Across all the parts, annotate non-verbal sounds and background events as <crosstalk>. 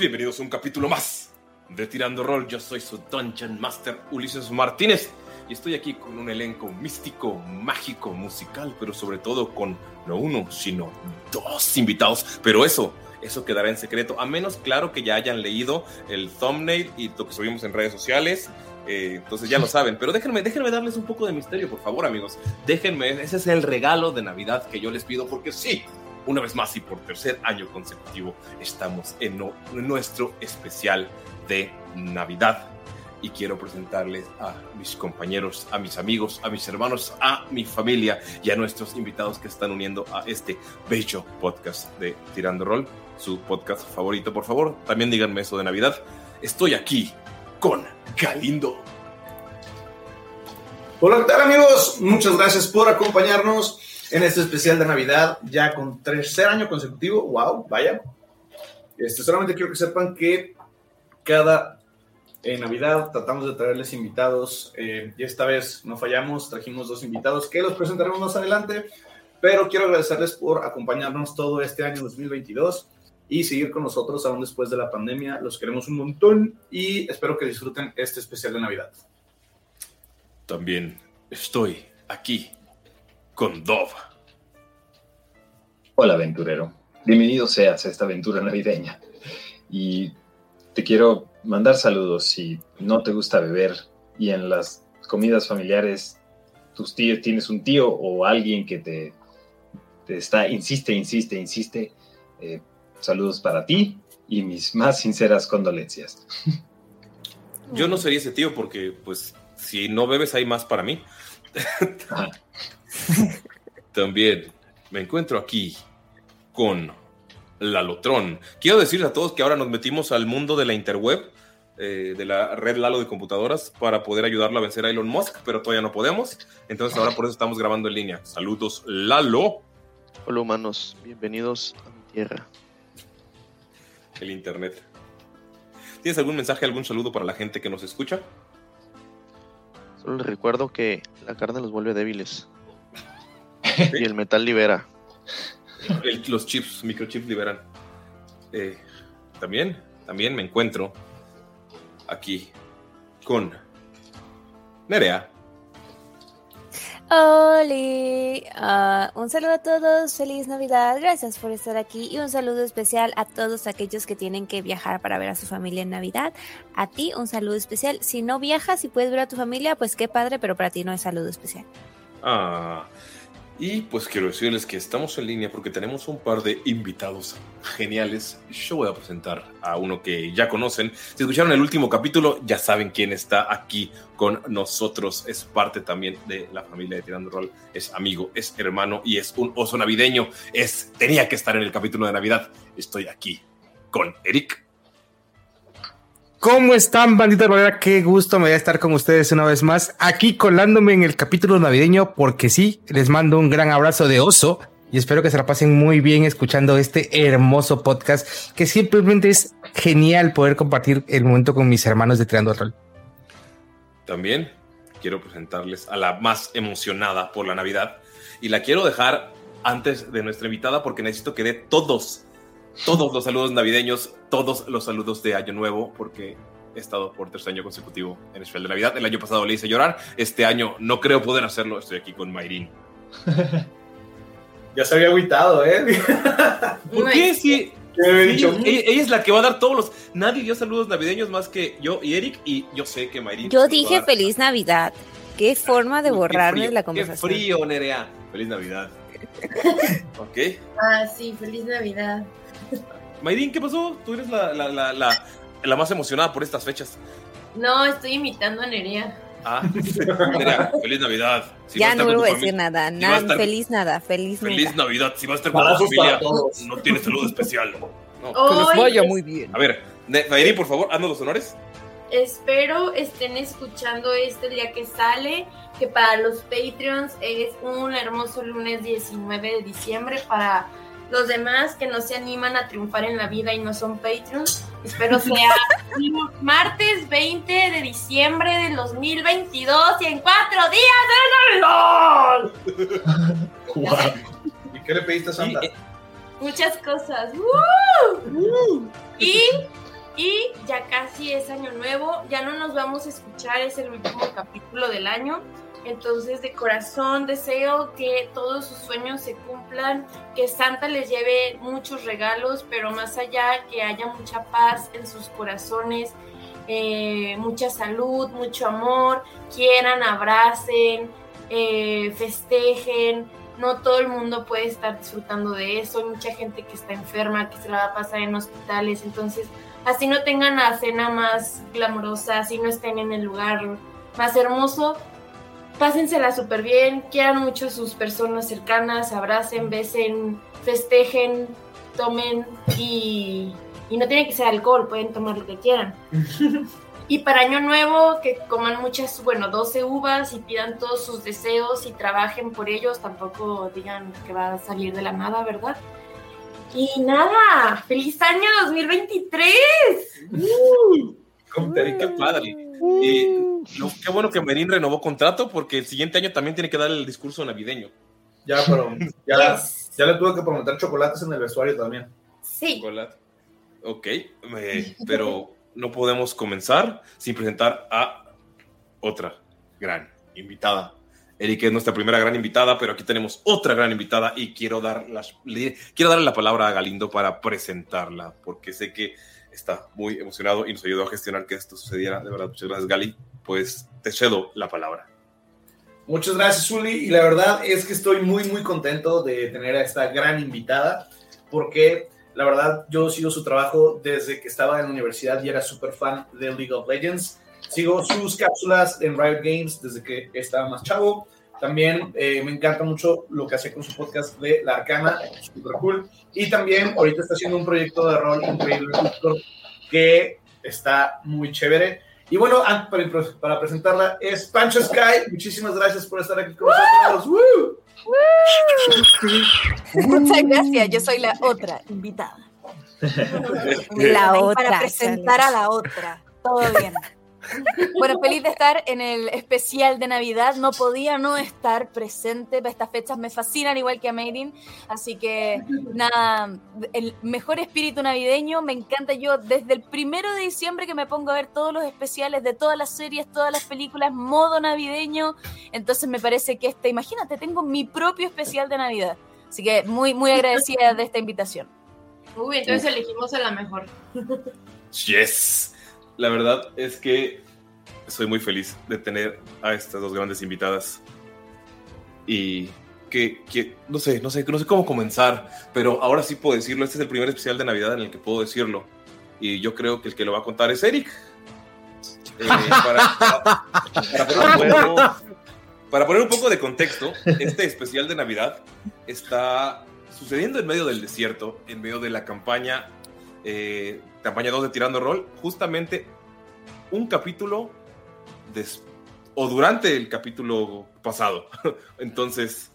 Bienvenidos a un capítulo más de Tirando Roll. Yo soy su Dungeon Master Ulises Martínez y estoy aquí con un elenco místico, mágico, musical, pero sobre todo con no uno, sino dos invitados. Pero eso, eso quedará en secreto, a menos claro que ya hayan leído el thumbnail y lo que subimos en redes sociales. Eh, entonces ya lo <laughs> saben, pero déjenme, déjenme darles un poco de misterio, por favor, amigos. Déjenme, ese es el regalo de Navidad que yo les pido, porque sí, una vez más y por tercer año consecutivo estamos en, nuestro especial de Navidad. Y quiero presentarles a mis compañeros, a mis amigos, a mis hermanos, a mi familia y a nuestros invitados que están uniendo a este bello podcast de Tirando Roll, su podcast favorito, por favor. También díganme eso de Navidad. Estoy aquí con Galindo. Hola, ¿qué tal amigos? Muchas gracias por acompañarnos en este especial de Navidad, ya con tercer año consecutivo. ¡Wow! Vaya. Este, solamente quiero que sepan que cada eh, Navidad tratamos de traerles invitados eh, y esta vez no fallamos, trajimos dos invitados que los presentaremos más adelante, pero quiero agradecerles por acompañarnos todo este año 2022 y seguir con nosotros aún después de la pandemia. Los queremos un montón y espero que disfruten este especial de Navidad. También estoy aquí con Dove. Hola aventurero, bienvenido seas a esta aventura navideña. Y te quiero mandar saludos si no te gusta beber y en las comidas familiares tus tíos tienes un tío o alguien que te, te está, insiste, insiste, insiste. eh, saludos para ti y mis más sinceras condolencias. Yo no sería ese tío porque, pues, si no bebes hay más para mí. Ajá. <laughs> También me encuentro aquí con Lalotrón. Quiero decirles a todos que ahora nos metimos al mundo de la interweb, eh, de la red Lalo de computadoras, para poder ayudarlo a vencer a Elon Musk, pero todavía no podemos. Entonces ahora por eso estamos grabando en línea. Saludos, Lalo. Hola humanos, bienvenidos a mi tierra. El internet. ¿Tienes algún mensaje, algún saludo para la gente que nos escucha? Solo les recuerdo que la carne los vuelve débiles. <laughs> y el metal libera. El- los chips, microchips liberan. Eh, también, también me encuentro aquí con Nerea. Oli, ah, un saludo a todos, feliz Navidad, gracias por estar aquí y un saludo especial a todos aquellos que tienen que viajar para ver a su familia en Navidad. A ti un saludo especial. Si no viajas y puedes ver a tu familia, pues qué padre, pero para ti no es saludo especial. Ah, y pues quiero decirles que estamos en línea porque tenemos un par de invitados geniales. Yo voy a presentar a uno que ya conocen. Si escucharon el último capítulo, ya saben quién está aquí con nosotros. Es parte también de la familia de Tirando Roll. Es amigo, es hermano y es un oso navideño. Es, tenía que estar en el capítulo de Navidad. Estoy aquí con Eric. ¿Cómo están, bandita bolera? Qué gusto me da estar con ustedes una vez más, aquí colándome en el capítulo navideño, porque sí, les mando un gran abrazo de oso y espero que se la pasen muy bien escuchando este hermoso podcast, que simplemente es genial poder compartir el momento con mis hermanos de Tirando Rol. También quiero presentarles a la más emocionada por la Navidad y la quiero dejar antes de nuestra invitada porque necesito que dé todos todos los saludos navideños, todos los saludos de Año Nuevo, porque he estado por tercer año consecutivo en el de Navidad. El año pasado le hice llorar, este año no creo poder hacerlo, estoy aquí con Mayrin. <laughs> ya se había agüitado, ¿eh? <laughs> ¿Por qué? Sí, ella, ella, es la que va a dar todos los. Nadie dio saludos navideños más que yo y Eric, y yo sé que Mayrin. Yo dije feliz Navidad. Qué forma de borrarme frío, la conversación. Qué frío, Nerea. Feliz Navidad. <laughs> ok. Ah, sí, feliz Navidad. Mayrin, ¿qué pasó? Tú eres la, la, la, la, la más emocionada por estas fechas. No, estoy imitando a Nerea. Ah, <laughs> Nerea, feliz Navidad. Si ya no vuelvo a decir nada, si nada, estar, feliz nada, feliz Feliz nada. Navidad. Si va a estar con tu familia, no tiene salud especial. No. Que les vaya muy bien. A ver, Mayrin, por favor, haznos los honores. Espero estén escuchando este día que sale, que para los Patreons es un hermoso lunes 19 de diciembre. Para los demás que no se animan a triunfar en la vida y no son Patreons, espero <laughs> sea martes 20 de diciembre del 2022 y en cuatro días de Navidad. <laughs> ¿Y qué le pediste a Santa? Muchas cosas. ¡Woo! Y, y ya casi es año nuevo, ya no nos vamos a escuchar, es el último capítulo del año. Entonces, de corazón deseo que todos sus sueños se cumplan, que Santa les lleve muchos regalos, pero más allá, que haya mucha paz en sus corazones, eh, mucha salud, mucho amor, quieran, abracen, eh, festejen. No todo el mundo puede estar disfrutando de eso. Hay mucha gente que está enferma, que se la va a pasar en hospitales. Entonces, así no tengan la cena más glamorosa, así no estén en el lugar más hermoso, pásensela súper bien, quieran mucho a sus personas cercanas, abracen, besen, festejen, tomen y, y no tiene que ser alcohol, pueden tomar lo que quieran. <laughs> y para Año Nuevo, que coman muchas, bueno, 12 uvas y pidan todos sus deseos y trabajen por ellos, tampoco digan que va a salir de la nada, ¿verdad? Y nada, feliz año 2023. <laughs> Qué padre. Y lo, qué bueno que Merín renovó contrato porque el siguiente año también tiene que dar el discurso navideño. Ya, pero <laughs> ya, ya le tuve que prometer chocolates en el vestuario también. Sí. Chocolate. Ok, eh, <laughs> pero no podemos comenzar sin presentar a otra gran invitada. Erika es nuestra primera gran invitada, pero aquí tenemos otra gran invitada y quiero, dar las, quiero darle la palabra a Galindo para presentarla, porque sé que está muy emocionado y nos ayudó a gestionar que esto sucediera. De verdad, muchas gracias, Gali. Pues te cedo la palabra. Muchas gracias, Uli. Y la verdad es que estoy muy, muy contento de tener a esta gran invitada, porque la verdad yo sigo su trabajo desde que estaba en la universidad y era súper fan de League of Legends. Sigo sus cápsulas en Riot Games desde que estaba más chavo. También eh, me encanta mucho lo que hace con su podcast de La Arcana, super cool. Y también ahorita está haciendo un proyecto de rol increíble que está muy chévere. Y bueno, para, para presentarla es Pancho Sky. Muchísimas gracias por estar aquí con nosotros. ¡Woo! <laughs> Muchas gracias, yo soy la otra invitada. <laughs> La otra. Para presentar a la otra. Todo bien. Bueno, feliz de estar en el especial de Navidad. No podía no estar presente. Estas fechas me fascinan, igual que a Mayrin. Así que, nada, el mejor espíritu navideño. Me encanta yo desde el primero de diciembre que me pongo a ver todos los especiales de todas las series, todas las películas, modo navideño. Entonces me parece que este, imagínate, tengo mi propio especial de Navidad. Así que muy, muy agradecida de esta invitación. Uy, entonces elegimos a la mejor. Yes. La verdad es que soy muy feliz de tener a estas dos grandes invitadas. Y que, que- no sé, no sé, no sé cómo comenzar, pero ahora sí puedo decirlo. Este es el primer especial de Navidad en el que puedo decirlo. Y yo creo que el que lo va a contar es Eric. Eh, para, <laughs> para- para poner un poco, para poner un poco de contexto, este especial de Navidad está sucediendo en medio del desierto, en medio de la campaña, eh, campaña 2 de Tirando Roll, justamente un capítulo o durante el capítulo pasado. <laughs> Entonces,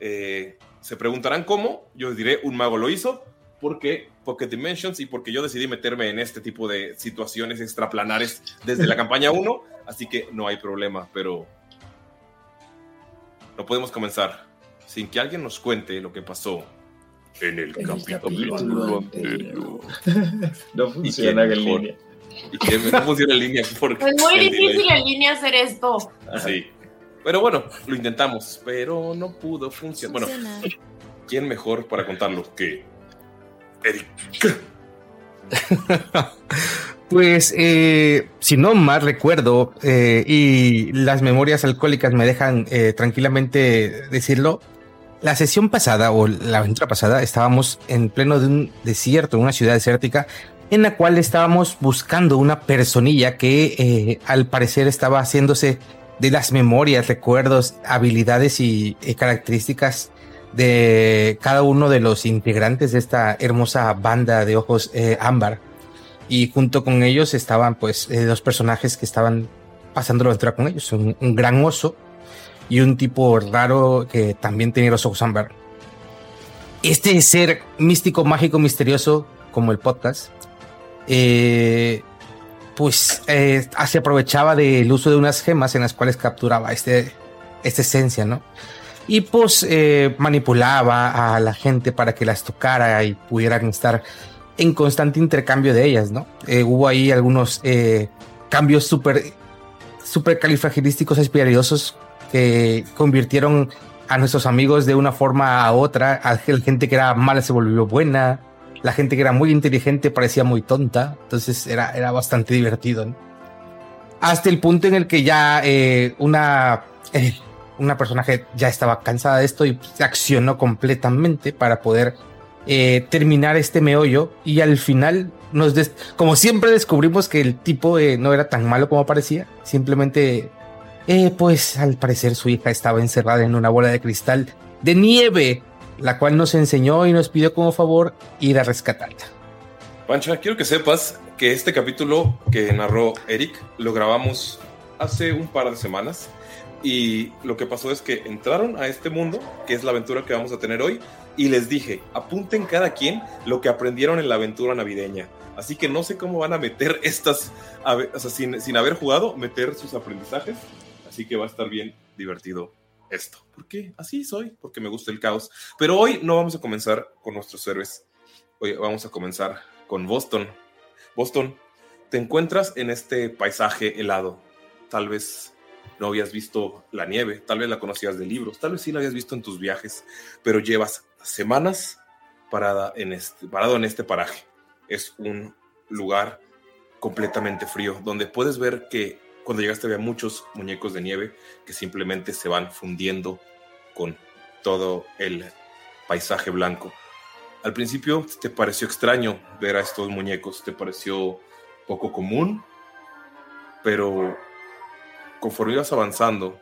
eh, se preguntarán cómo. Yo les diré, un mago lo hizo, porque Pocket Dimensions y porque yo decidí meterme en este tipo de situaciones extraplanares desde la <laughs> campaña 1, así que no hay problema, pero no podemos comenzar sin que alguien nos cuente lo que pasó en el capítulo anterior. No funciona en línea. Y que no <laughs> funciona en línea porque Es muy difícil en línea hacer esto. Sí. Pero bueno, lo intentamos, pero no pudo funcionar. Bueno, ¿quién mejor para contarlo que Eric? <laughs> Pues, eh, si no mal recuerdo, eh, y las memorias alcohólicas me dejan eh, tranquilamente decirlo, la sesión pasada o la aventura pasada estábamos en pleno de un desierto, una ciudad desértica, en la cual estábamos buscando una personilla que eh, al parecer estaba haciéndose de las memorias, recuerdos, habilidades y eh, características de cada uno de los integrantes de esta hermosa banda de ojos eh, ámbar. Y junto con ellos estaban pues dos personajes que estaban pasando la aventura con ellos, un gran oso y un tipo raro que también tenía los ojos ámbar. Este ser místico, mágico, misterioso, como el podcast, eh, pues eh, se aprovechaba del uso de unas gemas en las cuales capturaba este, esta esencia, ¿no? Y pues eh, manipulaba a la gente para que las tocara y pudieran estar en constante intercambio de ellas, ¿no? Eh, hubo ahí algunos cambios súper super califragilísticos espirituosos que convirtieron a nuestros amigos de una forma a otra. La gente que era mala se volvió buena. La gente que era muy inteligente parecía muy tonta. Entonces era, era bastante divertido. Hasta el punto en el que ya eh, una, eh, una personaje ya estaba cansada de esto y se accionó completamente para poder eh, terminar este meollo y al final nos como siempre descubrimos que el tipo eh, no era tan malo como parecía simplemente eh, pues al parecer su hija estaba encerrada en una bola de cristal de nieve la cual nos enseñó y nos pidió como favor ir a rescatarla Pancha, quiero que sepas que este capítulo que narró Eric lo grabamos hace un par de semanas y lo que pasó es que entraron a este mundo, que es la aventura que vamos a tener hoy, y les dije, apunten cada quien lo que aprendieron en la aventura navideña. Así que no sé cómo van a meter estas, o sea, sin, sin haber jugado, meter sus aprendizajes. Así que va a estar bien divertido esto. Porque así soy, porque me gusta el caos. Pero hoy no vamos a comenzar con nuestros héroes. Hoy vamos a comenzar con Boston. Boston, te encuentras en este paisaje helado. Tal vez no habías visto la nieve, tal vez la conocías de libros, tal vez sí la habías visto en tus viajes, pero llevas semanas parada en este, parado en este paraje. Es un lugar completamente frío, donde puedes ver que cuando llegaste había muchos muñecos de nieve que simplemente se van fundiendo con todo el paisaje blanco. Al principio te pareció extraño ver a estos muñecos, te pareció poco común, pero conforme ibas avanzando,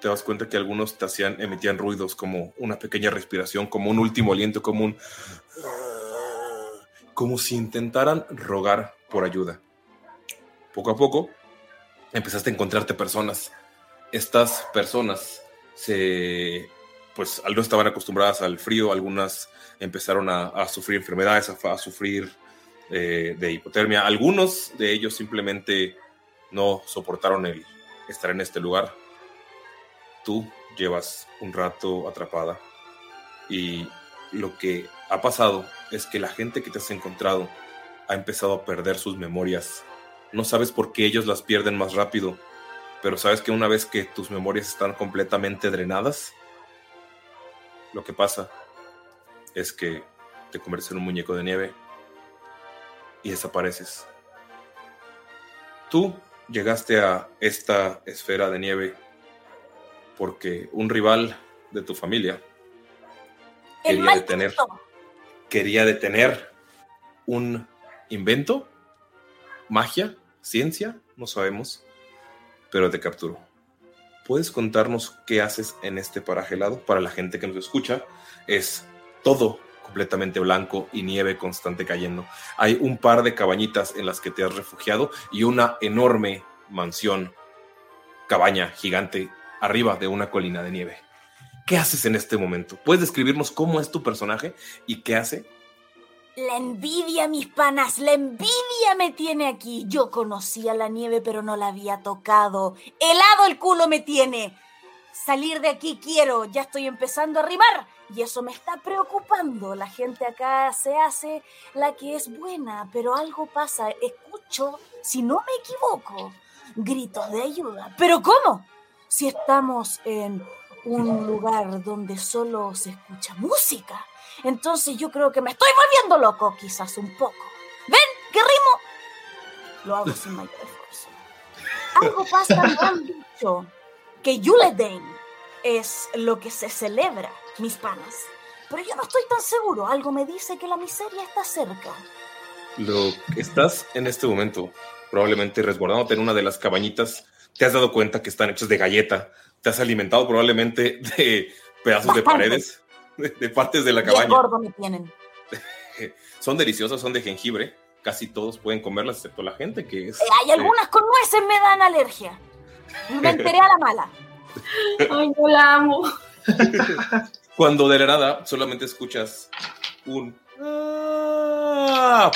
te das cuenta que algunos te hacían, emitían ruidos como una pequeña respiración, como un último aliento, como un... como si intentaran rogar por ayuda. Poco a poco empezaste a encontrarte personas. Estas personas se, pues, no estaban acostumbradas al frío, algunas empezaron a, a sufrir enfermedades, a, a sufrir eh, de hipotermia. Algunos de ellos simplemente no soportaron el estar en este lugar. Tú llevas un rato atrapada y lo que ha pasado es que la gente que te has encontrado ha empezado a perder sus memorias. No sabes por qué ellos las pierden más rápido, pero sabes que una vez que tus memorias están completamente drenadas, lo que pasa es que te conviertes en un muñeco de nieve y desapareces. Tú llegaste a esta esfera de nieve porque un rival de tu familia quería detener, quería detener un invento, magia, ciencia, no sabemos, pero te capturó. ¿Puedes contarnos qué haces en este paraje helado? Para la gente que nos escucha, es todo completamente blanco y nieve constante cayendo. Hay un par de cabañitas en las que te has refugiado y una enorme mansión, cabaña gigante, arriba de una colina de nieve. ¿Qué haces en este momento? ¿Puedes describirnos cómo es tu personaje y qué hace? La envidia, mis panas, la envidia me tiene aquí. Yo conocía la nieve, pero no la había tocado. Helado el culo me tiene. Salir de aquí quiero, ya estoy empezando a rimar y eso me está preocupando. La gente acá se hace la que es buena, pero algo pasa. Escucho, si no me equivoco, gritos de ayuda. ¿Pero cómo? Si estamos en un lugar donde solo se escucha música. Entonces yo creo que me estoy volviendo loco, quizás un poco. ¿Ven? ¿Qué rimo? Lo hago sin mayor esfuerzo. Algo pasa, me han dicho que Yuledane es lo que se celebra, mis panas. Pero yo no estoy tan seguro. Algo me dice que la miseria está cerca. Lo que estás en este momento, probablemente resguardándote en una de las cabañitas, te has dado cuenta que están hechas de galleta. Te has alimentado probablemente de pedazos de paredes, <laughs> de, partes de la Bien cabaña. gordo me tienen. <laughs> Son deliciosas, son de jengibre. Casi todos pueden comerlas, excepto la gente que es. Eh, hay algunas con nueces me dan alergia. Me enteré a la mala. <laughs> Ay, yo la amo. Cuando de la nada solamente escuchas un. "Ah",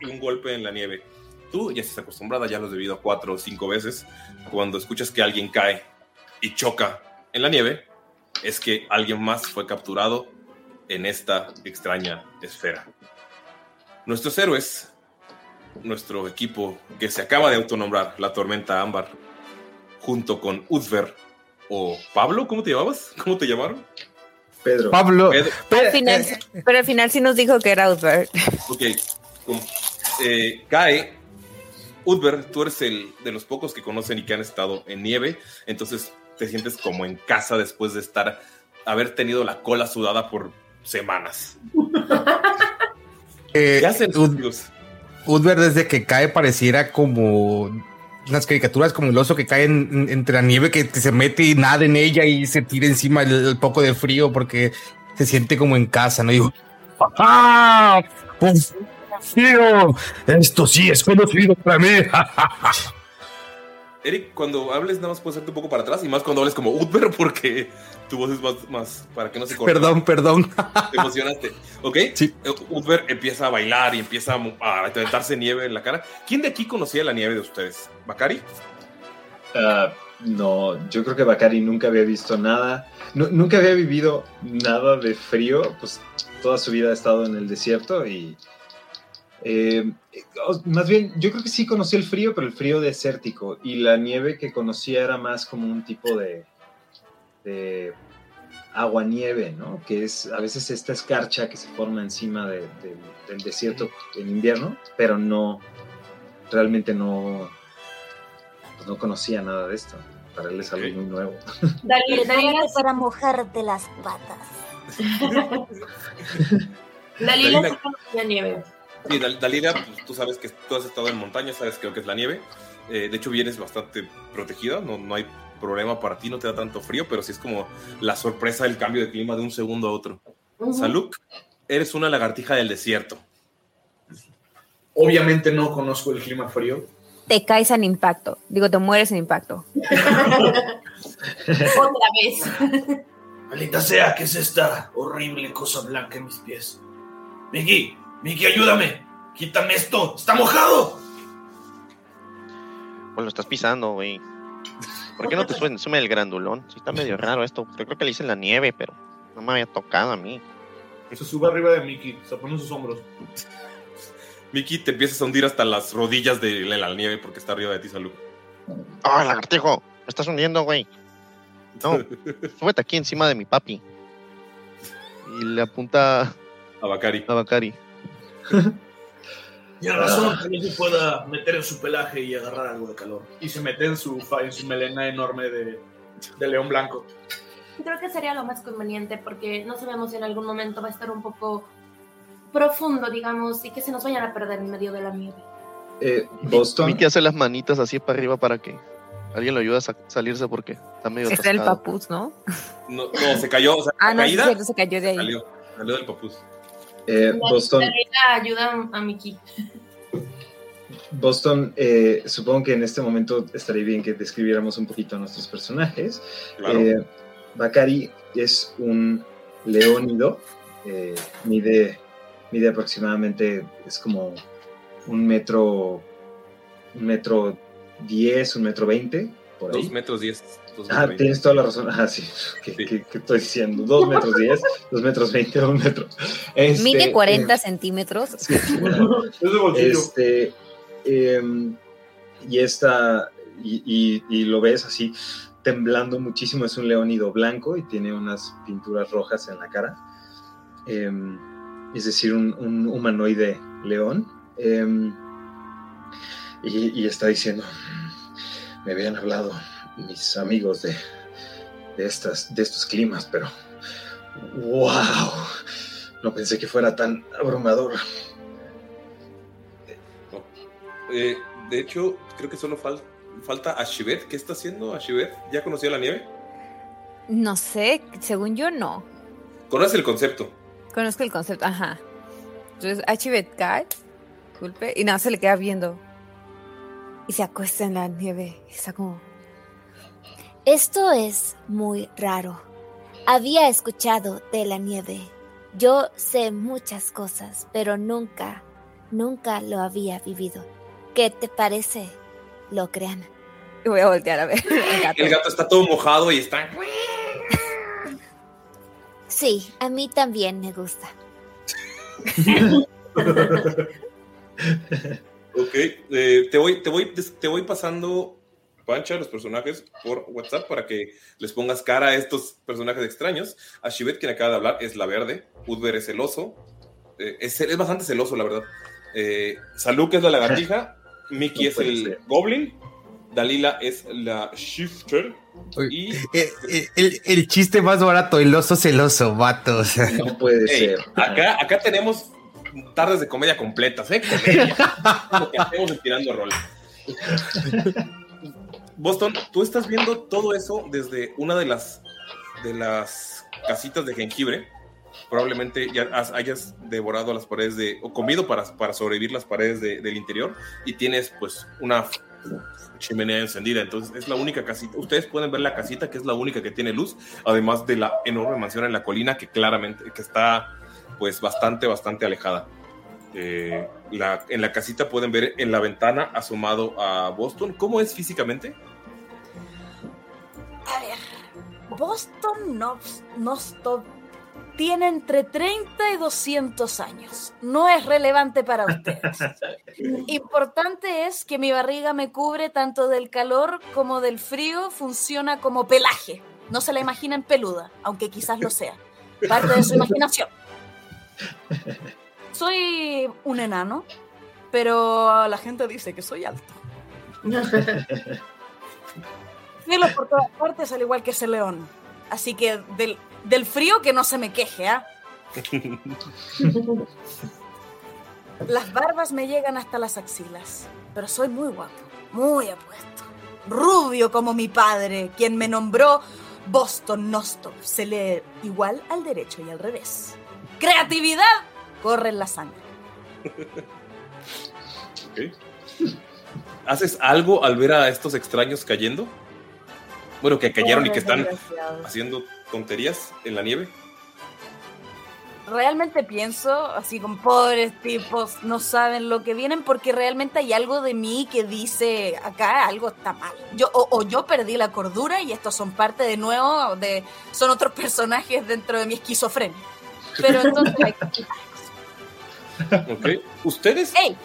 y un golpe en la nieve. Tú ya estás acostumbrada, ya lo has debido cuatro o cinco veces. Cuando escuchas que alguien cae y choca en la nieve, es que alguien más fue capturado en esta extraña esfera. Nuestros héroes, nuestro equipo que se acaba de autonombrar, la Tormenta Ámbar, junto con Udver o Pablo, ¿cómo te llamabas? ¿Cómo te llamaron? Pedro. Pablo. Pedro. Al final, pero al final sí nos dijo que era Outbird. <laughs> Ok, eh, cae. Udver, tú eres el de los pocos que conocen y que han estado en nieve, entonces te sientes como en casa después de estar, haber tenido la cola sudada por semanas. <laughs> Eh, ¿Qué hacen Ud- amigos? Udver desde que cae pareciera como las caricaturas como el oso que cae en- en- entre la nieve que, que se mete y nada en ella y se tira encima el, el poco de frío porque se siente como en casa, ¿no? Digo, ¡ah! ¡Pues, tío! Esto sí es conocido para mí. <laughs> Eric, cuando hables nada más puedes hacerte un poco para atrás y más cuando hables como Udver porque tu voz es más, más para que no se corte. perdón, perdón. Te emocionaste. ¿Ok? Sí. Udver empieza a bailar y empieza a, aventarse nieve en la cara. ¿Quién de aquí conocía la nieve de ustedes? ¿Bakari? Ah, no, yo creo que Bakari nunca había visto nada, nu- nunca había vivido nada de frío, pues toda su vida ha estado en el desierto y eh, más bien yo creo que sí conocí el frío, pero el frío desértico y la nieve que conocía era más como un tipo de, de agua nieve, ¿no? Que es a veces esta escarcha que se forma encima de- de- del desierto en invierno, pero no, realmente no, pues no conocía nada de esto. Para él es algo muy nuevo. Dalila, Prepárate Dalila, para mojarte las patas. Dalila Dalila- sí conocía nieve. Sí, Dal- Dalila, pues, tú sabes que tú has estado en montaña, sabes que lo que es la nieve. Eh, de hecho, vienes bastante protegida, no, no hay problema para ti, no te da tanto frío, pero sí es como la sorpresa del cambio de clima de un segundo a otro. Ujú. Saluk, eres una lagartija del desierto. Obviamente no conozco el clima frío. Te caes en impacto. Digo, te mueres en impacto. <laughs> Otra vez. Maldita sea, ¿qué es esta horrible cosa blanca en mis pies? Miki, Miki, ayúdame. Quítame esto. Está mojado. Pues lo estás pisando, güey. ¿Por qué no te suben, sume el grandulón? Sí, está medio raro esto. Yo creo que le hice en la nieve, pero no me había tocado a mí. Se sube arriba de Mickey, se pone en sus hombros. Mickey te empiezas a hundir hasta las rodillas de la, la nieve porque está arriba de ti, Salud. ¡Ah, lagartijo! Me estás hundiendo, güey. No, <laughs> súbete aquí encima de mi papi. Y le apunta A Bakari. a Bakari. Tiene <laughs> razón, que no se pueda meter en su pelaje y agarrar algo de calor. Y se mete en su, fa- en su melena enorme de, de león blanco. Creo que sería lo más conveniente porque no sabemos si en algún momento va a estar un poco profundo, digamos, y que se nos vayan a perder en medio de la nieve. Eh, Boston. Mickey hace las manitas así para arriba para que alguien lo ayude a sa- salirse porque está medio Es el atascado. papus, ¿no? No, no, se cayó. O sea, Ah, no, sí, caída, cierto, se cayó de ahí. salió. Salió del papus. Eh, Boston, ayuda a Miki. Boston eh, supongo que en este momento estaría bien que describiéramos un poquito a nuestros personajes. Claro. Eh, Bakari es un leónido, eh, mide, mide aproximadamente, es como un metro, un metro diez, un metro veinte, por ahí. Dos metros diez. dos Ah, metros veinte. tienes toda la razón. Ah, sí. ¿Qué, qué- qué estoy diciendo? Dos metros diez, dos metros veinte, un metro. Este, Mide 40 eh, centímetros. Sí. <laughs> Este, em, y esta, y, y- y lo ves así, temblando muchísimo. Es un leónido blanco y tiene unas pinturas rojas en la cara. Em, es decir, un, un humanoide león. Em, y, y está diciendo: Me habían hablado mis amigos de, de, estas, de estos climas, pero. ¡Wow! No pensé que fuera tan abrumador. Eh, de hecho, creo que solo fal- falta Ashibet. ¿Qué está haciendo Ashibet? ¿Ya conoció la nieve? No sé, según yo no. Conoce el concepto. Conozco el concepto, ajá. Entonces, Achibet cae, culpe, y nada, se le queda viendo. Y se acuesta en la nieve. Está como. Esto es muy raro. Había escuchado de la nieve. Yo sé muchas cosas, pero nunca, nunca lo había vivido. ¿Qué te parece? Lo crean. Voy a voltear a ver. el gato. El gato está todo mojado y está. Sí, a mí también me gusta. <laughs> Ok, eh, te, voy, te, voy, te voy pasando, Pancha, los personajes por WhatsApp para que les pongas cara a estos personajes extraños. Ashibet, quien acaba de hablar, es la verde. Udver es el oso. Eh, es, es bastante celoso, la verdad. Eh, Saluk es la lagartija. <laughs> Mickey No es el ser. goblin. Dalila es la shifter. Y Eh, eh, el, el chiste más barato, el oso celoso, vato. o sea. No puede ser. acá, acá tenemos tardes de comedia completas, ¿eh? Comedia. <laughs> Lo que hacemos en tirando rol. Boston, tú estás viendo todo eso desde una de las de las casitas de jengibre. Probablemente ya has- hayas devorado las paredes de. o comido para, para sobrevivir las paredes de- del interior. Y tienes, pues, una chimenea encendida. Entonces, es la única casita. Ustedes pueden ver la casita, que es la única que tiene luz. Además de la enorme mansión en la colina, que claramente. que está, pues, bastante, bastante alejada. Eh, la- en la casita pueden ver en la ventana asomado a Boston. ¿Cómo es físicamente? A ver, Boston Nobs- Nostop tiene entre 30 y 200 años. No es relevante para ustedes. <laughs> Importante es que mi barriga me cubre tanto del calor como del frío, funciona como pelaje. No se la imaginen peluda, aunque quizás lo sea. Parte de su imaginación. Soy un enano, pero la gente dice que soy alto. <laughs> Filo por todas partes, al igual que ese león. Así que del, del frío que no se me queje, ¿ah? <laughs> Las barbas me llegan hasta las axilas, pero soy muy guapo, muy apuesto. Rubio como mi padre, quien me nombró Boston Nostop. Se lee igual al derecho y al revés. Creatividad corre en la sangre. ¿Haces algo al ver a estos extraños cayendo? Bueno, que cayeron y que están haciendo tonterías en la nieve. realmente pienso, así como pobres tipos, no saben lo que vienen porque realmente hay algo de mí que dice acá algo está mal. Yo, o, o yo perdí la cordura y estos son parte de nuevo de. son otros personajes dentro de mi esquizofrenia. Pero entonces hay que <laughs> Ok. ¿Ustedes? ¡Ey!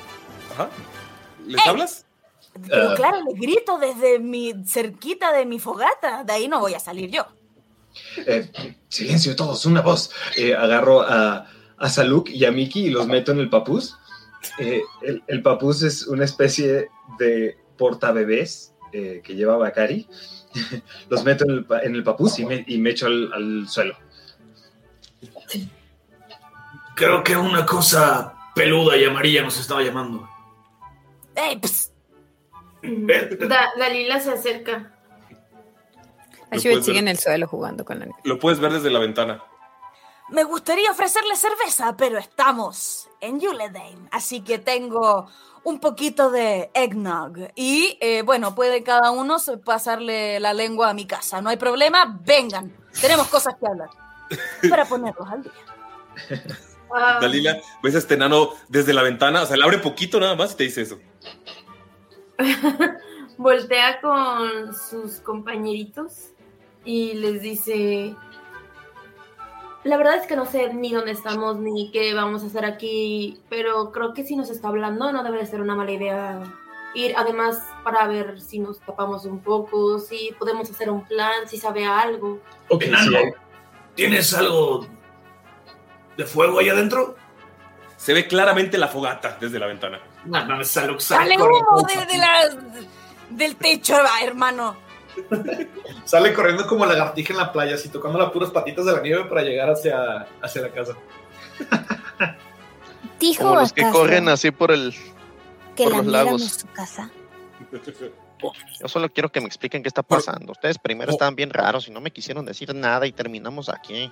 Ajá. ¿Les ¡Ey! hablas? Pero Ah. claro, les grito desde mi cerquita de mi fogata. De ahí no voy a salir yo. Eh, silencio todos, una voz. Eh, agarro a, a Saluk y a Miki y los meto en el papús. Eh, el, el papús es una especie de portabebés eh, que lleva Bakari. <laughs> los meto en el, en el papús y me, y me echo al, al suelo. Creo que una cosa peluda y amarilla nos estaba llamando. ¡Ey! pss! Da- Dalila se acerca. Lo Ashibet puedes sigue ver. en el suelo jugando con la niña. Lo puedes ver desde la ventana. Me gustaría ofrecerle cerveza, pero estamos en Yuledane, así que tengo un poquito de eggnog. Y eh, bueno, puede cada uno pasarle la lengua a mi casa. No hay problema, vengan. Tenemos cosas que hablar. <laughs> Para ponerlos al día. <laughs> Dalila, ves a este enano desde la ventana, o sea, le abre poquito nada más y te dice eso. <laughs> voltea con sus compañeritos y les dice, la verdad es que no sé ni dónde estamos ni qué vamos a hacer aquí, pero creo que si nos está hablando no debe de ser una mala idea ir, además para ver si nos tapamos un poco, si podemos hacer un plan, si sabe algo. Ok, Nano, ¿tienes algo de fuego ahí adentro? Se ve claramente la fogata desde la ventana. No, no, Saluk, sale ¡Sale humo de, de la- del techo, hermano! <laughs> Sale corriendo como lagartija en la playa, así tocando las puras patitas de la nieve para llegar hacia, hacia la casa. <laughs> ¿Dijo Como los que corren así por el. que por la los lagos. su casa? <laughs> Yo solo quiero que me expliquen qué está pasando. Ustedes primero estaban bien raros y no me quisieron decir nada y terminamos aquí.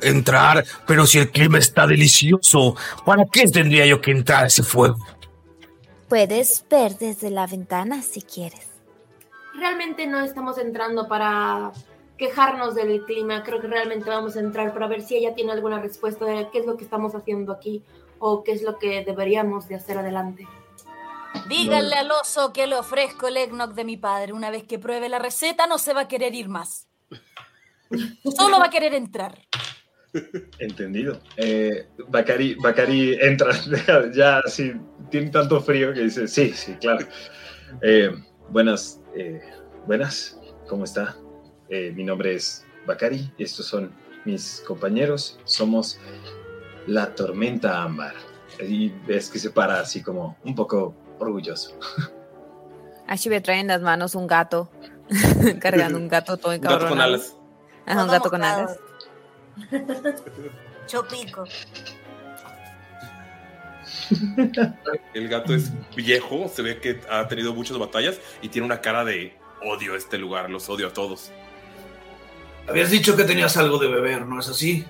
Entrar, pero si el clima está delicioso, ¿para qué tendría yo que entrar a ese fuego? Puedes ver desde la ventana si quieres. Realmente no estamos entrando para quejarnos del clima, creo que realmente vamos a entrar para ver si ella tiene alguna respuesta de qué es lo que estamos haciendo aquí o qué es lo que deberíamos de hacer adelante. Díganle al oso que le ofrezco el eggnog de mi padre. Una vez que pruebe la receta, no se va a querer ir más. Solo va a querer entrar. Entendido. Eh, Bakari, Bakari entra, <laughs> ya así, tiene tanto frío que dice, sí, sí, claro. Eh, buenas, eh, buenas, ¿cómo está? Eh, mi nombre es Bakari, estos son mis compañeros, somos la tormenta ámbar. Y ves que se para así como un poco orgulloso. Ashibet trae en las manos un gato, <laughs> cargando un gato todo Un gato con encabronado. alas. Ajá, un gato con alas. <laughs> Chopico. El gato es viejo, se ve que ha tenido muchas batallas y tiene una cara de odio a este lugar, los odio a todos. Habías dicho que tenías algo de beber, ¿no es así?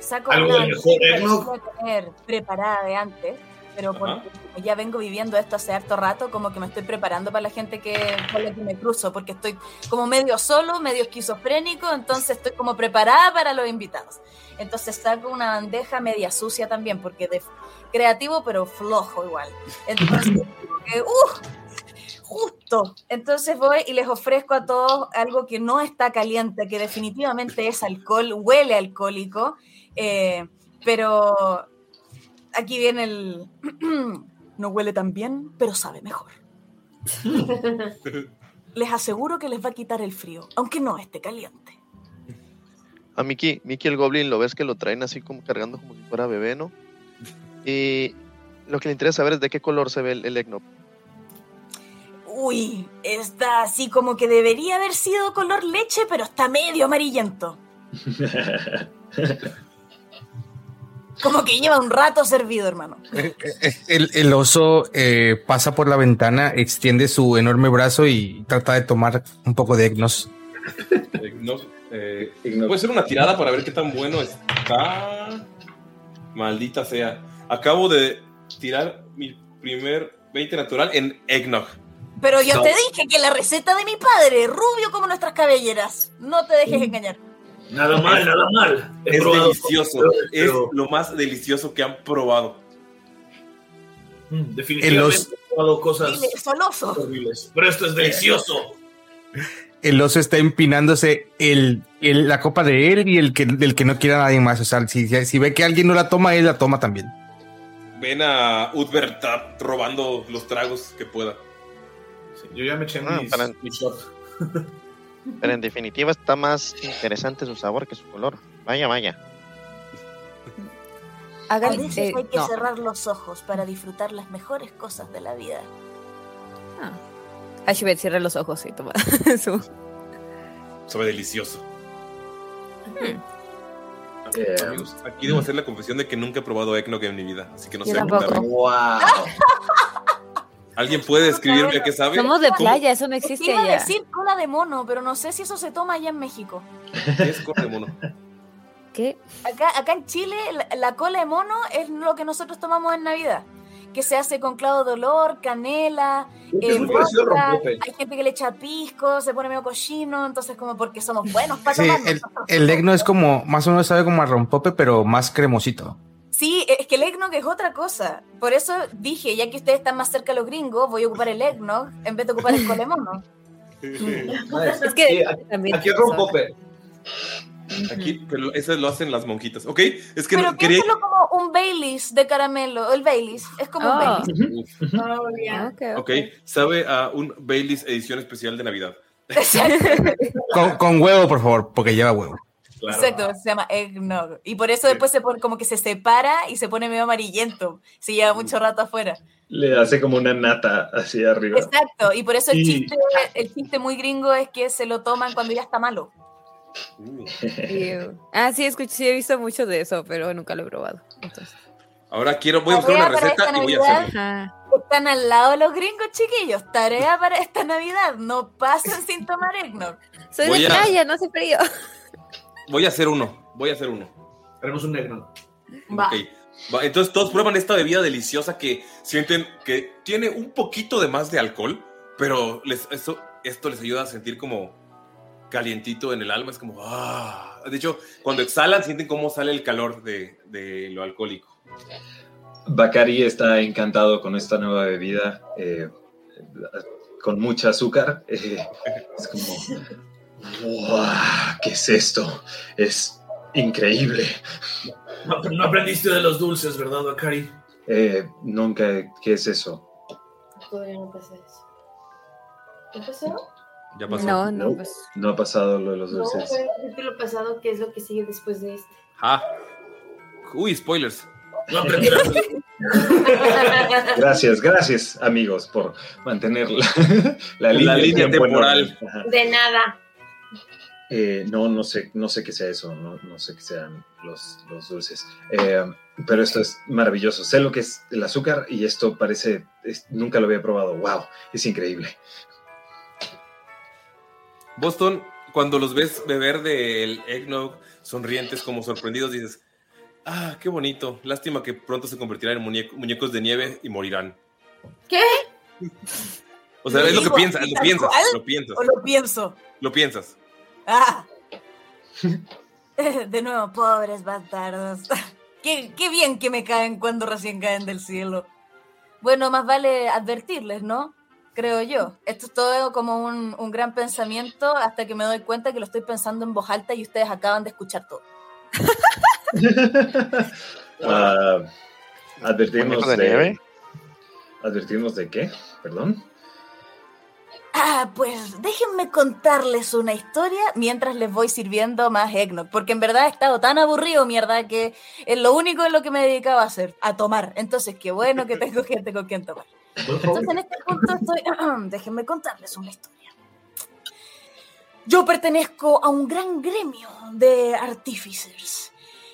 Saco Algo una del mejor tener preparada de antes, pero porque Ajá. como ya vengo viviendo esto hace harto rato, como que me estoy preparando para la gente que, con la que me cruzo, porque estoy como medio solo, medio esquizofrénico, entonces estoy como preparada para los invitados. Entonces saco una bandeja media sucia también, porque de creativo pero flojo igual. Entonces, <laughs> como que, ¡uh! justo. Entonces voy y les ofrezco a todos algo que no está caliente, que definitivamente es alcohol, huele alcohólico, eh, pero aquí viene el... <clears throat> no huele tan bien, pero sabe mejor. <laughs> Les aseguro que les va a quitar el frío, aunque no esté caliente. A Mickey, Mickey el Goblin lo ves que lo traen así como cargando como si fuera bebé, ¿no? Y lo que le interesa saber es de qué color se ve el, el eggnog. Uy, está así como que debería haber sido color leche, pero está medio amarillento. <laughs> Como que lleva un rato servido, hermano. <laughs> El, el oso eh, pasa por la ventana, extiende su enorme brazo y trata de tomar un poco de Egnos. Eggnog, eh, Puede ser una tirada para ver qué tan bueno está. Maldita sea. Acabo de tirar mi primer 20 natural en Eggnog. Pero yo No. te dije que la receta de mi padre, rubio como nuestras cabelleras. No te dejes engañar. Nada mal, Es- nada mal. He Es delicioso. Es pero, lo más delicioso que han probado. mm, definitivamente El os- he probado cosas horribles. Pero esto es delicioso. El oso está empinándose el, el- la copa de él y el que, del que no quiera nadie más. O sea, si, si ve que alguien no la toma, él la toma también. Ven a Utbert ta- robando los tragos que pueda. Sí, yo ya me eché Ah, mis- para- mi shot. <laughs> Pero en definitiva está más interesante su sabor que su color. Vaya, vaya. A veces eh, hay que no. cerrar los ojos para disfrutar las mejores cosas de la vida. Ashibet, cierra los ojos y toma <laughs> su. Sabe delicioso. Eh, Amigos, aquí debo hacer la confesión de que nunca he probado eggnog en mi vida, así que no Yo sé. ¡Wow! ¿Alguien puede describirme qué sabe? Somos de ¿Cómo- playa, eso no existe iba a allá. decir cola de mono, pero no sé si eso se toma allá en México. ¿Qué es cola de mono? ¿Qué? Acá, acá en Chile, la, la cola de mono es lo que nosotros tomamos en Navidad. Que se hace con clavo de olor, canela, eh, vodka, rompope. hay gente que le echa pisco, se pone medio cochino, entonces como porque somos buenos para Sí, el, el egno es como, más o menos sabe como a rompope, pero más cremosito. Sí, es que el eggnog es otra cosa. Por eso dije, ya que ustedes están más cerca de los gringos, voy a ocupar el eggnog en vez de ocupar el cola de mono. <laughs> Nice. Es que Sí, aquí, aquí es pasó. rompope. Aquí, pero eso lo hacen las monjitas. Ok, es que Pero no, quería. como un Baileys de caramelo. El Baileys es como un Oh. Baileys. Uf, Oh, ya. Ok, ok. ok, sabe a un Baileys edición especial de Navidad. <laughs> Con, con huevo, por favor, porque lleva huevo. Claro. Exacto, se llama eggnog. Y por eso después se pone como que se separa y se pone medio amarillento. Se lleva mucho rato afuera. le hace como una nata hacia arriba. Exacto, y por eso el Sí. chiste, el chiste muy gringo es que se lo toman cuando ya está malo. Uh, Ew. Ah, sí, escuché, sí, he visto mucho de eso, pero nunca lo he probado. Entonces. Ahora quiero, voy a buscar una receta y voy a hacerlo. Ajá. Están al lado los gringos, chiquillos. Tarea para esta Navidad. No pasen sin tomar eggnog. Soy Voy de a- playa, no hace frío. Voy a hacer uno, voy a hacer uno. Haremos un negro. Va. Entonces todos prueban esta bebida deliciosa que sienten que tiene un poquito de más de alcohol, pero les, esto, esto les ayuda a sentir como calientito en el alma. Es como, ah. De hecho, cuando exhalan sienten cómo sale el calor de, de lo alcohólico. Bakari está encantado con esta nueva bebida, eh, con mucha azúcar. eh, es como, ¡Wow! ¿Qué es esto? Es increíble. No, no aprendiste de los dulces, ¿verdad, Bakari? Eh, nunca, ¿qué es eso? Todavía no pasa eso. ¿Qué pasó? Ya pasó. No, no, No. pues. No ha pasado lo de los No, dulces. el capítulo pasado, ¿qué es lo que sigue después de este? Ah. Uy, spoilers. No. <laughs> Gracias, gracias, amigos, por mantener la, la La línea, línea temporal. Ajá. De nada. Eh, no, no sé, no sé qué sea eso, no, no sé qué sean los, los dulces. Eh, pero esto es maravilloso. Sé lo que es el azúcar y esto parece, es- nunca lo había probado. Wow, es increíble. Boston, cuando los ves beber del eggnog sonrientes como sorprendidos, dices, ah, qué bonito. Lástima que pronto se convertirán en muñeco- muñecos de nieve y morirán. ¿Qué? O sea, Lo es lo que piensas, lo piensas, lo piensas, ¿O lo pienso? lo piensas. Ah. <laughs> De nuevo, pobres bastardos. <laughs> Qué, qué bien que me caen cuando recién caen del cielo. Bueno, más vale advertirles, ¿no? Creo yo. Esto es todo como un, un gran pensamiento hasta que me doy cuenta que lo estoy pensando en voz alta y ustedes acaban de escuchar todo. <laughs> Ah, advertimos ¿Muñeco de de, nieve? ¿Advertimos de qué? Perdón. Ah, pues déjenme contarles una historia mientras les voy sirviendo más eggnog, porque en verdad he estado tan aburrido, mierda, que es lo único en lo que me dedicaba a hacer, a tomar. Entonces, qué bueno que tengo <laughs> gente con quien tomar. Entonces, en este punto estoy... <clears throat> déjenme contarles una historia. Yo pertenezco a un gran gremio de artífices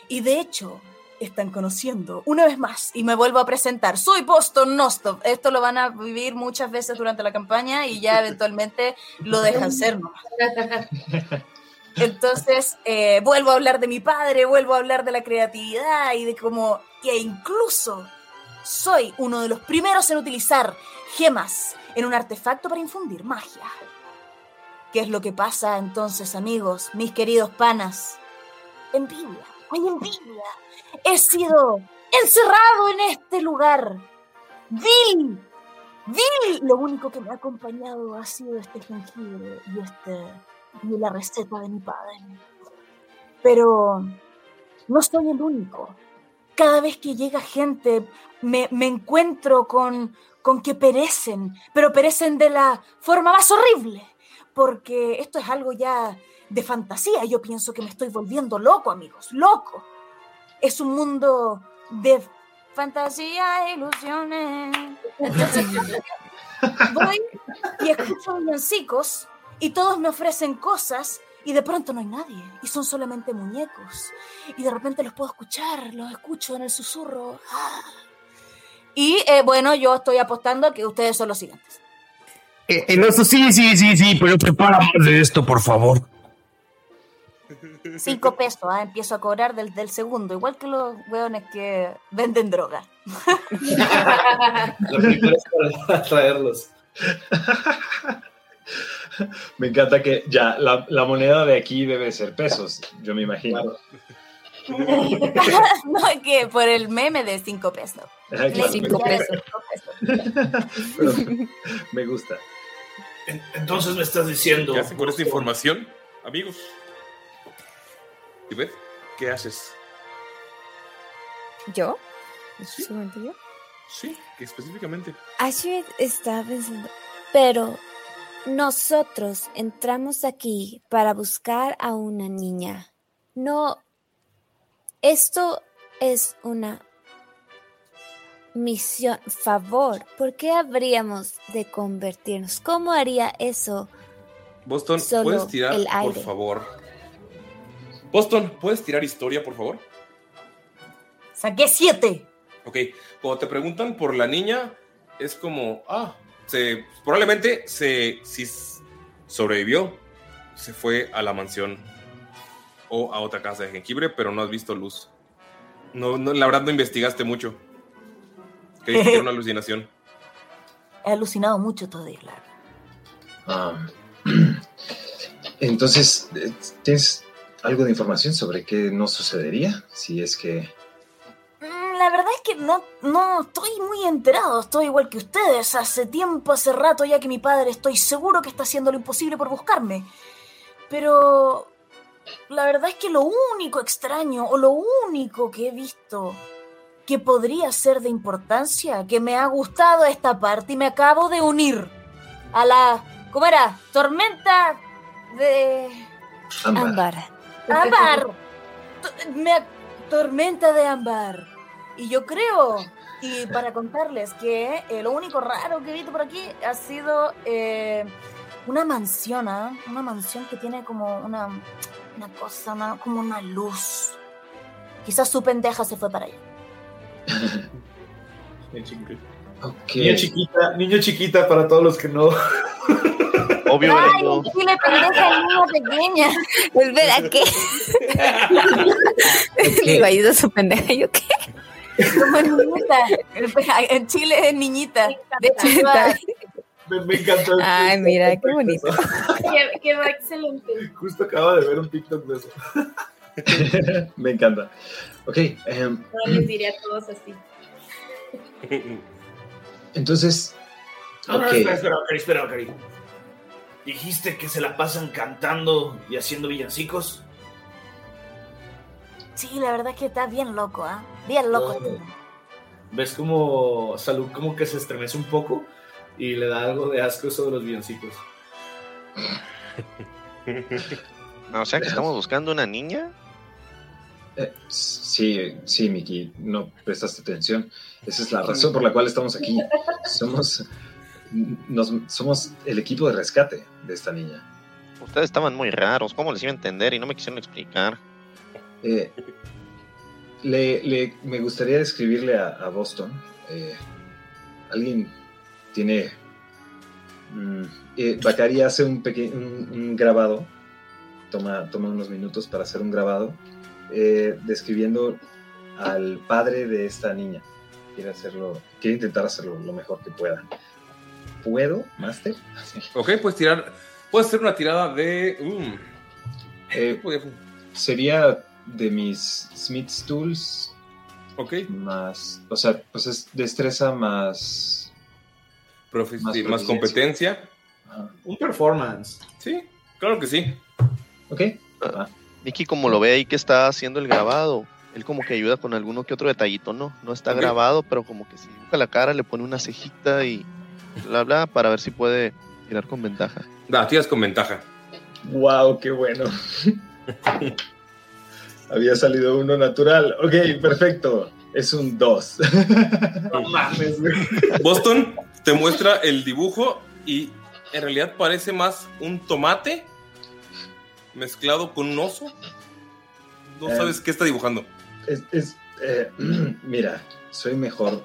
y de hecho están conociendo una vez más y me vuelvo a presentar. Soy Boston Nostop. Esto lo van a vivir muchas veces durante la campaña y ya eventualmente lo dejan ser nomás. <laughs> Entonces, eh, vuelvo a hablar de mi padre, vuelvo a hablar de la creatividad y de cómo que incluso soy uno de los primeros en utilizar gemas en un artefacto para infundir magia. ¿Qué es lo que pasa entonces, amigos, mis queridos panas? envidia, hay envidia. He sido encerrado en este lugar. Vil, vil. Lo único que me ha acompañado ha sido este jengibre y, este, y la receta de mi padre. Pero no soy el único. Cada vez que llega gente, me, me encuentro con, con que perecen, pero perecen de la forma más horrible, porque esto es algo ya de fantasía. Yo pienso que me estoy volviendo loco, amigos, loco. Es un mundo de fantasía e ilusiones. Entonces, voy y escucho villancicos y todos me ofrecen cosas y de pronto no hay nadie y son solamente muñecos. Y de repente los puedo escuchar, los escucho en el susurro. Ah. Y eh, bueno, yo estoy apostando a que ustedes son los siguientes. Eh, el oso, sí, sí, sí, sí, pero prepara más de esto, por favor. Cinco pesos, ah, empiezo a cobrar del, del segundo, igual que los weones que venden droga. La primera es para traerlos. <laughs> Me encanta que ya la, la moneda de aquí debe ser pesos, yo me imagino. <laughs> no, es que por el meme de cinco pesos. Ah, claro. Cinco pesos. <laughs> Pero me gusta. Entonces me estás diciendo. ¿Qué hacen con esta información, amigos? ¿Y ves? ¿Qué haces? ¿Yo? ¿Solamente yo? Sí, que específicamente. Ashrid estaba pensando, pero nosotros entramos aquí para buscar a una niña. No, esto es una misión, favor. ¿Por qué habríamos de convertirnos? ¿Cómo haría eso? Boston, Solo ¿puedes tirar, el por favor? Boston, ¿puedes tirar historia, por favor? Saqué siete. Ok, cuando te preguntan por la niña, es como, ah, se, probablemente se, si sobrevivió, se fue a la mansión o a otra casa de jengibre, pero no has visto luz. No, no, la verdad no investigaste mucho. Que dijiste que era una <laughs> alucinación. He alucinado mucho todavía, claro. Ah, <clears throat> entonces, eh, ¿tienes algo de información sobre qué no sucedería si es que... Mm, La verdad es que no, no estoy muy enterado, estoy igual que ustedes. Hace tiempo, hace rato ya que mi padre estoy seguro que está haciendo lo imposible por buscarme. Pero la verdad es que lo único extraño o lo único que he visto que podría ser de importancia, que me ha gustado esta parte y me acabo de unir a la, ¿cómo era? Tormenta de... Ámbar. Ámbar. Me- tormenta de ámbar. Y yo creo, y para contarles que eh, lo único raro que he visto por aquí ha sido eh, una mansión, ¿ah? una mansión que tiene como una, una cosa, una- como una luz. Quizás su pendeja se fue para allá. <laughs> Ok. Niña chiquita, niña chiquita para todos los que no. <laughs> Obvio, ¡Ay, un chile pendeja niña pequeña! ¿Verdad qué? <laughs> Digo, ayuda a su pendeja. ¿Yo qué? Como niñita. En Chile es niñita. De hecho, iba- Me, me encantó. Ay, TikTok. mira, qué bonito. Que- Quedó excelente. Justo acaba de ver un TikTok de eso. <laughs> me encanta. Ok, em, No les diré a todos así. entonces... No, no, ok. espera, espera, espera, Ocari. Dijiste que se la pasan cantando y haciendo villancicos. Sí, la verdad es que está bien loco, ¿ah? Bien loco. ¿Ves como Salud como que se estremece un poco y le da algo de asco sobre los villancicos? <laughs> No, o sea que estamos buscando una niña. Eh, sí, sí, Miki, no prestaste atención. Esa es la razón por la cual estamos aquí. <laughs> Somos, nos- somos el equipo de rescate de esta niña. Ustedes estaban muy raros. ¿Cómo les iba a entender? Y no me quisieron explicar. Eh, le, le- me gustaría describirle a, a Boston. eh, alguien tiene... mm, eh, Bacari hace un, peque- un, un grabado. Toma, toma unos minutos para hacer un grabado. describiendo al padre de esta niña. Quiere hacerlo, quiere intentar hacerlo lo mejor que pueda. ¿Puedo, Master? Ok, puedes tirar. Puedes hacer una tirada de. mm, Eh, sería de mis Smith's Tools. Ok. Más, o sea, pues es destreza más... Profi- Más competencia. Un performance. Sí, claro que sí. Ok. Nicky, como lo ve ahí que está haciendo el grabado, él como que ayuda con alguno que otro detallito, ¿no? No está grabado, pero como que si dibuja la cara, le pone una cejita y bla, bla, para ver si puede tirar con ventaja. Da, tiras con ventaja. Wow, qué bueno. <laughs> Había salido uno natural. Ok, perfecto. Es un 2. <laughs> No mames, güey. Boston te muestra el dibujo y en realidad parece más un tomate mezclado con un oso. No Eh. sabes qué está dibujando. Es, es, eh, <clears throat> mira, soy mejor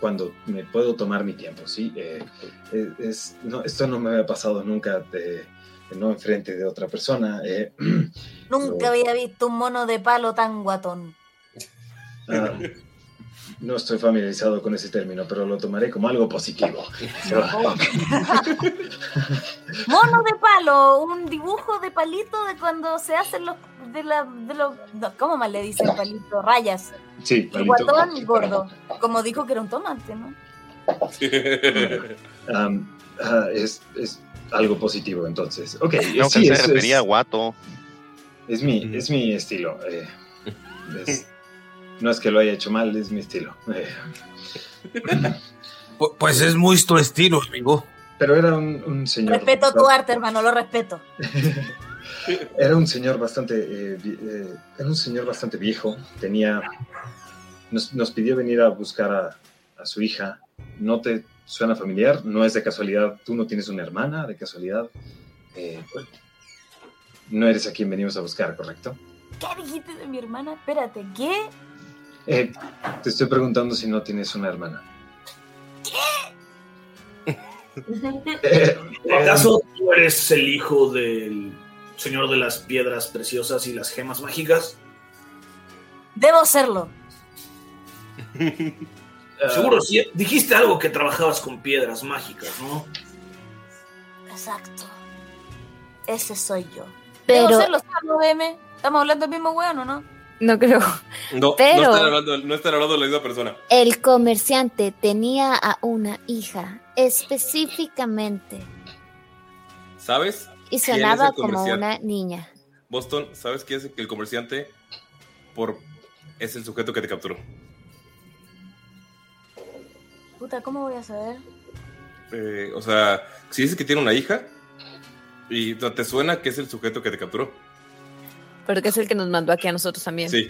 cuando me puedo tomar mi tiempo, ¿sí? Eh, es, es- no, esto no me había pasado nunca de, de no enfrente de otra persona. eh, <clears throat> Nunca había visto un mono de palo tan guatón. ah, no estoy familiarizado con ese término, pero lo tomaré como algo positivo. <laughs> <laughs> Mono de palo, un dibujo de palito de cuando se hacen los de la de los no, ¿cómo más le dicen palito? Rayas. Sí, El palito. guatón gordo. Como dijo que era un tomate, ¿no? Am, <laughs> ah, es, es algo positivo, entonces. Ok, Creo sí, que él es, se refería a guato. es mi, es mi estilo. eh, es- no es que lo haya hecho mal, es mi estilo. eh. <laughs> Pu- Pues es muy tu estilo, amigo. Pero era un, un señor. Respeto tu arte, hermano, lo respeto. <laughs> Era un señor bastante. eh, eh, era un señor bastante viejo. Tenía. Nos, nos pidió venir a buscar a, a su hija. ¿No te suena familiar? ¿No es de casualidad? ¿Tú no tienes una hermana de casualidad? Eh, no eres a quien venimos a buscar, ¿correcto? ¿Qué dijiste de mi hermana? Espérate, ¿qué? Eh, te estoy preguntando si no tienes una hermana. Eh, ¿Acaso tú eres el hijo del señor de las piedras preciosas y las gemas mágicas? Debo serlo. Seguro, sí. Dijiste algo que trabajabas con piedras mágicas, ¿no? Exacto. Ese soy yo. Pero- Debo serlo, ¿sabes, M? ¿Estamos hablando del mismo weón o no? No creo. No, Pero- no, están hablando, no están hablando de la misma persona. El comerciante tenía a una hija específicamente ¿Sabes? y sonaba como una niña. Boston, ¿sabes quién es el comerciante? Por es el sujeto que te capturó. Puta, ¿cómo voy a saber? Eh, o sea, si dices que tiene una hija y te suena que es el sujeto que te capturó. Porque es el que nos mandó aquí a nosotros también. Sí.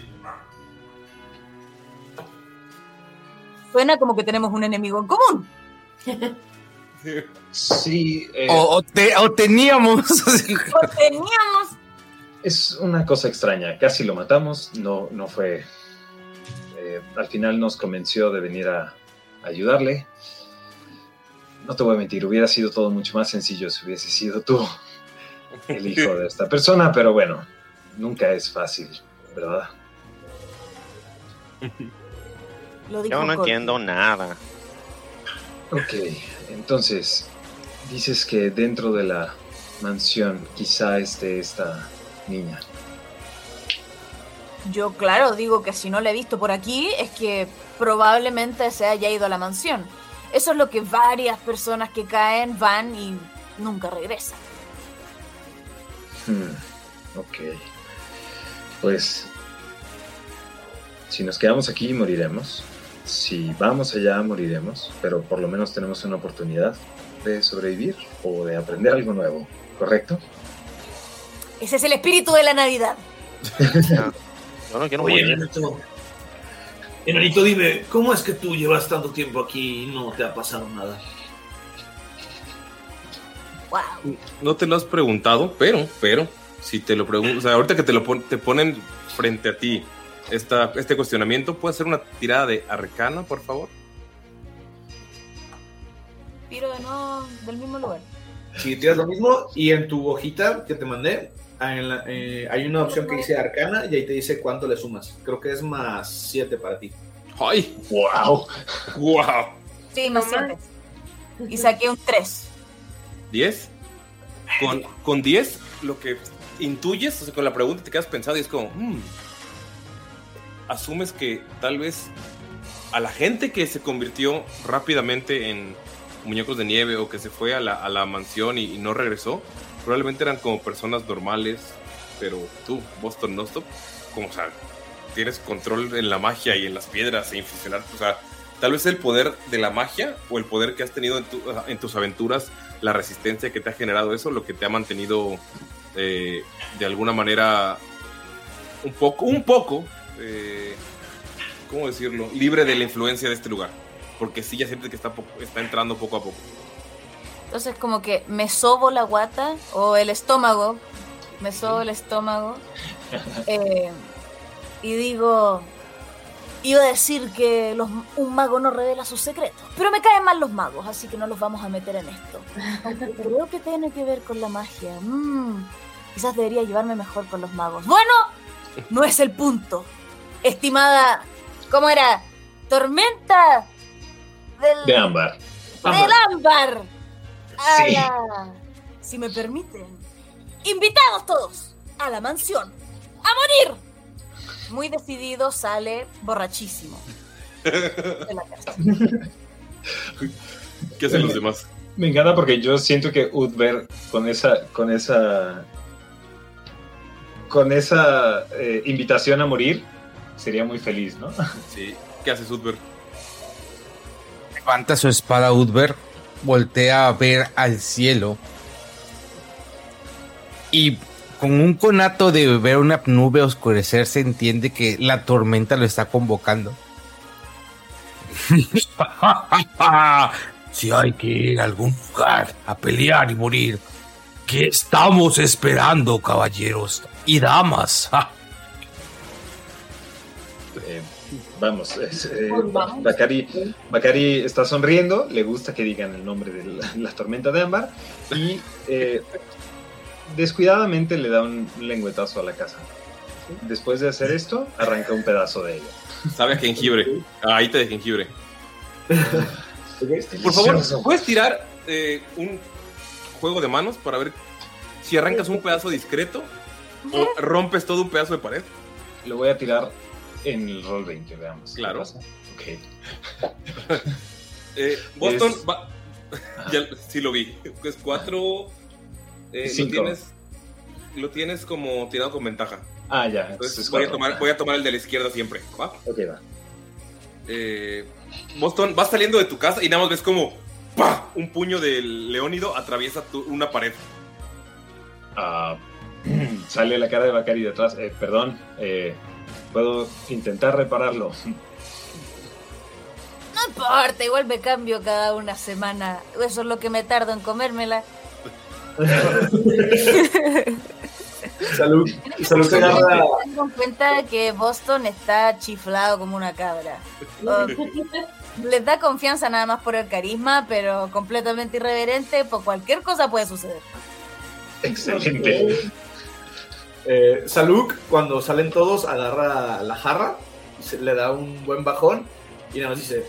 Suena como que tenemos un enemigo en común. Sí. eh, O, o te- o teníamos. <laughs> Lo teníamos. Es una cosa extraña. Casi lo matamos. No, no fue. eh, al final nos convenció de venir a, a ayudarle. No te voy a mentir, hubiera sido todo mucho más sencillo si hubiese sido tú el hijo de esta persona, pero bueno, nunca es fácil, ¿verdad? <laughs> Lo dijo Yo no entiendo nada. Ok, entonces, dices que dentro de la mansión quizá esté esta niña. Yo, claro, digo que si no la he visto por aquí es que probablemente se haya ido a la mansión. Eso es lo que varias personas que caen van y nunca regresan. Hmm, ok. Pues, si nos quedamos aquí, moriremos. Si vamos allá, moriremos. Pero por lo menos tenemos una oportunidad de sobrevivir o de aprender algo nuevo, ¿correcto? Ese es el espíritu de la Navidad. Yo <laughs> no quiero Oye, morir. enanito. Enanito, dime, ¿cómo es que tú llevas tanto tiempo aquí y no te ha pasado nada? Wow. No te lo has preguntado, pero, pero, si te lo pregunto, o sea, ahorita que te lo pon- te ponen frente a ti esta, este cuestionamiento, ¿puedes hacer una tirada de arcana, por favor? Tiro de nuevo del mismo lugar. Si tiras lo mismo y en tu hojita que te mandé en la- eh, hay una opción que dice arcana y ahí te dice cuánto le sumas. Creo que es más 7 para ti. ¡Ay! ¡Wow! ¡Wow! Sí, más siete. Y saqué un 3. ¿10? Con, con 10, lo que intuyes, o sea, con la pregunta te quedas pensado y es como, "Hmm, asumes que tal vez a la gente que se convirtió rápidamente en muñecos de nieve o que se fue a la, a la mansión y, no regresó, probablemente eran como personas normales, pero tú, Boston Nostop, como, o sea, tienes control en la magia y en las piedras e infusionar, o sea, tal vez el poder de la magia o el poder que has tenido en tus aventuras, la resistencia que te ha generado eso, lo que te ha mantenido eh, de alguna manera un poco, un poco, eh, ¿cómo decirlo? Libre de la influencia de este lugar. Porque sí ya sientes que está, está entrando poco a poco. Entonces como que me sobo la guata o el estómago, me sobo el estómago <laughs> eh, y digo, iba a decir que los- un mago no revela sus secretos, pero me caen mal los magos, así que no los vamos a meter en esto. Aunque Creo que tiene que ver con la magia. Mm, quizás debería llevarme mejor con los magos. Bueno, no es el punto. Estimada, ¿cómo era? Tormenta del... De ámbar. ¡Del ámbar! Sí. la- Si me permiten. Invitados todos a la mansión. ¡A morir! Muy decidido sale borrachísimo. de la casa. ¿Qué hacen los demás? Me encanta porque yo siento que Udver con esa, con esa, con esa eh, invitación a morir sería muy feliz, ¿no? <laughs> Sí. ¿Qué hace Sudber? Levanta su espada Udver, voltea a ver al cielo y con un conato de ver una nube oscurecer se entiende que la tormenta lo está convocando. <laughs> si hay que ir a algún lugar a pelear y morir, ¿qué estamos esperando, caballeros y damas? <laughs> Eh, vamos, eh, Pues. Bakari, Bakari está sonriendo, le gusta que digan el nombre de la, la tormenta de ámbar y eh, descuidadamente le da un lengüetazo a la casa. Después de hacer esto, arranca un pedazo de ella. Sabe a jengibre. Ahí te de jengibre. Por favor, ¿puedes tirar eh, un juego de manos para ver si arrancas un pedazo discreto o rompes todo un pedazo de pared? Lo voy a tirar en el roll 20, veamos. ¿Qué Claro. Ok. <laughs> Eh, Boston Es- va. ya, sí lo vi. Es cuatro. eh, lo, tienes, lo tienes como tirado con ventaja. Ah, ya. Entonces a, voy a tomar el de la izquierda siempre. ¿va? Ok, va. Eh, Boston, vas saliendo de tu casa y nada más ves como ¡pah! un puño del leónido atraviesa tu- una pared. Ah, <clears throat> sale la cara de Bakari detrás. Eh, perdón, eh, puedo intentar repararlo. No importa, igual me cambio cada una semana. Eso es lo que me tardo en comérmela. <laughs> Salud. Salud Tengo agarra. en cuenta que Boston está chiflado como una cabra. <laughs> Les da confianza nada más por el carisma, pero completamente irreverente, por cualquier cosa puede suceder. Excelente. Eh, Saluk, cuando salen todos, agarra la jarra, y se le da un buen bajón y nada más dice: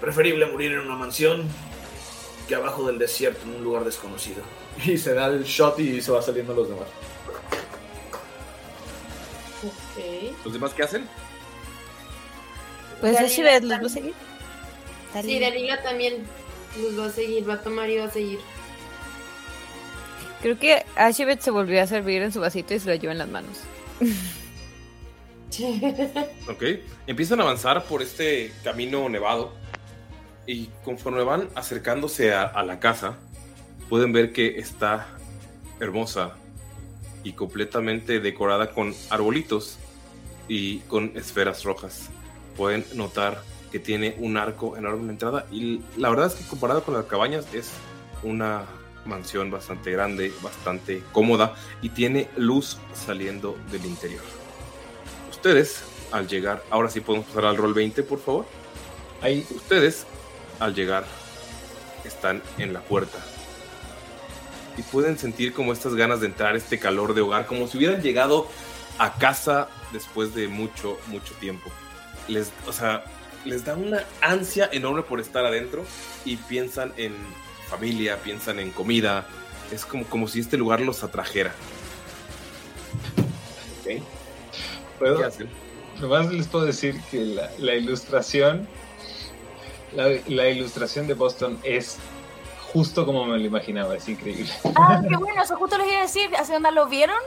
Preferible morir en una mansión que abajo del desierto en un lugar desconocido. <laughs> Y se da el shot y se va saliendo los demás. ¿Los demás qué hacen? Pues Ashibet, ¿los va a seguir? Sí, Dalila también los va a seguir, va a tomar y va a seguir. Creo que Ashibet se volvió a servir en su vasito y se lo lleva en las manos. <laughs> Ok. Empiezan a avanzar por este camino nevado. Y conforme van acercándose a, a la casa, pueden ver que está hermosa y completamente decorada con arbolitos y con esferas rojas. Pueden notar que tiene un arco enorme en la entrada. Y la verdad es que comparado con las cabañas, es una mansión bastante grande, bastante cómoda y tiene luz saliendo del interior. Ustedes, al llegar, ahora sí podemos pasar al rol 20, por favor. Ahí. Ustedes, al llegar, están en la puerta. Y pueden sentir como estas ganas de entrar, este calor de hogar, como si hubieran llegado a casa después de mucho, mucho tiempo. Les, o sea, les da una ansia enorme por estar adentro y piensan en familia, piensan en comida. Es como, como si este lugar los atrajera. Ok. ¿Puedo, ¿Qué hacen? Nomás les puedo decir que la, la ilustración, la, la ilustración de Boston es justo como me lo imaginaba, es increíble. Ah, <laughs> qué bueno, eso justo les iba a decir. ¿Hacia dónde lo vieron?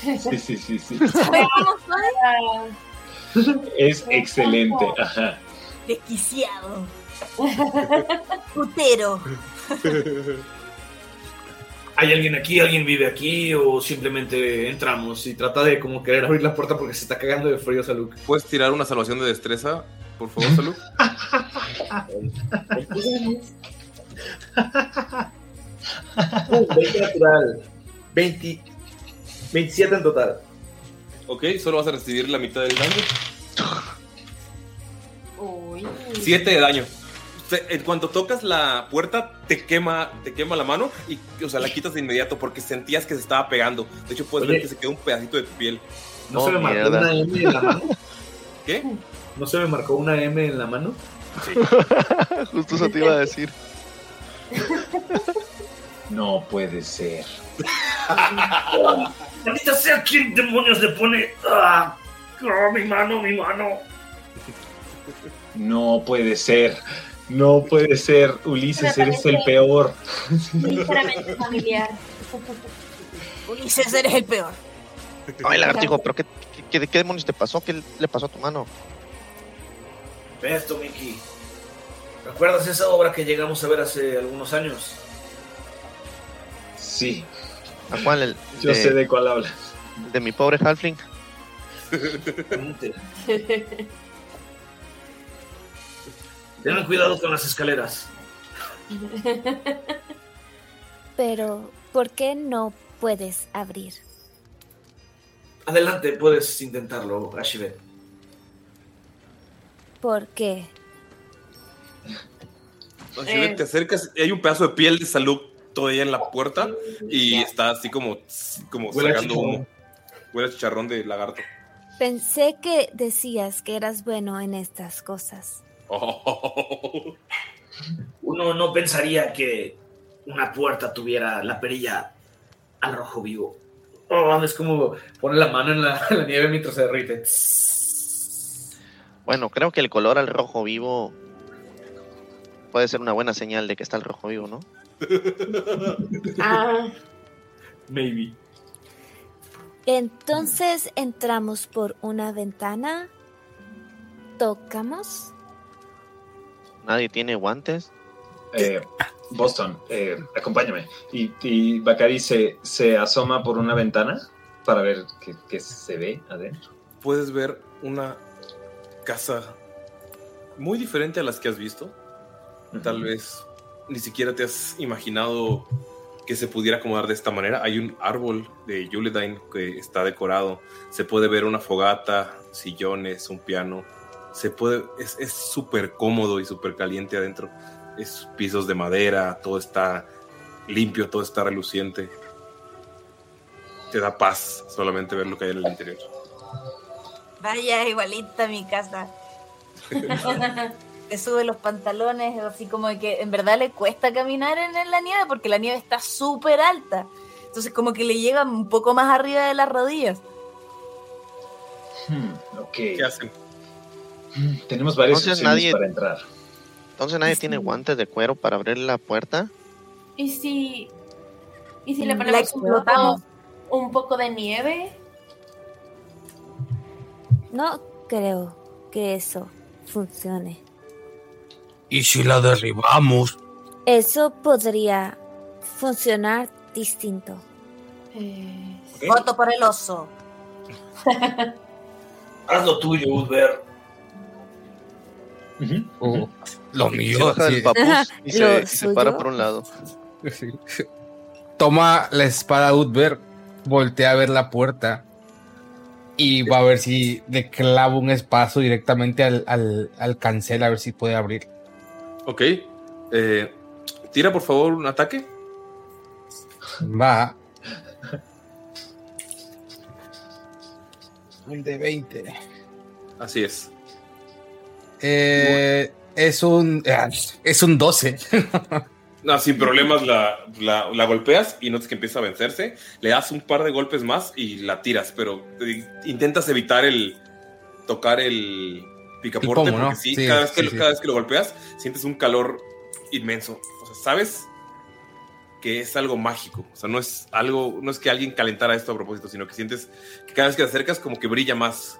Sí, sí, sí, sí. <laughs> Es excelente, ajá. Desquiciado. <laughs> Putero. ¿Hay alguien aquí? ¿Alguien vive aquí? ¿O simplemente entramos y trata de como querer abrir la puerta porque se está cagando de frío Salud? ¿Puedes tirar una salvación de destreza, por favor, Salud? Uh, 20 natural. 20, 27 en total. Ok, solo vas a recibir la mitad del daño. Uy. 7 de daño. En cuanto tocas la puerta, te quema, te quema la mano y, o sea, la quitas de inmediato porque sentías que se estaba pegando. De hecho, puedes Oye. ver que se quedó un pedacito de tu piel. ¿No se me <laughs> marcó una M en la mano? ¿Qué? ¿No se me marcó una M en la mano? Justo eso te iba a decir. No puede ser. <laughs> Maldita sea, ¿quién demonios le pone? ¡Ah! ¡Ah, mi mano, mi mano! No puede ser. No puede ser. Ulises, eres el peor. Ligeramente familiar. Ulises, eres el peor. Ay, lagartijo, pero qué, qué, qué demonios te pasó? ¿Qué le pasó a tu mano? Ve esto, Mickey. ¿Recuerdas esa obra que llegamos a ver hace algunos años? Sí. ¿A cuál? El, Yo sé de cuál hablas. De mi pobre Halfling. <laughs> Tengan cuidado con las escaleras. Pero, ¿por qué no puedes abrir? Adelante, puedes intentarlo, Ashibet. ¿Por qué? Eh. que te acercas y hay un pedazo de piel de salud todavía en la puerta y está así como, como Huele sacando chicharrón. humo. Huele a chicharrón de lagarto. Pensé que decías que eras bueno en estas cosas. Uno no pensaría que una puerta tuviera la perilla al rojo vivo. Oh, es como pone la mano en la, en la nieve mientras se derrite. Bueno, creo que el color al rojo vivo puede ser una buena señal de que está el rojo vivo, ¿no? <laughs> Ah, Maybe. Entonces entramos por una ventana, tocamos. Nadie tiene guantes. Eh, Boston, eh, acompáñame. Y, y Bacari se, se asoma por una ventana para ver qué, qué se ve adentro. Puedes ver una casa muy diferente a las que has visto. Tal vez ni siquiera te has imaginado que se pudiera acomodar de esta manera. Hay un árbol de Yuledine que está decorado. Se puede ver una fogata, sillones, un piano. Se puede, es es súper cómodo y súper caliente adentro. Es pisos de madera, todo está limpio, todo está reluciente. Te da paz solamente ver lo que hay en el interior. Vaya, igualita mi casa. <laughs> Te sube los pantalones, así como que en verdad le cuesta caminar en, la nieve porque la nieve está súper alta. Entonces como que le llega un poco más arriba de las rodillas. Hmm, ok. ¿Qué hacen? Tenemos varias Entonces opciones nadie- para entrar. Entonces nadie tiene guantes de cuero para abrir la puerta. ¿Y si, y si le Mm, ponemos la un explotamos. poco, un poco de nieve? No creo que eso funcione. ¿Y si la derribamos? Eso podría funcionar distinto. Eh, Voto por el oso. Haz lo tuyo, Udber. Oh, lo Se mío. del papús y se, y se para por un lado. Sí. Toma la espada Utber, voltea a ver la puerta y va a ver si le clava un espacio directamente al, al, al cancel, a ver si puede abrir. Ok. eh, tira por favor un ataque. Va. Un de 20. Así es. Eh, es un. eh, Es un 12. No, sin problemas la, la- la golpeas y notas que empieza a vencerse. Le das un par de golpes más y la tiras, pero eh, intentas evitar el, tocar el picaporte. El pomo, porque ¿no? sí, Sí, cada, vez que, sí, lo- sí. cada vez que lo golpeas, sientes un calor inmenso. O sea, sabes que es algo mágico. O sea, no es algo, no es que alguien calentara esto a propósito, sino que sientes que cada vez que te acercas, como que brilla más.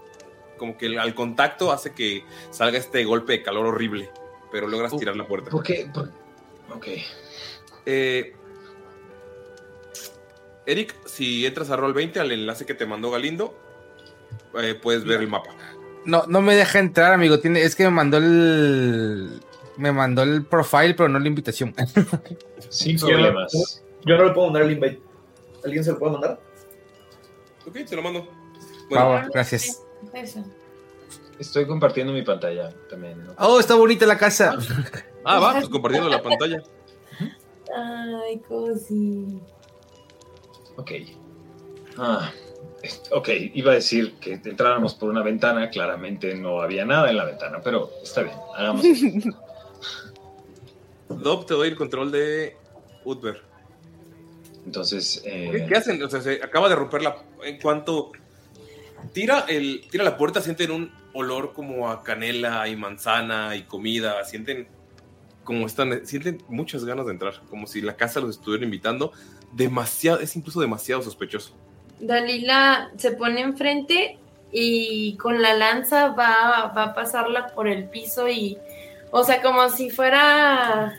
Como que el- al contacto hace que salga este golpe de calor horrible. Pero logras tirar la puerta. ¿Por qué? Por- Ok. Eh, Eric, si entras a Roll20 al enlace que te mandó Galindo, eh, puedes ver el mapa. No, no me deja entrar, amigo. Tiene, es que me mandó el. Me mandó el profile, pero no la invitación. <laughs> Sin problemas. Yo no le puedo mandar el invite. ¿Alguien se lo puede mandar? Ok, te lo mando. Va, gracias. Eso. Estoy compartiendo mi pantalla también. ¿no? Oh, está bonita la casa. Ah, va, pues compartiendo la pantalla. Ay, cosi. Ok. Ah, ok, iba a decir que entráramos por una ventana. Claramente no había nada en la ventana, pero está bien, hagamos. <laughs> Dob, te doy el control de Utber. Entonces, ¿Qué, eh, qué hacen? O sea, se acaba de romper la. En cuanto tira, el, tira la puerta, sienten un olor como a canela y manzana y comida. Sienten como están. Sienten muchas ganas de entrar. Como si la casa los estuviera invitando. Demasiado, es incluso demasiado sospechoso. Dalila se pone enfrente y con la lanza va, va a pasarla por el piso y, o sea, como si fuera,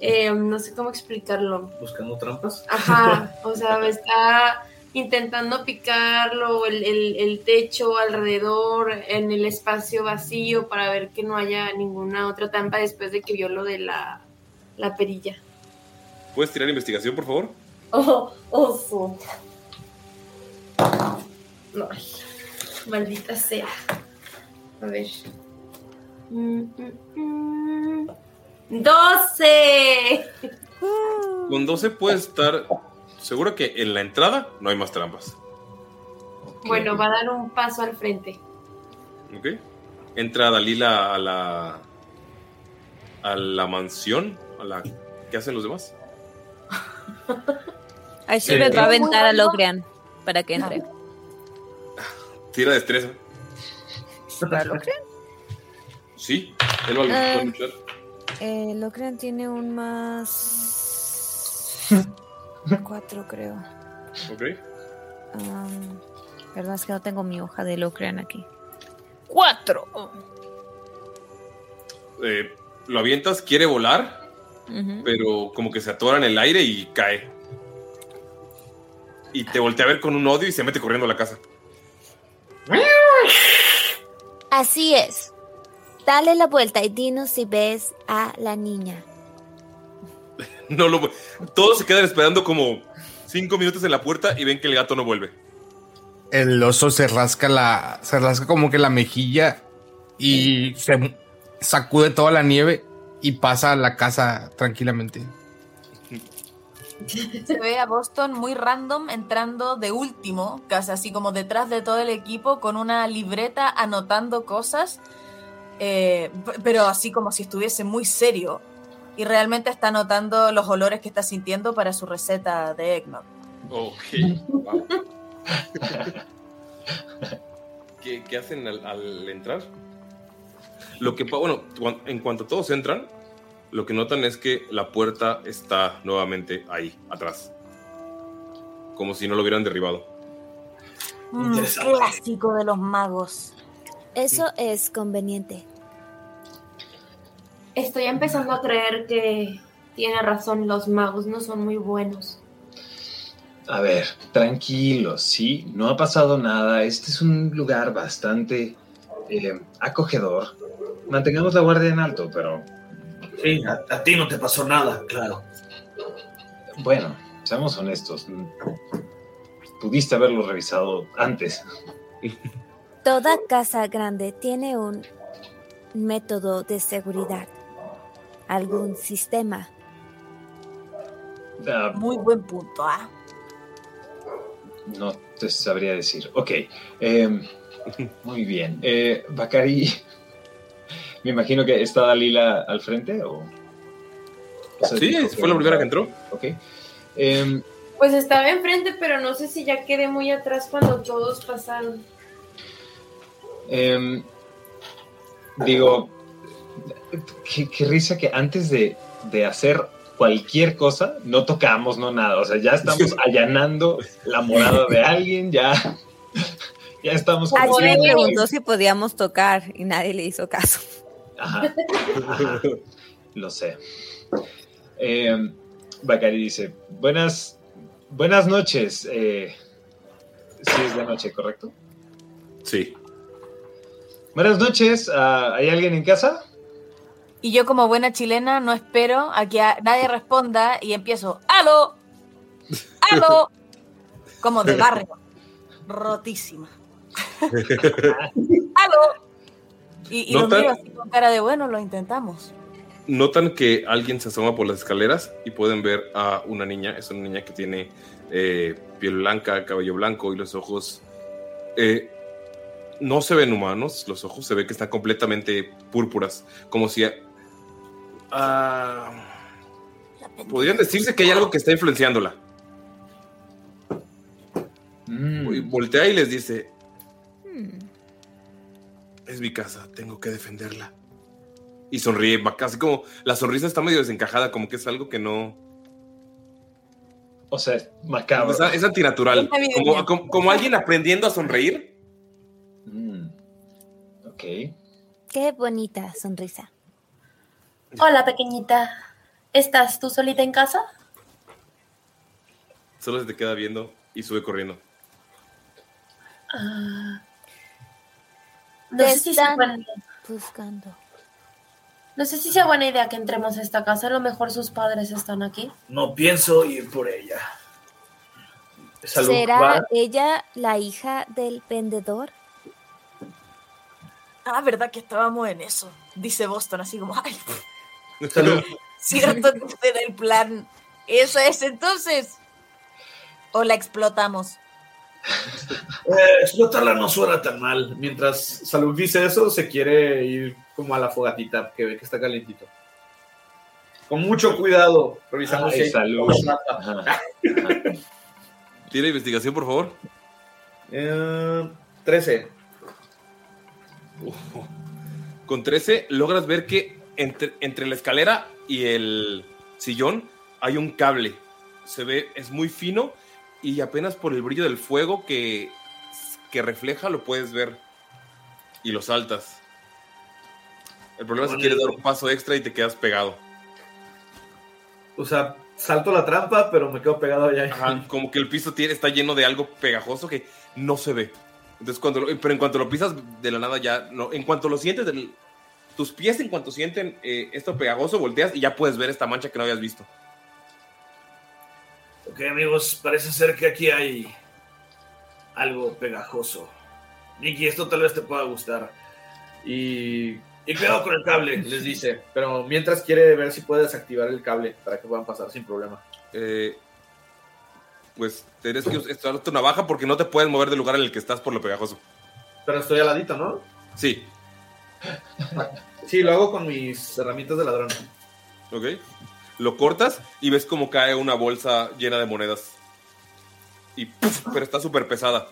eh, no sé cómo explicarlo. Buscando trampas. Ajá, <laughs> o sea, está intentando picarlo, el, el, el techo alrededor, en el espacio vacío para ver que no haya ninguna otra trampa después de que vio lo de la, la perilla. ¿Puedes tirar investigación, por favor? <laughs> Oh, oso. No, ay, maldita sea. A ver. Mm, mm, mm. ¡Doce! Con 12 puedes estar seguro que en la entrada no hay más trampas. Bueno, va a dar un paso al frente. ¿Ok? Entra Dalila a la. a la mansión. A la. ¿Qué hacen los demás? Ahí sí Eh, les va a eh. aventar a Logrean para que entre. Tira destreza. ¿Para Logrean? Sí, él va a Ah. va a luchar. Eh, Logrean tiene un más. <laughs> Cuatro, creo. Ok. Um, perdón, es que no tengo mi hoja de Logrean aquí. ¡Cuatro! Eh, lo avientas, quiere volar, pero como que se atora en el aire y cae. Y te voltea a ver con un odio y se mete corriendo a la casa. Así es. Dale la vuelta y dinos si ves a la niña. <laughs> No lo, todos se quedan esperando como cinco minutos en la puerta y ven que el gato no vuelve. El oso se rasca la. Se rasca como que la mejilla y se sacude toda la nieve y pasa a la casa tranquilamente. Se ve a Boston muy random entrando de último, casi así como detrás de todo el equipo, con una libreta anotando cosas, eh, pero así como si estuviese muy serio. Y realmente está anotando los olores que está sintiendo para su receta de eggnog. Ok. wow. <laughs> ¿Qué, qué hacen al, al entrar? Lo que, pa- bueno, en cuanto todos entran, lo que notan es que la puerta está nuevamente ahí, atrás. Como si no lo hubieran derribado. Mm, clásico de los magos. Eso es conveniente. Estoy empezando a creer que tiene razón, los magos no son muy buenos. a ver, tranquilos, sí, no ha pasado nada. Este es un lugar bastante eh, acogedor. Mantengamos la guardia en alto, pero Sí, a, a ti no te pasó nada, claro. bueno, seamos honestos. Pudiste haberlo revisado antes. Toda casa grande tiene un método de seguridad. Algún sistema. Muy buen punto, ¿ah? No te sabría decir. Ok. eh, muy bien. Eh, Bacari, <laughs> me imagino que está Dalila al frente o. o sea, Sí, fue la primera que entró. Ok. Em, Pues estaba enfrente, pero no sé si ya quedé muy atrás cuando todos pasaron. Em, digo, qué, qué risa que antes de, de hacer cualquier cosa, no tocamos, no nada. O sea, ya estamos <laughs> allanando la morada de alguien, ya, <laughs> ya estamos... Alguien conociendo- preguntó si podíamos tocar y nadie le hizo caso. Ajá, ajá, lo sé. Eh, Bacari dice, buenas, buenas noches. Eh, sí, es de noche, ¿correcto? Sí. Buenas noches. ah, ¿Hay alguien en casa? Y yo como buena chilena no espero a que a- nadie responda y empiezo, ¡aló! ¡aló! <laughs> Como de barrio. Rotísima. <laughs> ¡aló! Y, lo miro así con cara de, bueno, lo intentamos. Notan que alguien se asoma por las escaleras y pueden ver a una niña. Es una niña que tiene eh, piel blanca, cabello blanco y los ojos. eh, no se ven humanos, los ojos se ve que están completamente púrpuras. Como si. Ah, podrían decirse que hay algo que está influenciándola. Y voltea y les dice: Es mi casa, tengo que defenderla. Y sonríe, casi como la sonrisa está medio desencajada, como que es algo que no. O sea, es macabro. Es, es antinatural. Como, como- como alguien aprendiendo a sonreír. Ok. Qué bonita sonrisa. Hola, pequeñita. ¿Estás tú solita en casa? Solo se te queda viendo y sube corriendo. Ah, no Te sé si sea buena, buscando. no sé si sea buena idea que entremos a esta casa. A lo mejor sus padres están aquí. No pienso ir por ella. Salud, ¿Será va. ella la hija del vendedor? Ah, ¿verdad que estábamos en eso? Dice Boston así como, ay, Salud. cierto que este era el plan. Eso es entonces. O la explotamos. Eh, explotarla no suena tan mal. Mientras Salud dice eso, se quiere ir como a la fogatita, que ve que está calentito. Con mucho cuidado, revisando Ay, si Salud. Ajá. Tira investigación, por favor. Eh, 13. Con 13 logras ver que entre, entre la escalera y el sillón hay un cable. Se ve, es muy fino y apenas por el brillo del fuego que, que refleja lo puedes ver y lo saltas. El problema es que quieres dar un paso extra y te quedas pegado. O sea, salto la trampa, pero me quedo pegado allá. Ajá, como que el piso tiene, está lleno de algo pegajoso que no se ve. Entonces, cuando lo- pero en cuanto lo pisas de la nada ya, no, en cuanto lo sientes, del- tus pies en cuanto sienten eh, esto pegajoso, volteas y ya puedes ver esta mancha que no habías visto. Ok, amigos, parece ser que aquí hay algo pegajoso. Nicky, esto tal vez te pueda gustar. Y, y cuidado con el cable, les dice. Pero mientras quiere ver si puede desactivar el cable para que puedan pasar sin problema. Eh, pues tienes que usar tu navaja porque no te puedes mover del lugar en el que estás por lo pegajoso. Pero estoy al ladito, ¿no? Sí, Sí, lo hago con mis herramientas de ladrón. ok. Lo cortas y ves como cae una bolsa llena de monedas. Y ¡puf! pero está súper pesada.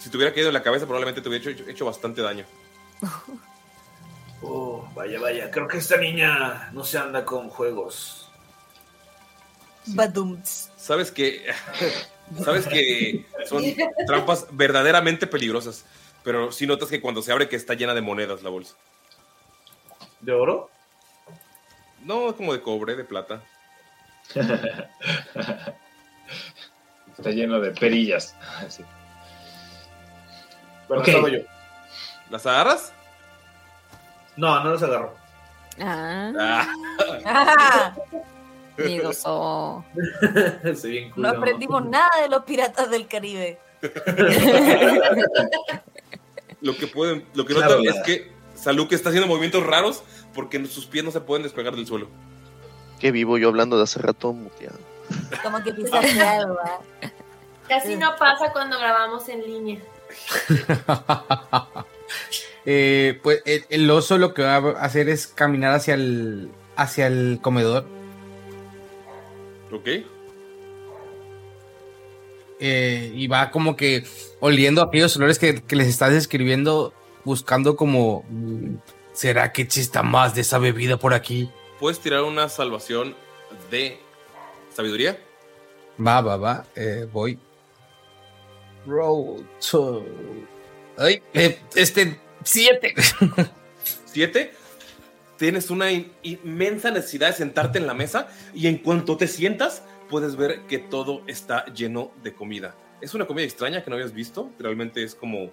Si te hubiera caído en la cabeza, probablemente te hubiera hecho, hecho bastante daño. <laughs> Oh, vaya, vaya. Creo que esta niña no se anda con juegos. Badumts. Sabes que. <laughs> Sabes que son trampas verdaderamente peligrosas. Pero sí notas que cuando se abre que está llena de monedas la bolsa. ¿De oro? No, es como de cobre, de plata. <laughs> Está lleno de perillas. <laughs> Así. Bueno, Ok. eso hago yo. ¿Las agarras? No, no los agarro. Ah, Ah. <laughs> miedoso. Soy bien No aprendimos nada de los piratas del Caribe. Lo que pueden, lo que Claro, notan es que Saluk está haciendo movimientos raros porque sus pies no se pueden despegar del suelo. Qué vivo yo hablando de hace rato muteado. Como que pisaste algo, ¿ah? Casi no pasa cuando grabamos en línea. <laughs> Eh, pues el, el oso lo que va a hacer es caminar hacia el, hacia el comedor. ¿Ok? Eh, y va como que oliendo aquellos olores que, que les estás describiendo buscando como, ¿será que exista más de esa bebida por aquí? ¿Puedes tirar una salvación de sabiduría? Va, va, va, eh, voy. Roll to... Ay, eh, este, siete. <laughs> ¿Siete? Tienes una in- inmensa necesidad de sentarte en la mesa y en cuanto te sientas, puedes ver que todo está lleno de comida. Es una comida extraña que no habías visto. Realmente es como,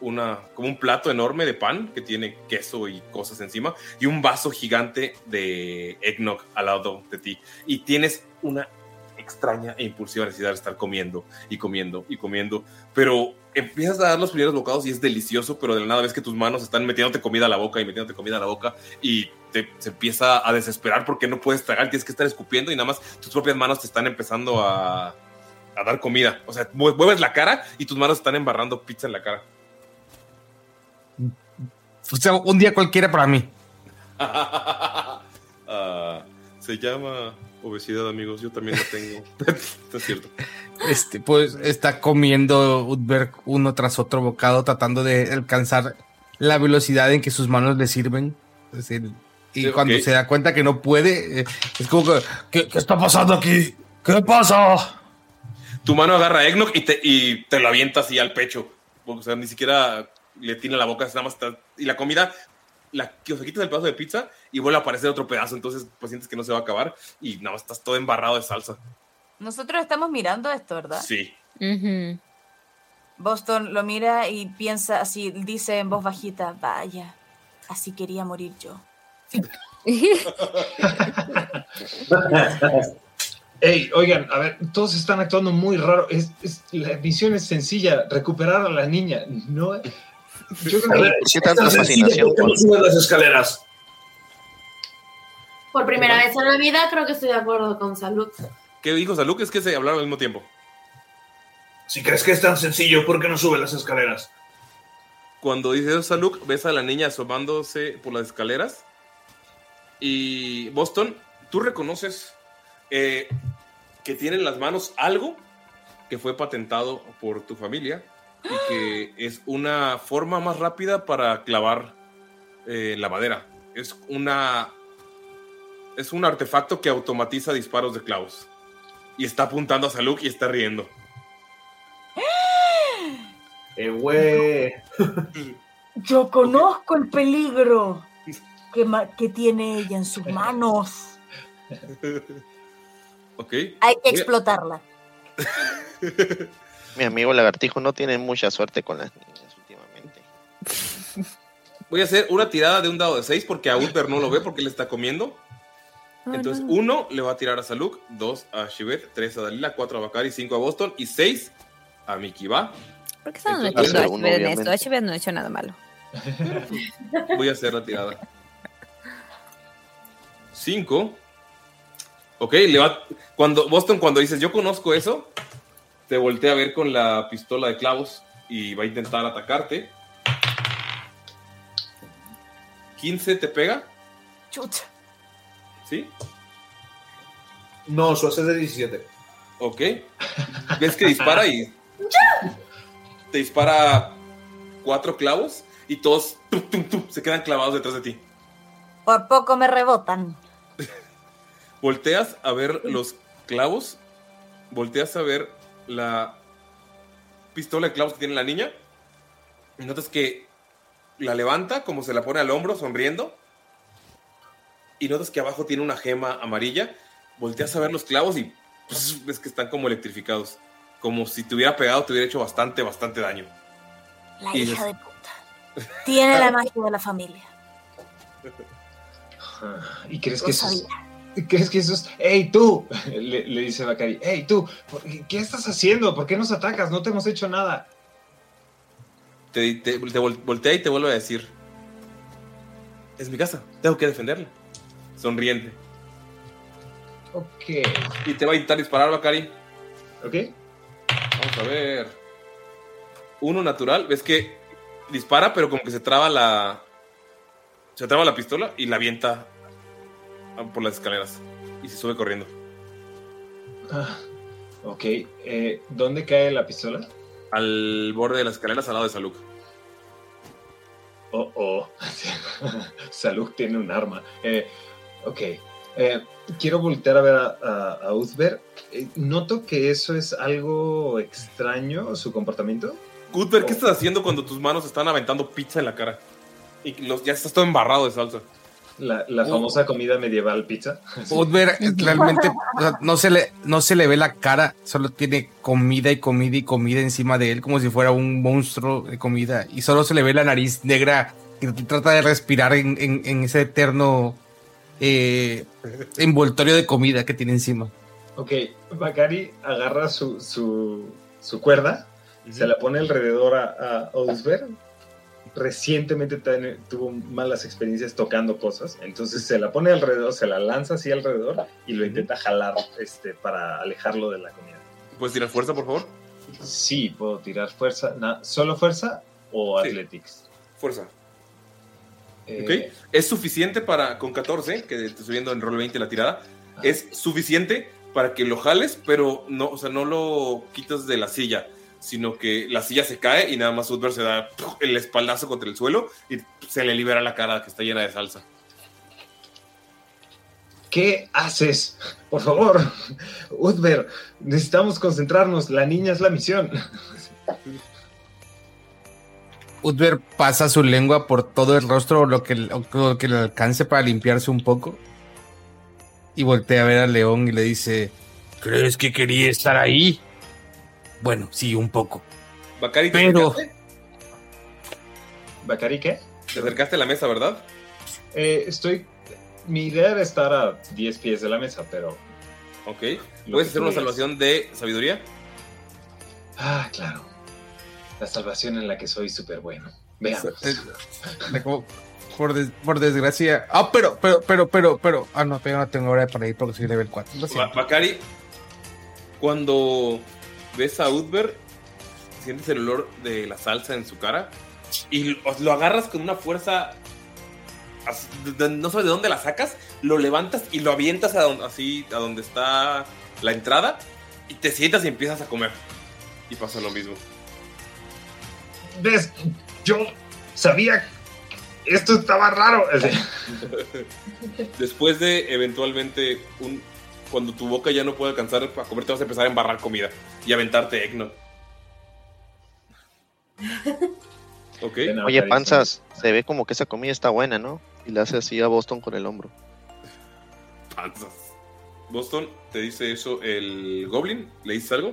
una, como un plato enorme de pan que tiene queso y cosas encima y un vaso gigante de eggnog al lado de ti. Y tienes una extraña e impulsiva necesidad de estar comiendo y comiendo y comiendo. Pero empiezas a dar los primeros bocados y es delicioso, pero de la nada ves que tus manos están metiéndote comida a la boca y metiéndote comida a la boca y te, se empieza a desesperar porque no puedes tragar, tienes que estar escupiendo y nada más tus propias manos te están empezando a, a dar comida. O sea, mue- mueves la cara y tus manos están embarrando pizza en la cara. O sea, un día cualquiera para mí. <laughs> Ah, se llama obesidad, amigos. Yo también la tengo. <laughs> Es cierto. Este, pues está comiendo Utberg uno tras otro bocado, tratando de alcanzar la velocidad en que sus manos le sirven. Es decir, y Sí, cuando se da cuenta que no puede, eh, es como que, ¿qué, qué está pasando aquí? ¿Qué pasa? Tu mano agarra eggnog y te, y te lo avienta así al pecho. O sea, ni siquiera le tiene la boca, nada más está- Y la comida, la, que, o sea, quitas el pedazo de pizza y vuelve a aparecer otro pedazo. Entonces, pues sientes que no se va a acabar y nada más estás todo embarrado de salsa. Nosotros estamos mirando esto, ¿verdad? Sí. Boston lo mira y piensa así, dice en voz bajita, vaya, así quería morir yo. <laughs> Ey, oigan, a ver, todos están actuando muy raro. Es, es- la misión es sencilla, recuperar a la niña. No, yo creo que- ¿Qué tanta es tan sencillo, fascinación ¿por qué no con- subes las escaleras? Por primera vez en la vida creo que estoy de acuerdo con Salud. ¿Qué dijo Saluk? Es que se hablaron al mismo tiempo. Si crees que es tan sencillo, ¿por qué no subes las escaleras? Cuando dice eso, Saluk, ves a la niña asomándose por las escaleras. Y Boston, tú reconoces eh, que tiene en las manos algo que fue patentado por tu familia y que <gasps> es una forma más rápida para clavar eh, la madera. Es una. Es un artefacto que automatiza disparos de clavos. Y está apuntando a Saluk y está riendo. Eh, güey. <laughs> Yo conozco el peligro que, que tiene ella en sus manos. <laughs> Ok. Hay que explotarla. <laughs> Mi amigo lagartijo no tiene mucha suerte con las niñas últimamente. <laughs> Voy a hacer una tirada de un dado de 6 porque a Uther no lo ve porque él está comiendo. Entonces, uno le va a tirar a Saluk, dos a Shivet, tres a Dalila, cuatro a Bakari, cinco a Boston y seis a Miki. ¿Va? ¿Por qué Entonces, metiendo a Ashbeth en esto? Ashbeth no ha hecho nada malo. Voy a hacer la tirada. Cinco. Ok, le va. Cuando, Boston, cuando dices yo conozco eso, te voltea a ver con la pistola de clavos y va a intentar atacarte. 15 te pega, Chucha. ¿sí? No, su AC es de 17. Ok. Ves que dispara y. Te dispara cuatro clavos y todos tum, tum, tum, se quedan clavados detrás de ti. Por poco me rebotan. Volteas a ver los clavos. Volteas a ver la pistola de clavos que tiene la niña. Y notas que la levanta como se la pone al hombro, sonriendo. Y notas que abajo tiene una gema amarilla. Volteas a ver los clavos y pues, ves que están como electrificados. Como si te hubiera pegado, te hubiera hecho bastante, bastante daño. La Y hija dices- de puta. Tiene la <laughs> magia de la familia. ¿Y crees que eso es, sabía. ¿Crees <laughs> que eso es... ¡Ey, tú! <laughs> Le, le dice Bakari. ¡Ey, tú! ¿por qué- ¿Qué estás haciendo? ¿Por qué nos atacas? No te hemos hecho nada. Te, te- te vol- voltea y te vuelve a decir: Es mi casa, tengo que defenderla. Sonriente. Ok. Y te va a intentar disparar, Bakari. Ok. Vamos a ver. Uno natural, ves que dispara, pero como que se traba la. Se traba la pistola y la avienta por las escaleras. Y se sube corriendo. Ah, ok. eh, ¿Dónde cae la pistola? Al borde de las escaleras al lado de Saluk. Oh, oh. <laughs> Salud tiene un arma. Eh, ok. Eh, quiero voltear a ver a, a, a Uzber. Eh, noto que eso es algo extraño, su comportamiento. Cuthbert, ¿qué estás haciendo cuando tus manos están aventando pizza en la cara? Y los, ya estás todo embarrado de salsa. La, la Uh. famosa comida medieval pizza. <laughs> Udver realmente o sea, no, se le, no se le ve la cara, solo tiene comida y comida y comida encima de él, como si fuera un monstruo de comida. Y solo se le ve la nariz negra que trata de respirar en, en- en ese eterno eh, envoltorio de comida que tiene encima. Ok, Bakari agarra su, su, su cuerda, se la pone alrededor a, a Osberg. Recientemente tuvo malas experiencias tocando cosas, entonces se la pone alrededor, se la lanza así alrededor y lo intenta jalar este, para alejarlo de la comida. ¿Puedes tirar fuerza, por favor? Sí, puedo tirar fuerza. Na- ¿Solo fuerza o Sí. athletics? Fuerza. Eh. Es suficiente para, con 14, que te estoy viendo en roll 20 la tirada, es suficiente para que lo jales, pero no, o sea, no lo quitas de la silla, sino que la silla se cae y nada más Udver se da el espaldazo contra el suelo y se le libera la cara que está llena de salsa. ¿Qué haces? Por favor, Udver, necesitamos concentrarnos. La niña es la misión. Udver pasa su lengua por todo el rostro, lo que, lo que le alcance para limpiarse un poco. Y voltea a ver al león y le dice: ¿Crees que quería estar ahí? Bueno, sí, un poco. Bacari, ¿te Pero- acercaste? ¿Bacari qué? Te acercaste a la mesa, ¿verdad? Eh, estoy. Mi idea era estar a 10 pies de la mesa, pero. Ok. Lo ¿Puedes hacer una salvación de sabiduría? Ah, claro. La salvación en la que soy súper bueno. Veamos. Por, des- por desgracia. Ah, pero, pero, pero, pero, pero. Ah, no, pero no tengo hora para ir porque soy level 4. Lo Ba- siento. Bacari, cuando ves a Udver, sientes el olor de la salsa en su cara y lo, agarras con una fuerza. No sabes de dónde la sacas, lo levantas y lo avientas a donde, así a donde está la entrada y te sientas y empiezas a comer. Y pasa lo mismo. ¿Ves? Yo sabía. que Esto estaba raro. <laughs> <laughs> Después de eventualmente un. Cuando tu boca ya no puede alcanzar a comer, te vas a empezar a embarrar comida y aventarte egno. <laughs> Ok. Oye, panzas, se ve como que esa comida está buena, ¿no? Y le hace así a Boston con el hombro. Panzas. Boston, ¿te dice eso el Goblin? ¿Le dices algo?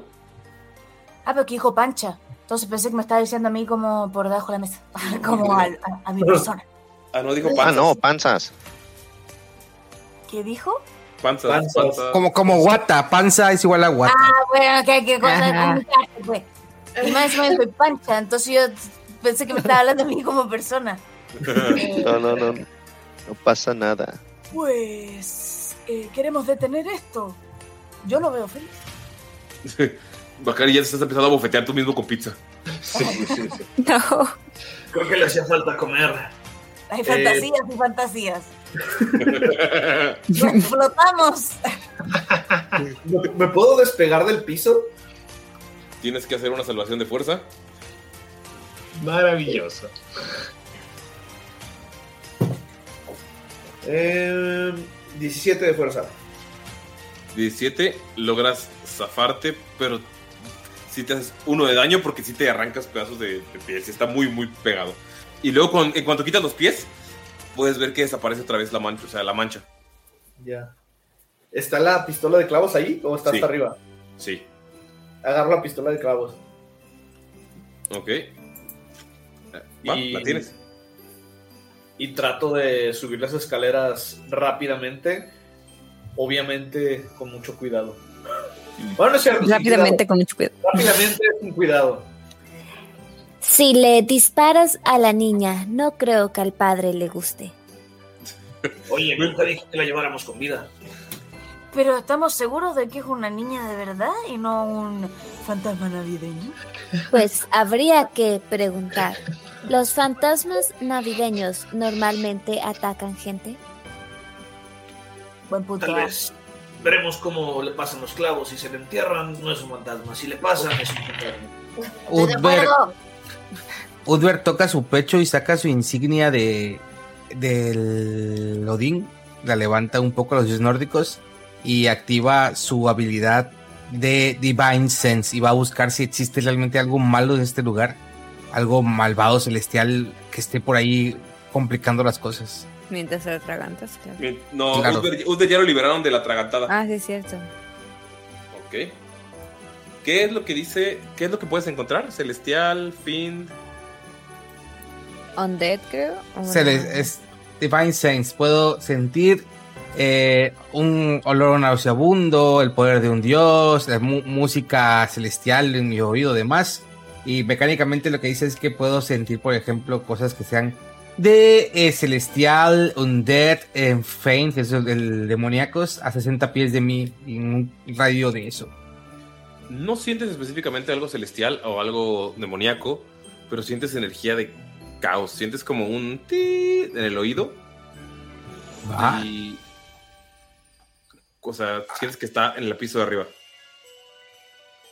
Ah, pero que dijo pancha. Entonces pensé que me estaba diciendo a mí como por debajo de la mesa. <laughs> como a, a mi persona. Ah, no, dijo Ah, panzas. no, panzas. ¿Qué dijo? Panzas, Panzas. panzas. Como, como guata, panza es igual a guata. Ah, bueno, que hay que pues. Y más encima soy pancha, entonces yo pensé que me estaba hablando a mí como persona. <laughs> No, no, no. No pasa nada. Pues, eh, queremos detener esto. Yo lo veo feliz. <laughs> Bacari, ya te estás empezando a bofetear tú mismo con pizza. <laughs> Sí, sí, sí. No. Creo que le hacía falta comer. Hay Eh, fantasías y fantasías. Nos flotamos. ¿Me- ¿Me puedo despegar del piso? Tienes que hacer una salvación de fuerza. Maravilloso. Eh, 17 de fuerza. 17, logras zafarte, pero si te haces uno de daño porque si te arrancas pedazos de, de piel. Sí está muy, muy pegado. Y luego, con- en cuanto quitas los pies, puedes ver que desaparece otra vez la mancha. O sea, la mancha. Ya. ¿Está la pistola de clavos ahí o está Sí. hasta arriba? Sí. Agarro la pistola de clavos. Ok. Eh, Va, Y- la tienes. Y trato de subir las escaleras rápidamente. Obviamente con mucho cuidado. Bueno, no es cierto, Rápidamente, con mucho cuidado. Rápidamente con cuidado. Si le disparas a la niña, no creo que al padre le guste. Oye, nunca dije que la lleváramos con vida. Pero estamos seguros de que es una niña de verdad y no un fantasma navideño. Pues habría que preguntar. ¿Los fantasmas navideños normalmente atacan gente? Buen punto. Tal vez veremos cómo le pasan los clavos. Si se le entierran, no es un fantasma. Si le pasan, es un fantasma. Udver toca su pecho y saca su insignia de del Odín, la levanta un poco a los dioses nórdicos y activa su habilidad de Divine Sense y va a buscar si existe realmente algo malo en este lugar, algo malvado celestial que esté por ahí complicando las cosas. Mientras se atragantas, claro. No, Claro. Ya lo liberaron de la tragantada. Ah, sí, es cierto. Ok. ¿Qué es lo que dice? ¿Qué es lo que puedes encontrar? Celestial, Fiend. Undead, creo. Se les- es Divine Sense. Puedo sentir eh, un olor nauseabundo, el poder de un dios, la música celestial en mi oído, demás. Y mecánicamente lo que dice es que puedo sentir, por ejemplo, cosas que sean de eh, celestial, undead, en faint, que es el, el demoníacos, a 60 pies de mí, en un radio de eso. No sientes específicamente algo celestial o algo demoníaco, pero sientes energía de caos. Sientes como un ti en el oído. Va. Y. O sea, sientes que está en el piso de arriba.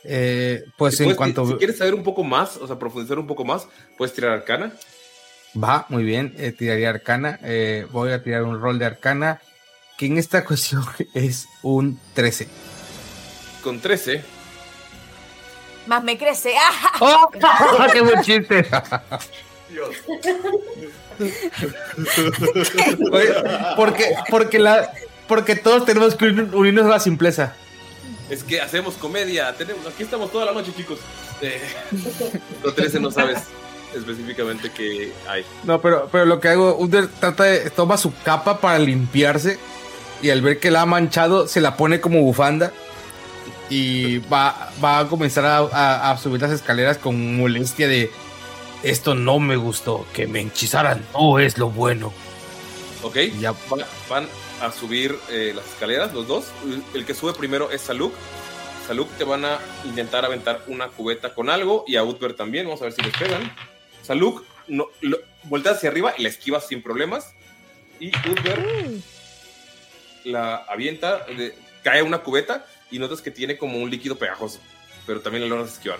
Eh, pues Si en puedes- cuanto... Si quieres saber un poco más, o sea, profundizar un poco más, puedes tirar arcana. Va, muy bien, eh, tiraría arcana. eh, voy a tirar un rol de arcana, que en esta <laughs> cuestión es un 13. Con 13. Más me crece. ¡Ah! <laughs> ¡Oh! <laughs> ¡Qué buen chiste! Oye, porque, porque, la, porque todos tenemos que unir- unirnos a la simpleza. Es que hacemos comedia. Tenemos, aquí estamos toda la noche, chicos. Eh, con 13 no sabes específicamente qué hay. No, pero, pero lo que hago, Under trata de, toma su capa para limpiarse y al ver que la ha manchado, se la pone como bufanda y va, va a comenzar a, a- a subir las escaleras con molestia de esto no me gustó, que me hechizaran no es lo bueno. Ok, Va- van a subir eh, las escaleras, los dos. El que sube primero es Saluk. Saluk te van a intentar aventar una cubeta con algo y a Utber también. Vamos a ver si les pegan. Saluk no, lo, voltea hacia arriba y la esquivas sin problemas. Y Utber la avienta, de- cae una cubeta y notas que tiene como un líquido pegajoso. Pero también lo logras esquivar.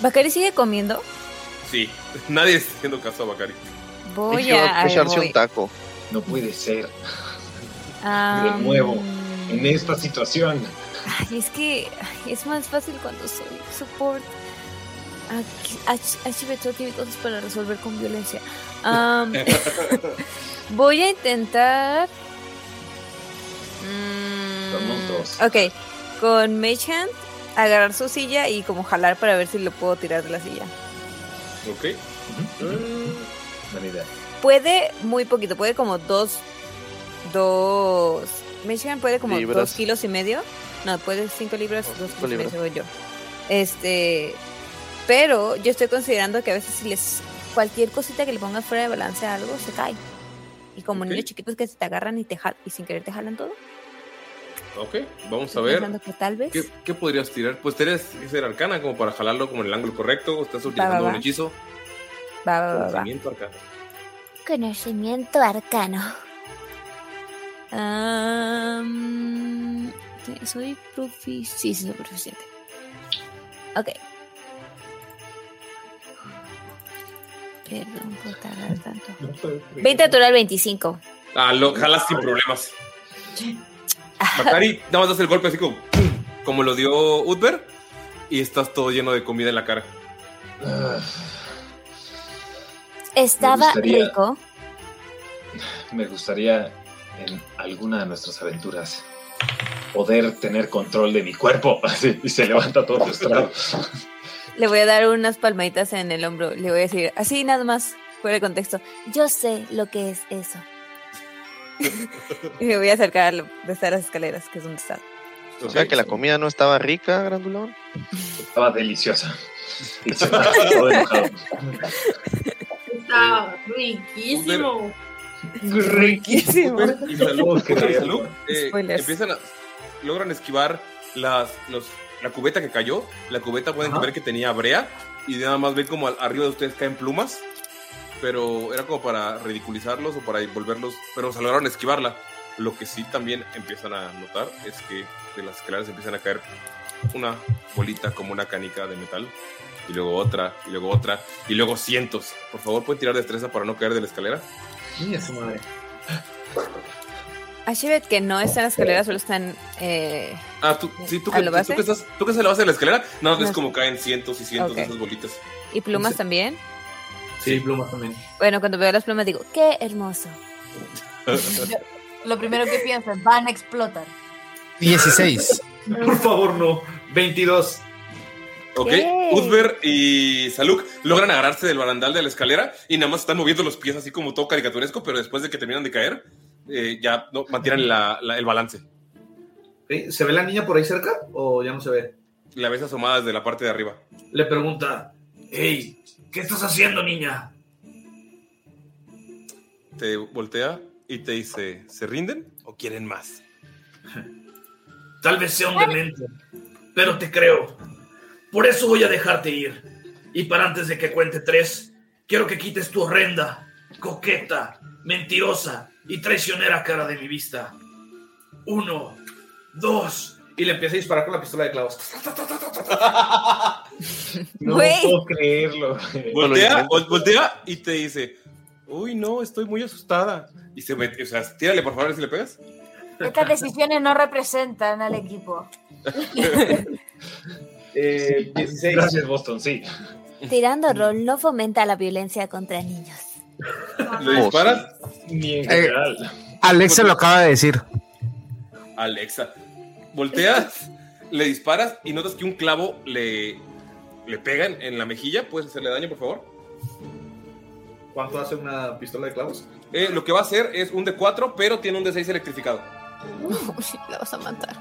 ¿Bacari sigue comiendo? Sí, nadie está haciendo caso a Bakari. Voy a. a ver, voy. taco. No puede ser. Ah, De nuevo, en esta situación. Ay, es que es más fácil cuando soy support. HB tiene cosas para resolver con violencia. Am, <laughs> voy a intentar. mm, dos. ok, con Mage Hand, agarrar su silla y como jalar para ver si lo puedo tirar de la silla. Ok. Buena idea. Puede muy poquito, puede como dos. Dos. Michigan puede como Libras. dos kilos y medio. No, puede cinco libras, dos kilos y medio, yo. Este. Pero yo estoy considerando que a veces si les. Cualquier cosita que le pongas fuera de balance a algo, se cae. Y como niños chiquitos que se te agarran y te jal- y sin querer te jalan todo. Ok, vamos a ver. que tal vez. ¿Qué, qué podrías tirar? Pues tienes que ser arcana como para jalarlo como en el ángulo correcto. o Estás utilizando va, un va. hechizo. Va, va, va, va. Conocimiento arcano. Conocimiento arcano. Te- soy profi... Sí, sí, soy proficiente. Ok. Perdón por tardar tanto. 20 natural 25. Ah, lo jalas sin problemas. Bakari, nada más das el golpe así como, ¡pum! como lo dio Utber y estás todo lleno de comida en la cara. Ah, Estaba gustaría- rico. me gustaría en alguna de nuestras aventuras poder tener control de mi cuerpo. <laughs> Así, y se levanta todo frustrado. Le voy a dar unas palmaditas en el hombro. Le voy a decir, así nada más, fuera de contexto. Yo sé lo que es eso. <laughs> Y me voy a acercar a estar las escaleras, que es donde está. O sea que la comida no estaba rica, grandulón. Estaba deliciosa. Está riquísimo. Riquísimo. Y Salud, Salud, eh, Spoilers. empiezan a, logran esquivar las, los, la cubeta que cayó. La cubeta pueden Ajá. ver que tenía brea y nada más ven como arriba de ustedes caen plumas. Pero era como para ridiculizarlos o para volverlos. Pero se lograron esquivarla. Lo que sí también empiezan a notar es que de las escaleras empiezan a caer una bolita como una canica de metal y luego otra, y luego otra, y luego cientos. Por favor, ¿pueden tirar destreza para no caer de la escalera? Niña su madre. Ashibet, que no está en la escalera, solo están. Eh, Ah, tú, sí, tú, ¿A que, tú, que estás, tú que estás en la base de la escalera, no ves No. como caen cientos y cientos de esas bolitas. y plumas también. Sí, plumas también. Bueno, cuando veo las plumas digo, qué hermoso. <laughs> Lo primero que pienso es, van a explotar. 16. <laughs> Por favor, no. 22. Ok. Uzber y Saluk logran agarrarse del barandal de la escalera y nada más están moviendo los pies así como todo caricaturesco, pero después de que terminan de caer, eh, ya no, mantienen la- la- el balance. ¿Se ve la niña por ahí cerca o ya no se ve? La ves asomada desde la parte de arriba. Le pregunta, hey, ¿qué estás haciendo, niña? Te voltea y te dice, ¿se rinden o quieren más? <laughs> Tal vez sea un demente, pero te creo. Por eso voy a dejarte ir. Y para antes de que cuente tres, quiero que quites tu horrenda, coqueta, mentirosa y traicionera cara de mi vista. Uno, dos. Y le empieza a disparar con la pistola de clavos. <laughs> No puedo creerlo. Voltea, vol- voltea y te dice, uy, no, estoy muy asustada. Y se mete, o sea, tírale por favor a ver si le pegas. Estas decisiones no representan al equipo. <laughs> Eh, 16. Gracias, Boston, sí. Tirando rol no fomenta la violencia contra niños. Le disparas, Ni en Eh. general. Alexa lo acaba de decir. Alexa. Volteas, le disparas y notas que un clavo le, le pega en, la mejilla. ¿Puedes hacerle daño, por favor? ¿Cuánto hace una pistola de clavos? Eh, lo que va a hacer es un D4, pero tiene un D6 electrificado. la vas a matar.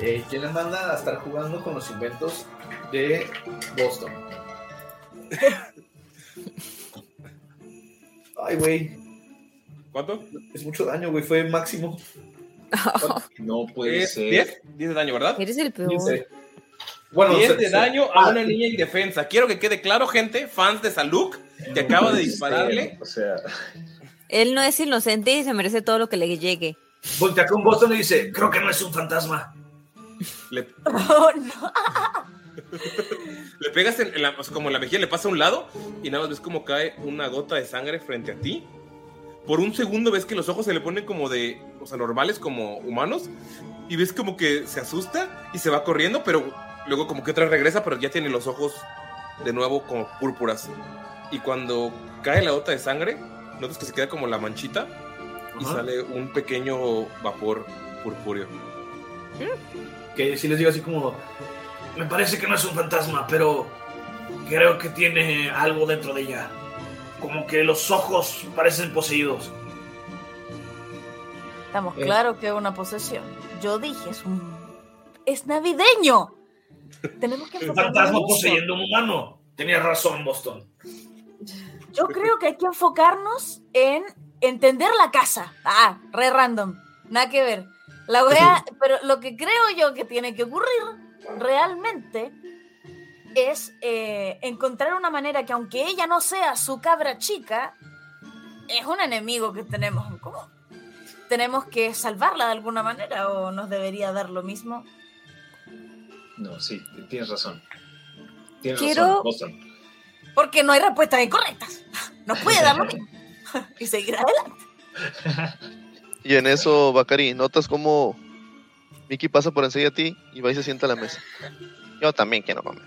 Eh, ¿Quién le manda a estar jugando con los inventos de Boston? <laughs> Ay, güey. ¿Cuánto? Es mucho daño, güey. Fue máximo. <laughs> No puede ser. 10, 10 de daño, ¿verdad? Eres el peor. 15. Bueno, 10 se- de daño a Ah, una niña indefensa. Quiero que quede claro, gente, fans de Saluk, que acaba de dispararle. O sea, Él no es inocente y se merece todo lo que le llegue. Voltea con Boston y dice: Creo que no es un fantasma. Le, <laughs> Oh, no. <laughs> le pegas en, la, como en la mejilla, le pasa a un lado y nada más ves como cae una gota de sangre frente a ti. Por un segundo ves que los ojos se le ponen como de, sea, normales, como humanos. Y ves como que se asusta y se va corriendo, pero luego como que otra regresa, pero ya tiene los ojos de nuevo como púrpuras. Y cuando cae la gota de sangre, notas que se queda como la manchita y Ajá. sale un pequeño vapor purpúreo. Que si les digo así como: Me parece que no es un fantasma, pero creo que tiene algo dentro de ella. Como que los ojos parecen poseídos. Estamos Eh. claros que es una posesión. Yo dije, es un... Es navideño. Tenemos que Un enfocarnos fantasma poseyendo un humano. Tenías razón, Boston. Yo creo que hay que enfocarnos en entender la casa. Ah, re random. Nada que ver. La wea, <laughs> pero lo que creo yo que tiene que ocurrir realmente es eh, encontrar una manera que aunque ella no sea su cabra chica, es un enemigo que tenemos en común. Tenemos que salvarla de alguna manera o nos debería dar lo mismo. no, sí, tienes razón. Tienes Quiero- razón, Boston. Porque no hay respuestas incorrectas. <laughs> Nos puede dar lo mismo. <laughs> y seguir adelante. <laughs> Y en eso, Bakari, notas cómo Mickey pasa por enseguida a ti y va y se sienta a la mesa. Yo también quiero comer.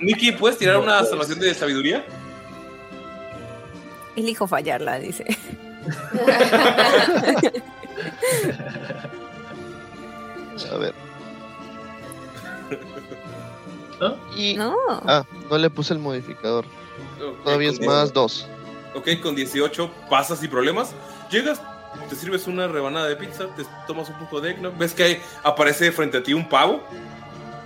Miki, ¿puedes tirar No una salvación de sabiduría? Elijo fallarla, dice. A ver. ¿Ah? Y... No. Ah, no le puse el modificador. Todavía es 10. más dos. Ok, con 18 pasas sin problemas. Llegas, te sirves una rebanada de pizza, te tomas un poco de eggnog, ves que ahí aparece frente a ti un pavo,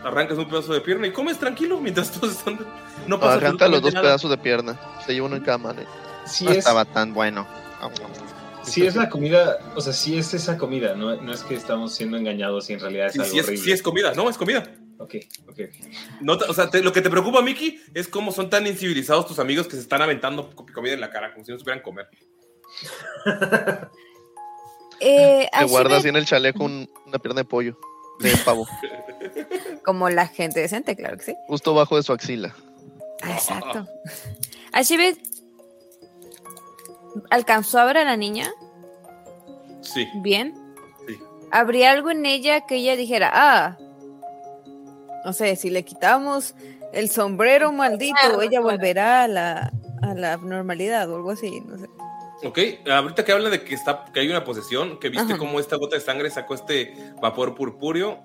arrancas un pedazo de pierna y comes tranquilo mientras <laughs> todos están... No pasa Arranca los dos nada. pedazos de pierna. Se lleva uno en cada mano. Sí no es, estaba tan bueno. Sí es la comida, o sea, sí es esa comida, no, no es que estamos siendo engañados y en realidad es Sí, algo sí es, horrible. sí es comida, no, es comida. Ok, ok. No te- o sea, te- lo que te preocupa, Miki, es cómo son tan incivilizados tus amigos que se están aventando co- comida en la cara, como si no supieran comer. <laughs> Eh, Te guardas en el chaleco un- una pierna de pollo. de pavo. <laughs> Como la gente decente, claro que sí. Justo bajo de su axila. Ah, Exacto. <laughs> Ashibet alcanzó a ver a la niña Sí. bien. Sí. ¿Habría algo en ella que ella dijera, ah, no sé, si le quitamos el sombrero maldito, Claro, ella claro. volverá a la, a la normalidad o algo así, no sé. Ok, ahorita que habla de que está, que hay una posesión, que viste Ajá. cómo esta gota de sangre sacó este vapor purpúreo,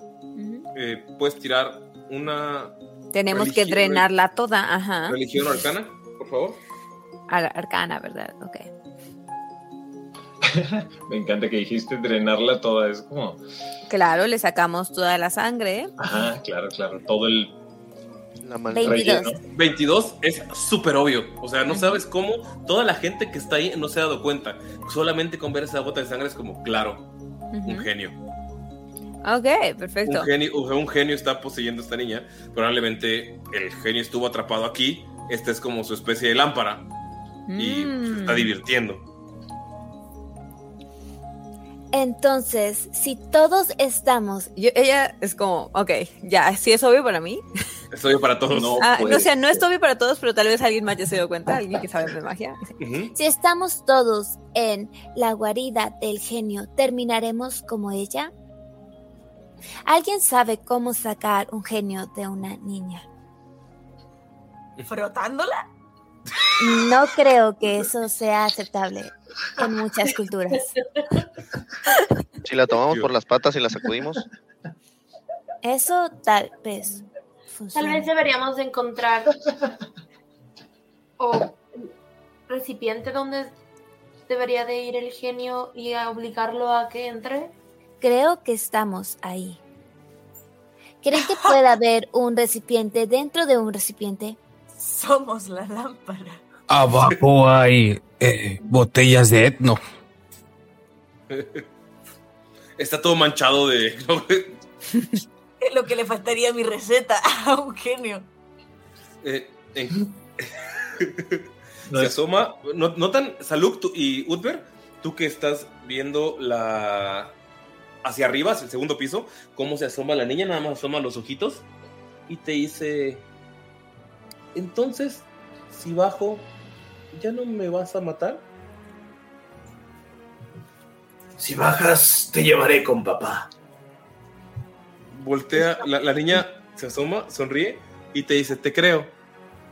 eh, puedes tirar una Tenemos que drenarla toda, ajá. religión arcana, por favor. Arcana, ¿verdad? Ok. <laughs> Me encanta que dijiste drenarla toda. Es como, Claro, le sacamos toda la sangre. ajá, claro, claro. Todo el La relleno. 22 es súper obvio. O sea, no sabes cómo toda la gente que está ahí no se ha dado cuenta. Solamente con ver esa gota de sangre es como, claro, un genio. Ok, perfecto. Un genio, un genio está poseyendo a esta niña. Probablemente el genio estuvo atrapado aquí. Esta es como su especie de lámpara. Y se está Mm. divirtiendo. Entonces, si todos estamos... Yo- ella es como, ok, ya, sí es obvio para mí. Es obvio para todos. <laughs> Ah, no, o sea, no es obvio para todos, pero tal vez alguien más ya se dio cuenta, alguien que sabe de magia. Si estamos todos en la guarida del genio, ¿terminaremos como ella? ¿Alguien sabe cómo sacar un genio de una niña? ¿Frotándola? No creo que eso sea aceptable en muchas culturas. Si la tomamos por las patas y la sacudimos, Eso tal vez Tal vez deberíamos de encontrar o recipiente donde debería de ir el genio y a obligarlo a que entre. Creo que estamos ahí. ¿Creen que pueda haber un recipiente dentro de un recipiente? Somos la lámpara. Abajo hay eh, botellas de etno. <laughs> Está todo manchado de. <laughs> Es lo que le faltaría a mi receta <laughs> a un genio. Eh, en- se asoma. no- ¿Notan, Saluk y Utber, tú que estás viendo la. hacia arriba, hacia el segundo piso, cómo se asoma la niña, nada más asoma los ojitos y te dice: Entonces, si bajo, ¿ya no me vas a matar? Si bajas, te llevaré con papá. Voltea, la, la niña se asoma, sonríe y te dice: Te creo,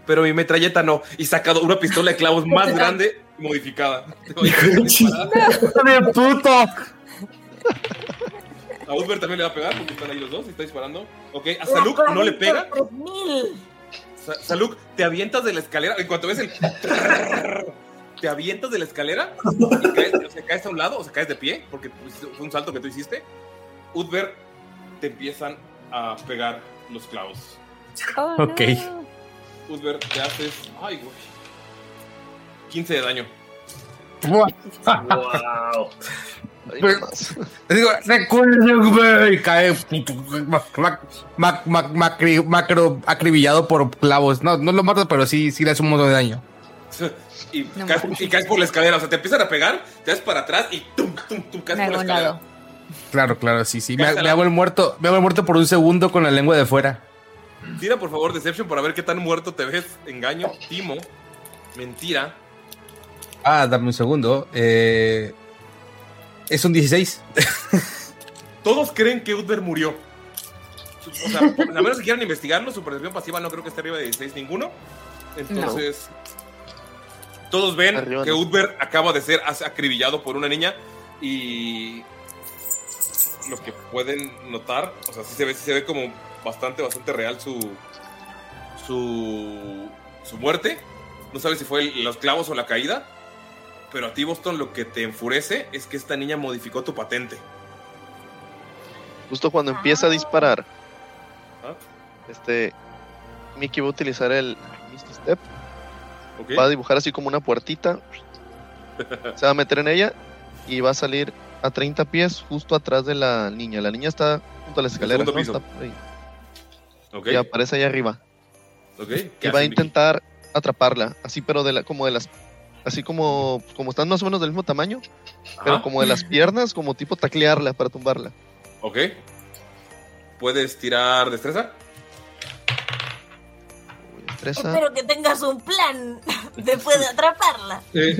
pero mi metralleta no. Y saca una pistola de clavos más grande y modificada. <laughs> ¡De puta! A Utber también le va a pegar porque están ahí los dos y está disparando. Ok, a Saluk no le pega. Saluk, te avientas de la escalera. En cuanto ves el. <laughs> Te avientas de la escalera y caes, o sea, caes a un lado, o sea, caes de pie, porque pues, fue un salto que tú hiciste. Utber, te empiezan a pegar los clavos. Oh, Ok. Utber, te haces. Ay, güey. 15 de daño. Wow. Digo, recuerden, y cae mac- mac- mac- mac- macri- macro acribillado por clavos. No, no lo mato, pero sí, sí le hace un montón de daño. Y, caes, y caes por la escalera. O sea, te empiezan a pegar, te das para atrás y tum, tum, tum, caes Me por la escalera. lado. Claro, claro, sí, sí. Me, me hago el muerto, me hago el muerto por un segundo con la lengua de fuera. Tira por favor Deception para ver qué tan muerto te ves. Engaño, timo, mentira. Ah, dame un segundo. Eh, es un 16. <laughs> Todos creen que Uther murió. O sea, a menos que quieran investigarlo, su percepción pasiva no creo que esté arriba de 16 ninguno. Entonces, todos ven Arriba que no. Uther acaba de ser acribillado por una niña y lo que pueden notar, o sea, sí se ve, sí se ve como bastante, bastante real su su su muerte. No sabes si fue el- los clavos o la caída, pero a ti Boston lo que te enfurece es que esta niña modificó tu patente. justo cuando empieza a disparar, ¿Ah? este Mickey va a utilizar el Misty Step. Va a dibujar así como una puertita. Se va a meter en ella y va a salir a 30 pies justo atrás de la niña. La niña está junto a la escalera. ¿no? Está ahí. Y aparece allá arriba. Y ¿Qué va a Mickey? intentar atraparla. Así, pero de la, como de las. Así como, como están más o menos del mismo tamaño. Pero como de las piernas, como tipo taclearla para tumbarla. Ok. puedes tirar destreza. Espero que tengas un plan después de atraparla. Eh,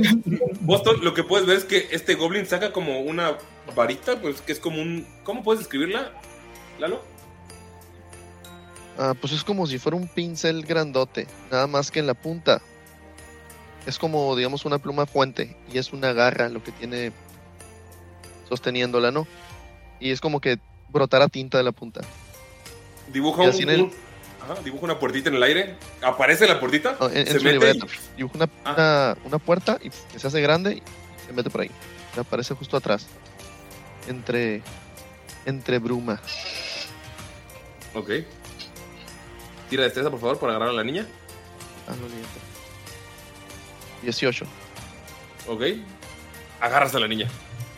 Boston, lo que puedes ver es que este goblin saca como una varita, pues que es como un. ¿Cómo puedes describirla, Lalo? Ah, pues es como si fuera un pincel grandote, nada más que en la punta. Es como, digamos, una pluma fuente y es una garra lo que tiene sosteniéndola, ¿no? Y es como que brotara tinta de la punta. Dibuja un, así en el- un- ajá, dibuja una puertita en el aire. Aparece la puertita. No, en, en se mete y- Dibuja una, una, una puerta y que se hace grande y se mete por ahí. Y aparece justo atrás. Entre, entre bruma. Ok. Tira destreza, por favor, para agarrar a la niña. Ah, no, ni eso. 18. Ok. Agarras a la niña.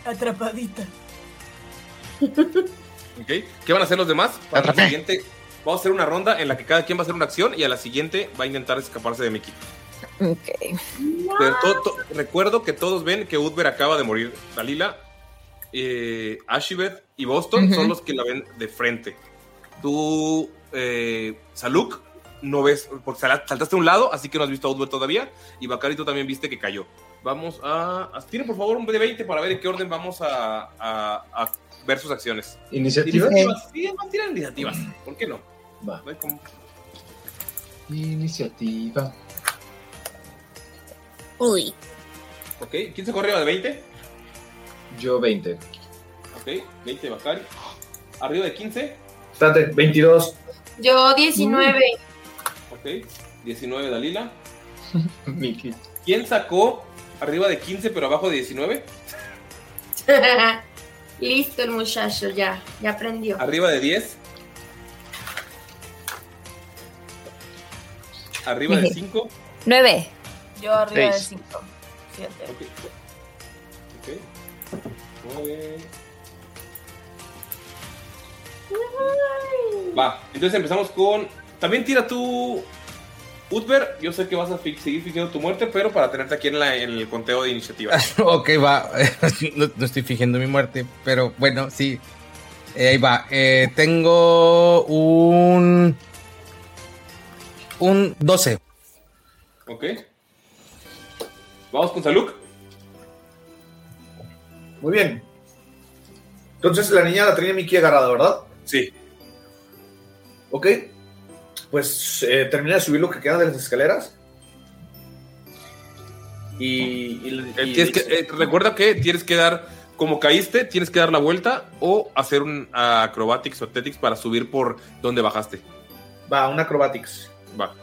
Atrapadita. Ok. ¿Qué van a hacer los demás? Para la siguiente, vamos a hacer una ronda en la que cada quien va a hacer una acción y a la siguiente va a intentar escaparse de Mickey. Pero to- to- recuerdo que todos ven que Udber acaba de morir. Dalila, eh, Ashibeth y Boston son los que la ven de frente. Tú, eh, Saluk, no ves, porque sal- saltaste a un lado, así que no has visto a Udber todavía. Y Bakari, tú también viste que cayó. Vamos a. Tienen por favor un de 20 para ver en qué orden vamos a, a- a ver sus acciones. ¿Iniciativas? Iniciativas. Sí, vamos a tirar iniciativas. ¿Por qué no? Va. No como- Iniciativa. Uy. Ok, ¿quién se corre arriba de 20? Yo 20. Ok, 20 Bakari. Arriba de 15. Espérate, 22. Yo 19. Ok, 19 Dalila. <laughs> Mickey. ¿Quién sacó arriba de 15 pero abajo de 19? <laughs> Listo el muchacho, ya, ya aprendió. Arriba de 10. Arriba de <laughs> 5. Nueve. Yo arriba de Seis. 5. 7. Ok. Nueve. Va, entonces empezamos con. También tira tú, Utber. Yo sé que vas a fi- seguir fingiendo tu muerte, pero para tenerte aquí en, la- en el conteo de iniciativas. <laughs> ok, va. <laughs> No, no estoy fingiendo mi muerte, pero bueno, sí. Eh, ahí va. Eh, tengo un. Un 12. ok. Vamos con Saluk. Muy bien. Entonces la niña la tenía Mickey agarrada, ¿verdad? Sí. Ok. Pues eh, termina de subir lo que queda de las escaleras. Y, y- Eh, y- tienes que- eh, recuerda que tienes que dar, como caíste, tienes que dar la vuelta o hacer un acrobatics o athletics para subir por donde bajaste. Va, un acrobatics. Va.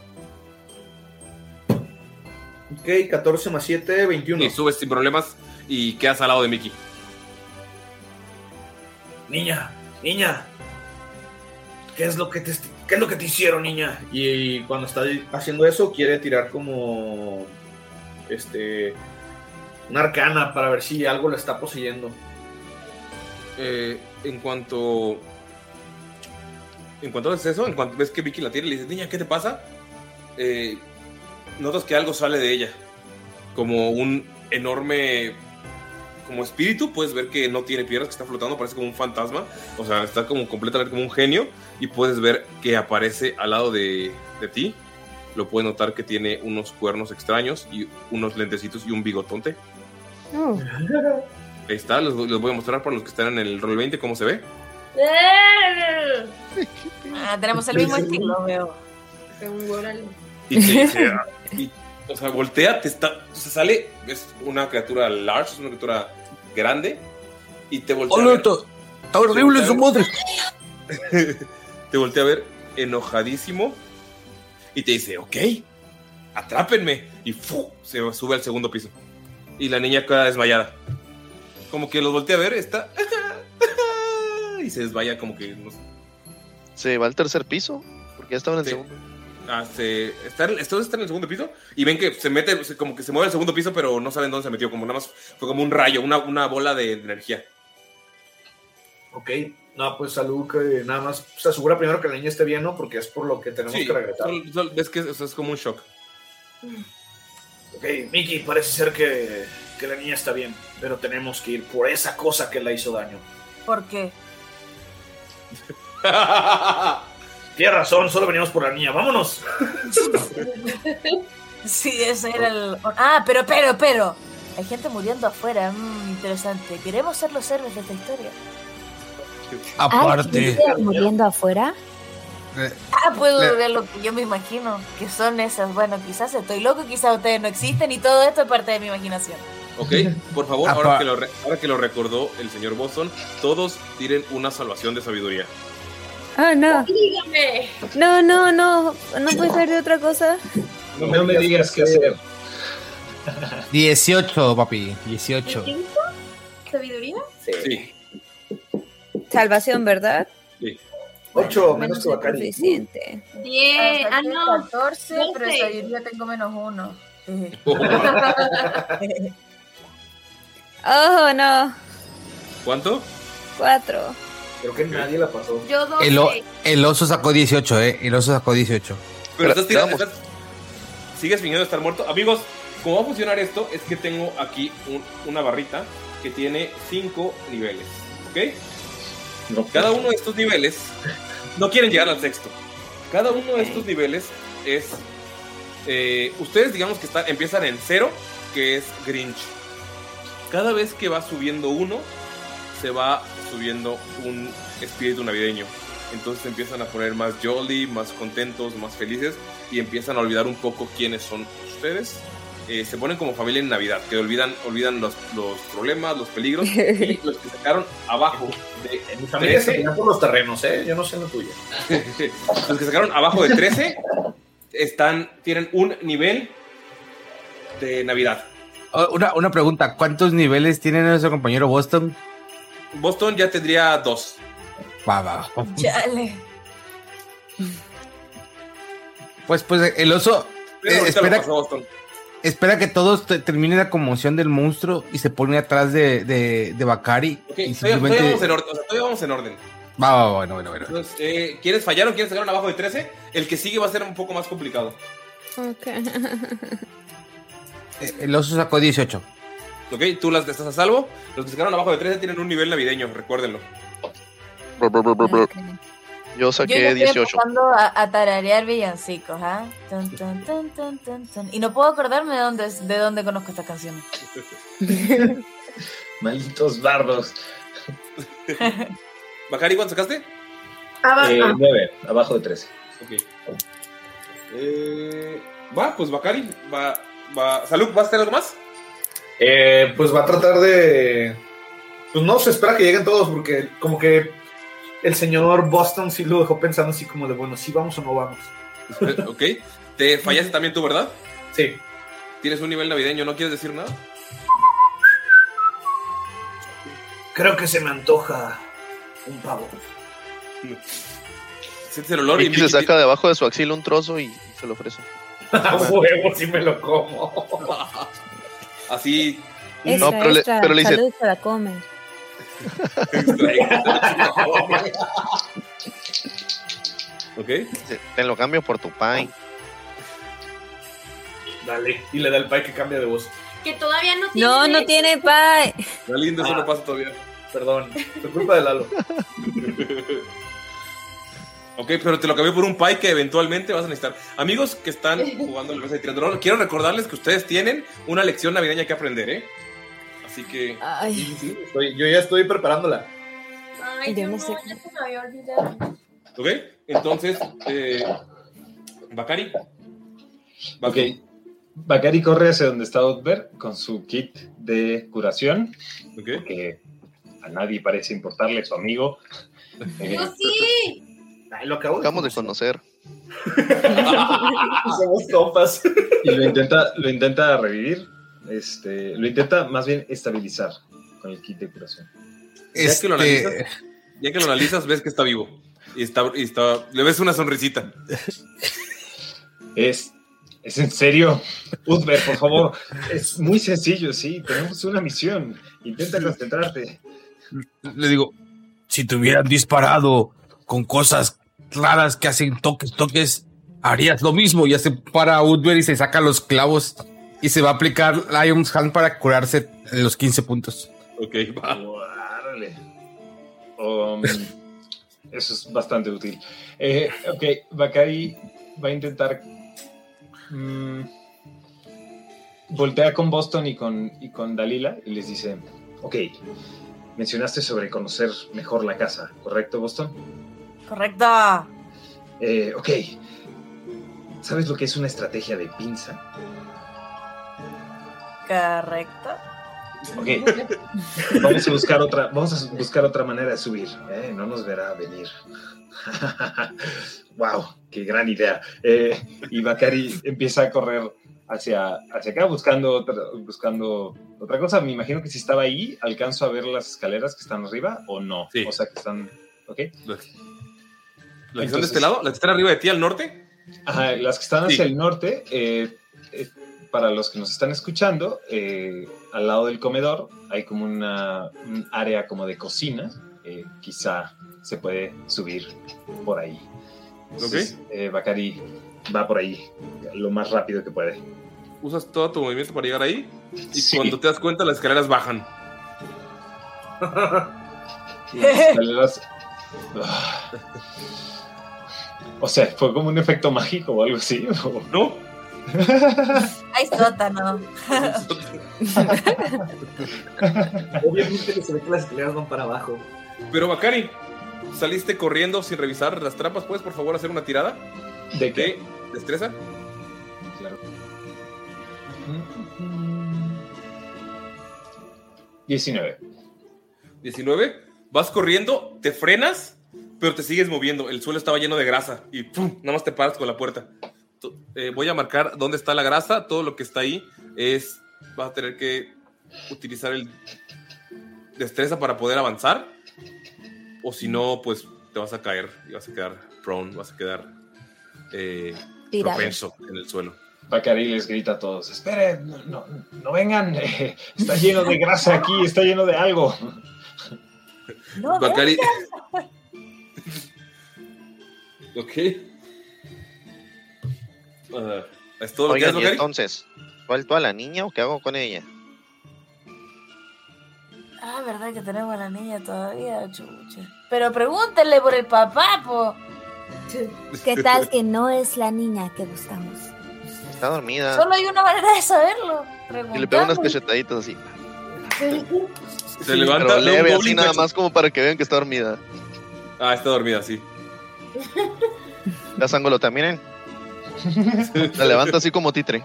Ok, 14 más 7, 21. Y subes sin problemas y quedas al lado de Mickey. Niña, niña. ¿Qué es lo que te, qué es lo que te hicieron, niña? Y cuando está haciendo eso, quiere tirar como. Este. Una arcana para ver si algo le está poseyendo. Eh, en cuanto. En cuanto haces eso, en cuanto ves que Vicky la tiene, le dices, niña, ¿qué te pasa? Eh, notas que algo sale de ella. Como un enorme. Como espíritu, puedes ver que no tiene piernas, que está flotando, parece como un fantasma. O sea, está como completamente como un genio. Y puedes ver que aparece al lado de, de ti. Lo puedes notar que tiene unos cuernos extraños y unos lentecitos y un bigotonte. Ahí está, les, les voy a mostrar para los que están en el Roll 20 cómo se ve. Ah, tenemos el mismo estilo, veo. Y te y, o sea, voltea, te está, o sea, sale, es una criatura large, es una criatura grande, y te voltea. a ver- está horrible su madre. <laughs> te voltea a ver enojadísimo y te dice, ok, atrápenme. Y ¡fu! se sube al segundo piso. Y la niña queda desmayada. Como que los voltea a ver, está. <laughs> y se desmaya, como que. no sé. ¿Se va al tercer piso? Porque ya estaba en el Sí. segundo. Ah, se- está, en- estos están en el segundo piso y ven que se mete, como que se mueve al segundo piso, pero no saben dónde se metió. Como nada más fue como un rayo, una, una bola de, de energía. Ok. No, pues Salud que nada más se asegura primero que la niña esté bien, ¿no? Porque es por lo que tenemos Sí, que regresar. sol- sol- ves que es, es como un shock. Ok, Mickey, parece ser que, que la niña está bien, pero tenemos que ir por esa cosa que la hizo daño. ¿Por qué? <laughs> Tienes razón, solo veníamos por la niña. Vámonos. Sí, ese era el. Ah, pero, pero, pero. Hay gente muriendo afuera. mm, interesante. Queremos ser los héroes de esta historia. Aparte. ¿Hay gente muriendo afuera? Ah, puedo Le- ver lo que yo me imagino. Que son esas. Bueno, quizás estoy loco, quizás ustedes no existen y todo esto es parte de mi imaginación. Ok, por favor, Apa- ahora que, lo re- ahora que lo recordó el señor Boston, todos tiren una salvación de sabiduría. Oh, no. Dígame. No, no, no. No puede ser de otra cosa. No me digas qué hacer. 18, papi. 18. ¿Cinco? ¿Sabiduría? Sí. Salvación, ¿verdad? sí. 8 menos que el Bacari. coeficiente. Diez. Ah, no. 14, pero sabiduría tengo menos uno. <laughs> Oh, no. ¿Cuánto? Cuatro. Creo que nadie la pasó. Yo. El, o- el oso sacó 18, eh. El oso sacó 18. Pero Pero, estás estás- ¿Sigues fingiendo estar muerto? Amigos, ¿cómo va a funcionar esto? Es que tengo aquí un- una barrita que tiene cinco niveles. ¿Ok? No, Cada uno de estos niveles no quieren llegar al sexto. Cada uno de estos niveles es. eh, ustedes, digamos que están, empiezan en cero, que es Grinch. Cada vez que va subiendo uno, se va subiendo un espíritu navideño. Entonces se empiezan a poner más jolly, más contentos, más felices y empiezan a olvidar un poco quiénes son ustedes. Eh, se ponen como familia en Navidad, que olvidan, olvidan los, los problemas, los peligros y <laughs> los que sacaron abajo de En mi familia se 13, pelean por los terrenos, ¿eh? Yo no sé en la tuya. <laughs> los que sacaron abajo de 13 están, tienen un nivel de Navidad. Oh, Una, una pregunta. ¿Cuántos niveles tiene nuestro compañero Boston? Boston ya tendría dos. Va, va. Chale. Pues, pues el oso Eh, espera- que todos te- termine la conmoción del monstruo y se pone atrás de, de, de Bakari. Ok, y todavía, vamos en orden. o sea, todavía vamos en orden. Va, va, va, bueno, bueno, bueno. Entonces, eh, ¿quieres fallar o quieres sacar un abajo de 13? El que sigue va a ser un poco más complicado. Ok. Eh, El oso sacó 18. Ok, tú las estás a salvo. Los que sacaron abajo de 13 tienen un nivel navideño, recuérdenlo. Yo Yo saqué estoy 18. empezando a, a tararear villancicos, ¿ah? Tun, tun, tun, tun, tun, tun. Y no puedo acordarme de dónde, de dónde conozco esta canción. <laughs> Malditos bardos. <laughs> Bacari, ¿cuánto sacaste? Aba- Eh, ah, 9, abajo de 13. Ok. Eh, va, pues Bacari, va, va. Salud, ¿vas a hacer algo más? Eh, pues va a tratar de. Pues no se espera que lleguen todos, porque como que el señor Boston sí lo dejó pensando así como de bueno, si vamos o no vamos. ok. Te fallaste también tú, ¿verdad? Sí. Tienes un nivel navideño, ¿no quieres decir nada? Creo que se me antoja un pavo. Sientes el olor y Mickey se saca de abajo de su axila un trozo y se lo ofrece. <laughs> A huevo, si me lo como. <laughs> Así. Extra, No, pero le- extra. pero le dice- Salud se la come. <laughs> ok. Te lo cambio por tu pie. Dale. Y le da el pie que cambia de voz. que todavía no tiene. No, no tiene pie. Está lindo, eso no pasa todavía. Perdón. Fue culpa de Lalo. <laughs> Ok, pero te lo cambié por un pie que eventualmente vas a necesitar. Amigos que están jugando la mesa de tirando quiero recordarles que ustedes tienen una lección navideña que aprender, ¿eh? Así que. Ay, Sí, sí, estoy- yo ya estoy preparándola. Ay, Yo no sé. ya se me había olvidado. ¿Ok? Entonces, eh, Bakari. Ok. Bakari corre hacia donde está Utber con su kit de curación, Ok. que a nadie parece importarle, su amigo. ¡Yo sí! Ay, lo acabo Acabamos de conocer. <laughs> Somos compas. y lo intenta, lo intenta revivir. Este, lo intenta más bien estabilizar con el kit de curación. Ya que lo Este, analizas, ya que lo analizas, ves que está vivo. Y está, y está, le ves una sonrisita. Es, es en serio. Utber, por favor. Es muy sencillo, sí. Tenemos una misión. Intenta concentrarte. le digo, si te hubieran disparado con cosas raras que hacen toques, toques, harías lo mismo. Ya se para Woodbury y se saca los clavos y se va a aplicar Lion's Hand para curarse en los 15 puntos. Ok, va. Órale. Um, <laughs> Eso es bastante útil. Eh, ok, Bakari va a intentar. mm, voltea con Boston y con, y con Dalila y les dice: Ok, mencionaste sobre conocer mejor la casa, ¿correcto, Boston? Correcto. Eh, ok. ¿Sabes lo que es una estrategia de pinza? Correcto. Ok. <laughs> Vamos a buscar otra, vamos a buscar otra manera de subir. ¿eh? No nos verá venir. <laughs> wow, qué gran idea. Eh, y Bakari empieza a correr hacia, hacia acá buscando otra, buscando otra cosa. Me imagino que si estaba ahí, alcanzo a ver las escaleras que están arriba o no. O sea, que están. ¿Ok? ¿Las que están de este lado? ¿Las que están arriba de ti al norte? Ajá, las que están hacia Sí. el norte, eh, eh, para los que nos están escuchando, eh, al lado del comedor hay como una un área como de cocina. quizá se puede subir por ahí. Entonces, Bakari va por ahí lo más rápido que puede. Usas todo tu movimiento para llegar ahí. Y Sí. cuando te das cuenta, las escaleras bajan. <laughs> Las escaleras-. <laughs> O sea, fue como un efecto mágico o algo así. ¿o? ¿No? Hay sótano. Obviamente se ve que las escaleras van para abajo. Pero Bakari, saliste corriendo sin revisar las trampas. ¿Puedes, por favor, hacer una tirada? ¿De qué? destreza? Claro. 19. 19. Vas corriendo, te frenas, pero te sigues moviendo. El suelo estaba lleno de grasa y ¡pum! nada más te paras con la puerta. Eh, voy a marcar dónde está la grasa. Todo lo que está ahí es. Vas a tener que utilizar el destreza para poder avanzar. O si no, pues te vas a caer y vas a quedar prone, vas a quedar eh, propenso en el suelo. Bakari les grita a todos, esperen, no, no, no vengan, eh, está lleno de grasa aquí, está lleno de algo. No, Bakari. <laughs> ok. Ah, ¿Es todo lo que Oigan, haces, y Bakari? entonces, ¿suelto a la niña o qué hago con ella? Ah, verdad que tenemos a la niña todavía, chucha. Pero pregúntenle por el papá, po. <laughs> ¿Qué tal que no es la niña que buscamos? Está dormida. Solo hay una manera de saberlo. Y le pego unas cachetaditas así. Se levanta Pero leve, así nada más como para que vean que está dormida. Ah, está dormida, sí. La sangolota, miren. <laughs> La levanta así como titre.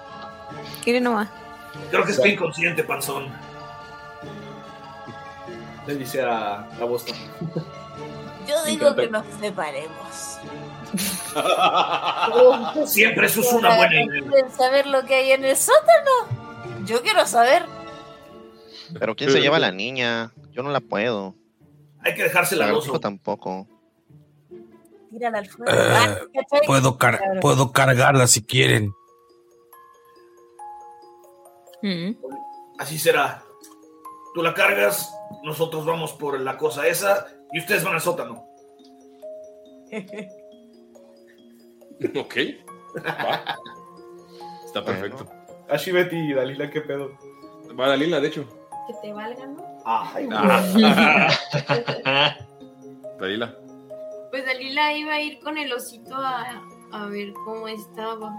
Quiere nomás. Creo que está inconsciente, panzón. Le dice a, a Boston. Yo digo que nos separemos. <laughs> Siempre eso es una buena idea. ¿Quieren saber lo que hay en el sótano? Yo quiero saber. Pero ¿quién se lleva a la <laughs> niña? Yo no la puedo. Hay que dejársela al La oso. tampoco. Tírala al fuego. Eh, Ah. Puedo, car- Claro. puedo cargarla si quieren. Así será. Tú la cargas, nosotros vamos por la cosa esa y ustedes van al sótano. <laughs> Ok. Va. Está perfecto. Así Betty y Dalila, ¿qué pedo? Va Dalila, de hecho. Que te valga, ¿no? Ay, Ah. <laughs> Dalila. Pues Dalila iba a ir con el osito a, a ver cómo estaba.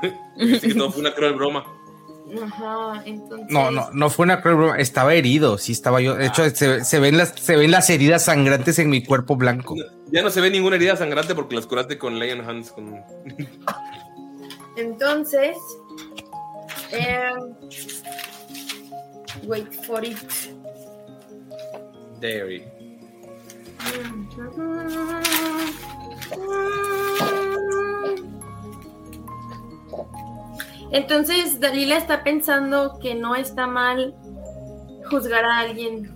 <laughs> Dijiste que todo fue una cruel broma. Ajá, entonces. No, no, no fue una cruel broma, estaba herido, sí estaba yo. De hecho, se, se ven las, se ven las heridas sangrantes en mi cuerpo blanco. Ya no se ve ninguna herida sangrante porque las curaste con Lion Hands. Con... Entonces. em, wait for it. Dairy. Entonces Dalila está pensando que no está mal juzgar a alguien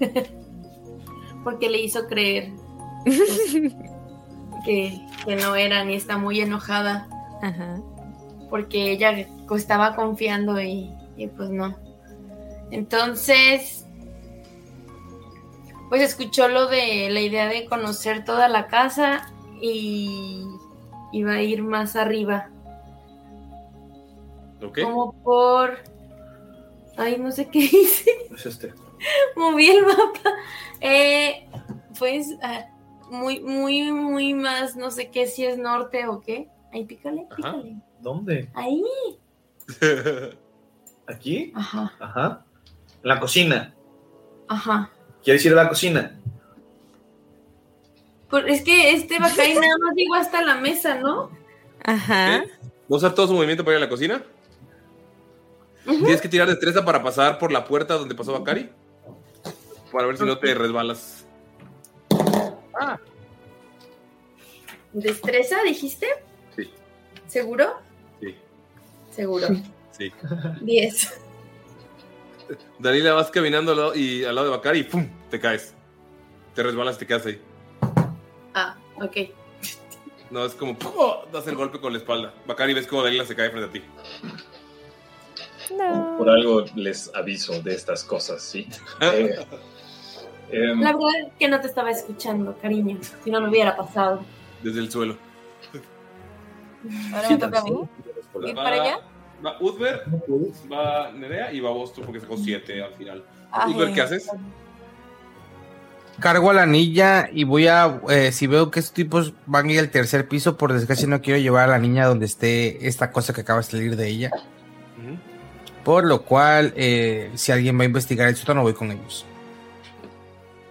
<laughs> porque le hizo creer que, que no eran y está muy enojada Ajá. porque ella estaba confiando y, y pues no. Entonces, pues escuchó lo de la idea de conocer toda la casa y iba a ir más arriba, ¿Ok? como por... Ay, no sé qué <laughs> hice. Es este. Moví el mapa. Eh, pues, ah, muy, muy, muy más, no sé qué, si es norte o qué. Ahí pícale, pícale. ¿Dónde? Ahí. <laughs> ¿Aquí? Ajá, Ajá. La cocina. ajá. ¿Quieres ir a la cocina? Por- es que este Bacay nada más llegó hasta la mesa, ¿no? Ajá. ¿Va a usar todo su movimiento para ir a la cocina? Tienes que tirar destreza para pasar por la puerta donde pasó Bakari. Para ver si no te resbalas. Ah, ¿Destreza, dijiste? Sí. ¿Seguro? Sí. Seguro. sí. 10. Dalila, vas caminando al lado, y, al lado de Bakari y ¡pum! Te caes. Te resbalas y te quedas ahí. Ah, ok. No, es como ¡pum! das el golpe con la espalda. Bakari ves como Dalila se cae frente a ti. Por algo les aviso de estas cosas, ¿sí? <laughs> Eh, em, La verdad es que no te estaba escuchando, cariño. Si no me hubiera pasado. Desde el suelo. Ahora me toca a mí. ¿Ir para allá? Va Udber, va Nerea y va Boston porque sacó 7 al final. Udber, ¿qué haces? Cargo a la niña y voy a, eh, si veo que estos tipos van a ir al tercer piso, por desgracia no quiero llevar a la niña donde esté esta cosa que acaba de salir de ella. Por lo cual, eh, si alguien va a investigar el sótano, voy con ellos.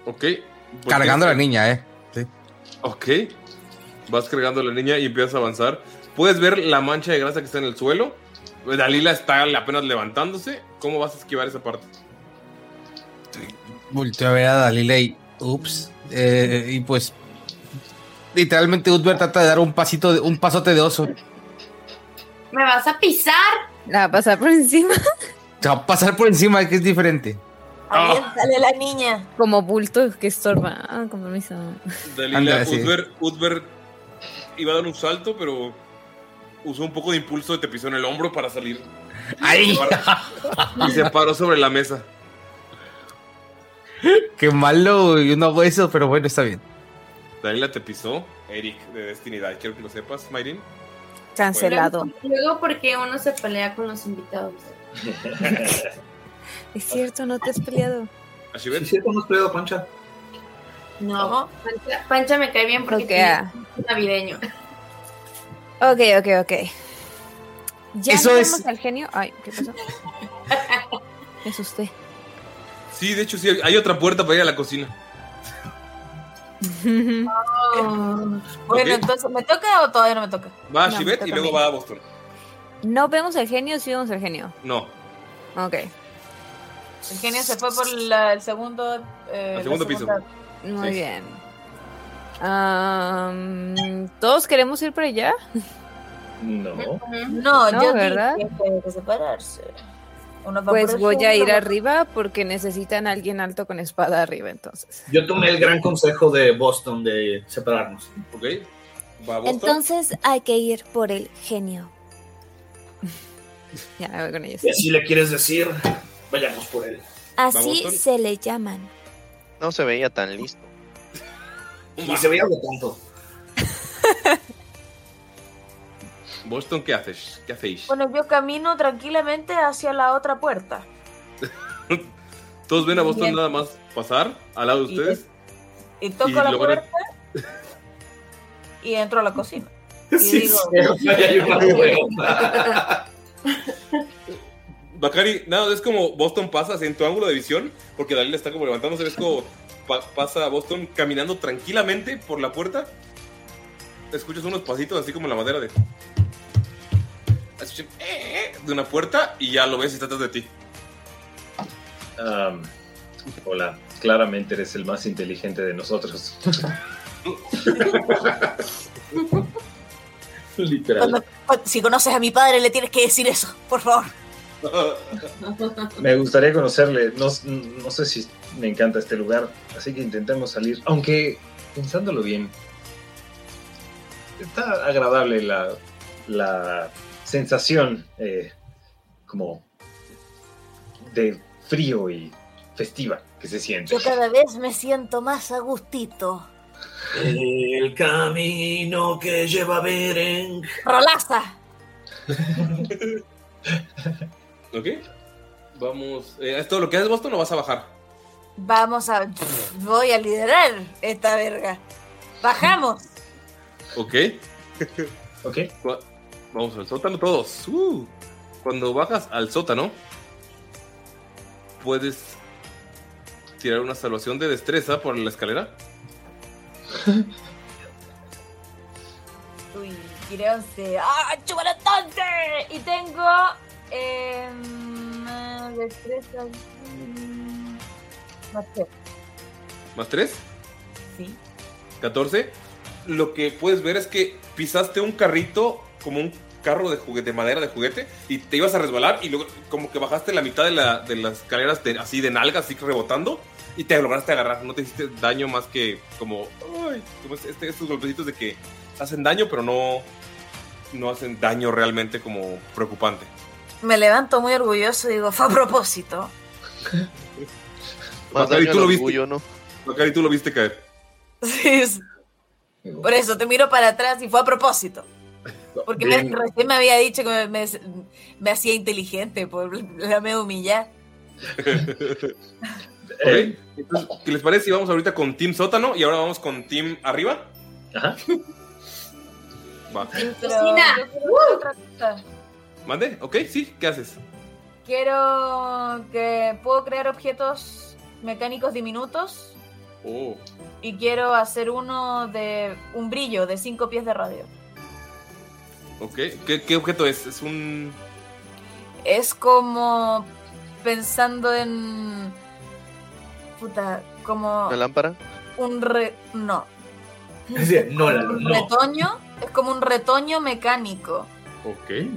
Ok. Pues Cargando a la niña, eh. Sí. Ok. Vas cargando a la niña y empiezas a avanzar. Puedes ver la mancha de grasa que está en el suelo. Dalila está apenas levantándose. ¿Cómo vas a esquivar esa parte? Volteo a ver a Dalila y, ups, eh, y pues, literalmente Utber trata de dar un pasito, de, un pasote de oso. ¿Me vas a pisar? La va a pasar por encima. Va a pasar por encima, que es diferente. Ahí sale la niña. Como bulto que estorba. Ah, con permiso. Dalila, sí. Iba a dar un salto, pero usó un poco de impulso y te pisó en el hombro para salir. ¡Ay! Y se paró sobre la mesa. Qué malo y uno eso, pero bueno, está bien. Dalila te pisó. Eric de Destiny Die. Quiero que lo sepas, Mayrin. Cancelado. Luego porque uno se pelea con los invitados. <laughs> Es cierto, no te has peleado. Sí, cierto, hemos peleado, Pancha. No, Pancha, Pancha me cae bien porque Ok, tiene ah. un navideño. Ok, ok, ok. ¿Ya Eso es- al genio? Ay, ¿qué pasó? <laughs> Me asusté. Sí, de hecho, sí. Hay otra puerta para ir a la cocina. <laughs> Bueno, Ok. entonces, ¿me toca o todavía no me toca? Va a No, y toca a luego mí. va a Boston. ¿No vemos al genio sí vemos al genio? No. Ok. El genio se fue por la- el segundo, eh, Al segundo la piso. segunda- Muy Sí. bien. Am, ¿Todos queremos ir para allá? No. No, No, yo ¿verdad? dije que hay que separarse. Uno va Pues voy a genio, ir arriba porque necesitan a alguien alto con espada arriba, entonces. Yo tomé el gran consejo de Boston de separarnos. Ok. Va a Boston. Entonces hay que ir por el genio. <laughs> Ya, voy con ellos. Si así le quieres decir, vayamos por él. Así se le llaman. No se veía tan listo. Y se veía algo tonto. <laughs> Boston, ¿qué haces? ¿Qué hacéis? Bueno, yo camino tranquilamente hacia la otra puerta. <laughs> Todos ven a Boston Bien. nada más pasar al lado de ustedes. Y toco Y la logran- puerta y entro a la cocina. Y Sí, digo. <laughs> Bakari, nada, es como Boston pasa en tu ángulo de visión, porque Dalila está como levantándose, ves como pa- pasa Boston caminando tranquilamente por la puerta. Escuchas unos pasitos así como en la madera de. Eh, eh, de una puerta y ya lo ves y está atrás de ti. Hola, claramente eres el más inteligente de nosotros. <laughs> Literal. cuando- cuando- si conoces a mi padre, le tienes que decir eso, por favor. <laughs> Me gustaría conocerle, no, no sé si me encanta este lugar, así que intentemos salir, aunque pensándolo bien, está agradable la, la sensación eh, como de frío y festiva que se siente. Yo cada vez me siento más a gustito. El camino que lleva a Beren. ¡Rolaza! <laughs> ¿Ok? Vamos. eh, ¿Es todo lo que haces Boston o vas a bajar? Vamos a. Voy a liderar esta verga. Bajamos. Ok. Ok. Vamos al sótano todos. Uh. Cuando bajas al sótano, puedes tirar una salvación de destreza por la escalera. <laughs> Uy, tiré 11. ¡Ah, chúbalo tonte! Y tengo. Eh, destreza. Más tres. Más 3, Sí. 14. Lo que puedes ver es que pisaste un carrito como un carro de juguete, de madera de juguete, y te ibas a resbalar y luego como que bajaste la mitad de, la- de las escaleras de- así de nalgas, así rebotando, y te lograste agarrar. No te hiciste daño más que como, ay, como este- estos golpecitos de que hacen daño, pero no, no hacen daño realmente como preocupante. Me levanto muy orgulloso y digo, fue a propósito. <laughs> Daño tú lo viste. orgullo, ¿no? Bacari, tú lo viste caer. <laughs> Sí, es- Por eso te miro para atrás y fue a propósito. Porque me- recién me había dicho que me, me- me hacía inteligente, por <laughs> la me humillar. Ok, entonces, ¿qué les parece si vamos ahorita con Team Sótano y ahora vamos con Team Arriba? Ajá. Va. Cocina. ¿Mande? Ok, sí, ¿qué haces? Quiero que puedo crear objetos mecánicos diminutos Oh, y quiero hacer uno de un brillo de 5 pies de radio. Ok. ¿Qué, qué objeto es? Es un... Es como pensando en puta, como ¿Una lámpara? un re no, <laughs> Es decir, no, la- un no. retoño, es como un retoño mecánico. Ok.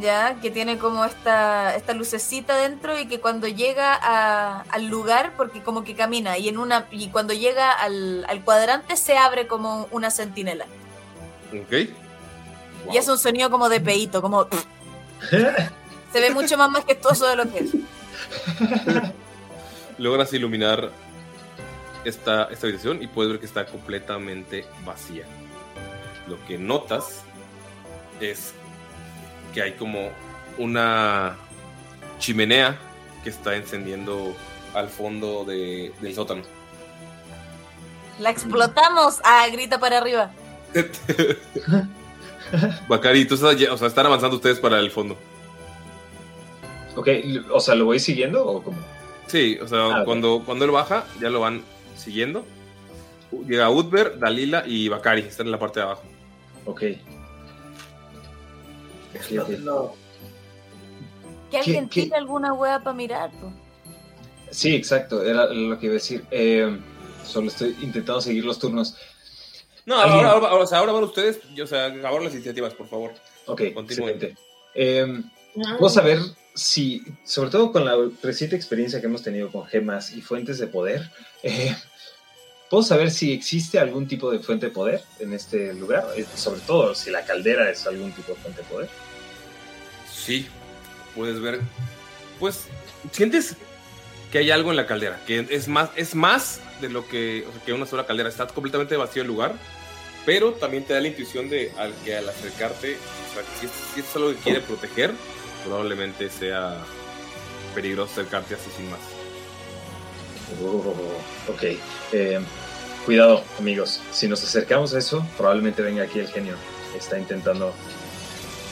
ya que tiene como esta, esta lucecita dentro y que cuando llega a- al lugar, porque como que camina y en una y cuando llega al, al cuadrante se abre como una centinela Ok. Y hace un sonido como de peito, como <laughs> se ve mucho más majestuoso de lo que es. Logras iluminar esta, esta habitación y puedes ver que está completamente vacía. Lo que notas es que hay como una chimenea que está encendiendo al fondo de- del sótano. La explotamos, ah, grita para arriba. <laughs> Bacari, tú estás, o sea, están avanzando ustedes para el fondo. Ok, o sea, ¿lo voy siguiendo o cómo? Sí, o sea, Ah, cuando, cuando él baja, ya lo van siguiendo. Llega Utber, Dalila y Bakari, están en la parte de abajo. Ok. No. Que alguien qué? tire alguna hueá para mirar. po. Sí, exacto, era lo que iba a decir. Eh, solo estoy intentando seguir los turnos. No, ahora, ahora, ahora, van ustedes, o sea, ahora las iniciativas, por favor. Ok, Continúen. Eh, Puedo saber si, sobre todo con la reciente experiencia que hemos tenido con gemas y fuentes de poder, <laughs> eh, ¿puedo saber si existe algún tipo de fuente de poder en este lugar? Eh, sobre todo si la caldera es algún tipo de fuente de poder. Sí, puedes ver. Pues, sientes que hay algo en la caldera, que es más, es más de lo que, o sea, que una sola caldera. Está completamente vacío el lugar, pero también te da la intuición de al que al acercarte, o sea, si, es- si es algo que quiere proteger, probablemente sea peligroso acercarte así sin más. Oh, ok. Eh, cuidado, amigos. Si nos acercamos a eso, probablemente venga aquí el genio. Está intentando.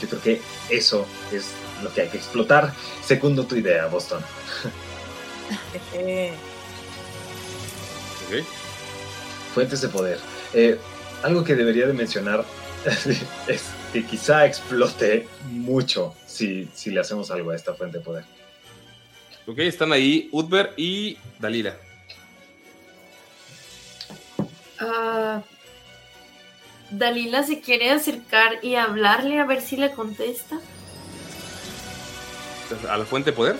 Yo creo que eso es lo que hay que explotar. Segundo tu idea, Boston. <laughs> Fuentes de poder. Eh, algo que debería de mencionar <laughs> es que quizá explote mucho si, si le hacemos algo a esta fuente de poder. Ok, están ahí Utber y Dalila. Ah, Dalila se quiere acercar y hablarle a ver si le contesta. ¿A la fuente de poder?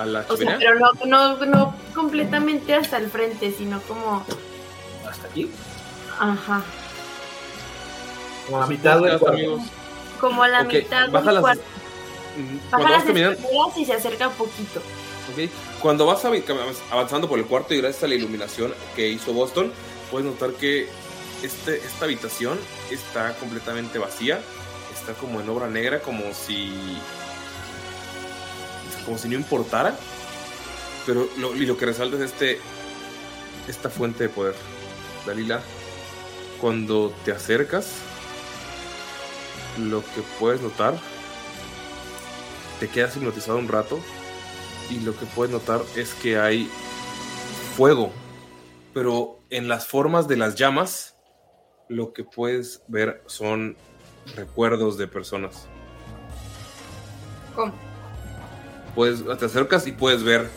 ¿A la O sea, chimenea? pero no, no, no completamente hasta el frente, sino como. ¿Hasta aquí? Ajá. Como a la mitad del cuarto. amigos. Como a la mitad baja del las- cuarto. Baja las caminando, escaleras y se acerca poquito. Ok, Cuando vas avanzando por el cuarto y gracias a la iluminación que hizo Boston, puedes notar que este, esta habitación está completamente vacía. Está como en obra negra, como si. Como si no importara. Pero lo, y lo que resalta es este esta fuente de poder. Dalila, cuando te acercas, lo que puedes notar, te quedas hipnotizado un rato y lo que puedes notar es que hay fuego, pero en las formas de las llamas, lo que puedes ver son recuerdos de personas. ¿Cómo? Puedes, te acercas y puedes ver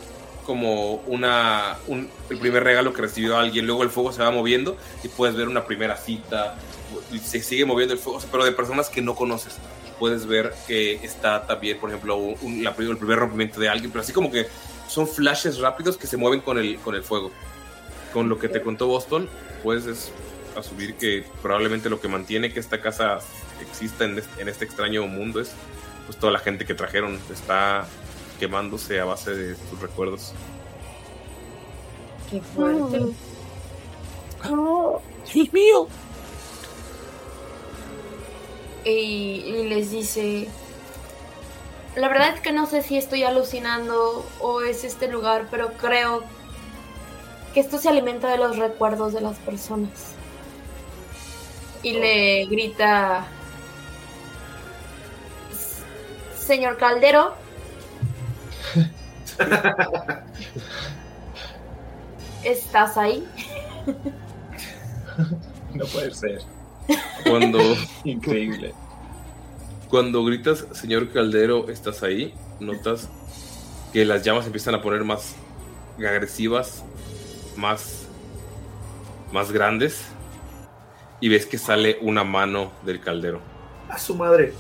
como una un- el primer regalo que recibió alguien, luego el fuego se va moviendo y puedes ver una primera cita, se sigue moviendo el fuego, pero de personas que no conoces. Puedes ver que está también, por ejemplo, el primer rompimiento de alguien, pero así como que son flashes rápidos que se mueven con el, con el fuego. Con lo que te contó Boston, puedes es- asumir que probablemente lo que mantiene que esta casa exista en este, en este extraño mundo es pues toda la gente que trajeron está quemándose a base de tus recuerdos. Qué fuerte. Dios mío. Y, y les dice, la verdad es que no sé si estoy alucinando o es este lugar, pero creo que esto se alimenta de los recuerdos de las personas. Y le grita, señor Caldero, ¿estás ahí? No puede ser. Cuando, <laughs> Increíble. cuando gritas, señor Caldero, ¿estás ahí? Notas que las llamas empiezan a poner más agresivas, más, más grandes. Y ves que sale una mano del caldero. A su madre.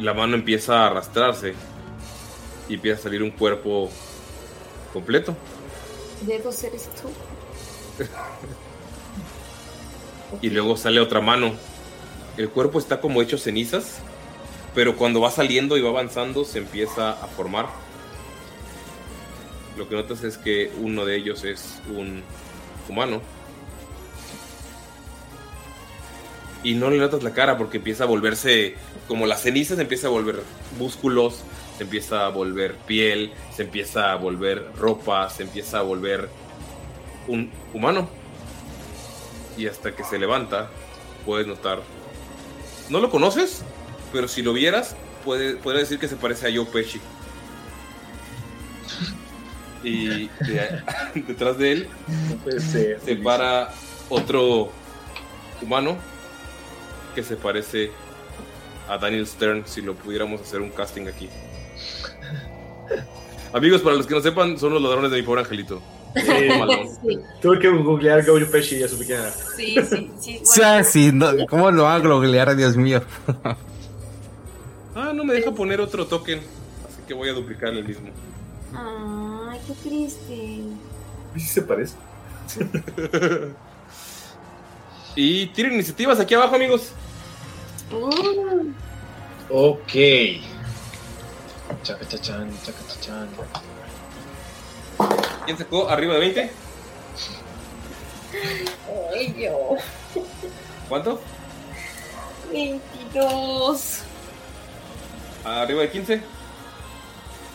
La mano empieza a arrastrarse y empieza a salir un cuerpo completo. Dedos eres tú. <laughs> y luego sale otra mano. El cuerpo está como hecho cenizas, pero cuando va saliendo y va avanzando se empieza a formar. Lo que notas es que uno de ellos es un humano. Y no le notas la cara porque empieza a volverse, como las cenizas, empieza a volver músculos, se empieza a volver piel, se empieza a volver ropa, se empieza a volver un humano y hasta que se levanta puedes notar. No lo conoces, pero si lo vieras, puede, puede decir que se parece a Joe Pesci. Y de- <laughs> detrás de él No ser. se para otro humano que se parece a Daniel Stern si lo pudiéramos hacer un casting aquí. Amigos, para los que no sepan, son los ladrones de mi pobre angelito. <laughs> Sí, Tuve que googlear Gojo Pesci y ya supe quién era. sí, sí. sí <laughs> O sea, sí, no, ¿cómo lo van a globalear, Dios mío? <laughs> Ah, no me deja poner otro token, así que voy a duplicar el mismo. Ay, qué triste. ¿Sí se parece? y tienen iniciativas aquí abajo, amigos. Uh, Ok. Chacachachan, chacachachan. ¿Quién sacó arriba de 20? ay, yo. ¿Cuánto? 22. ¿Arriba de 15?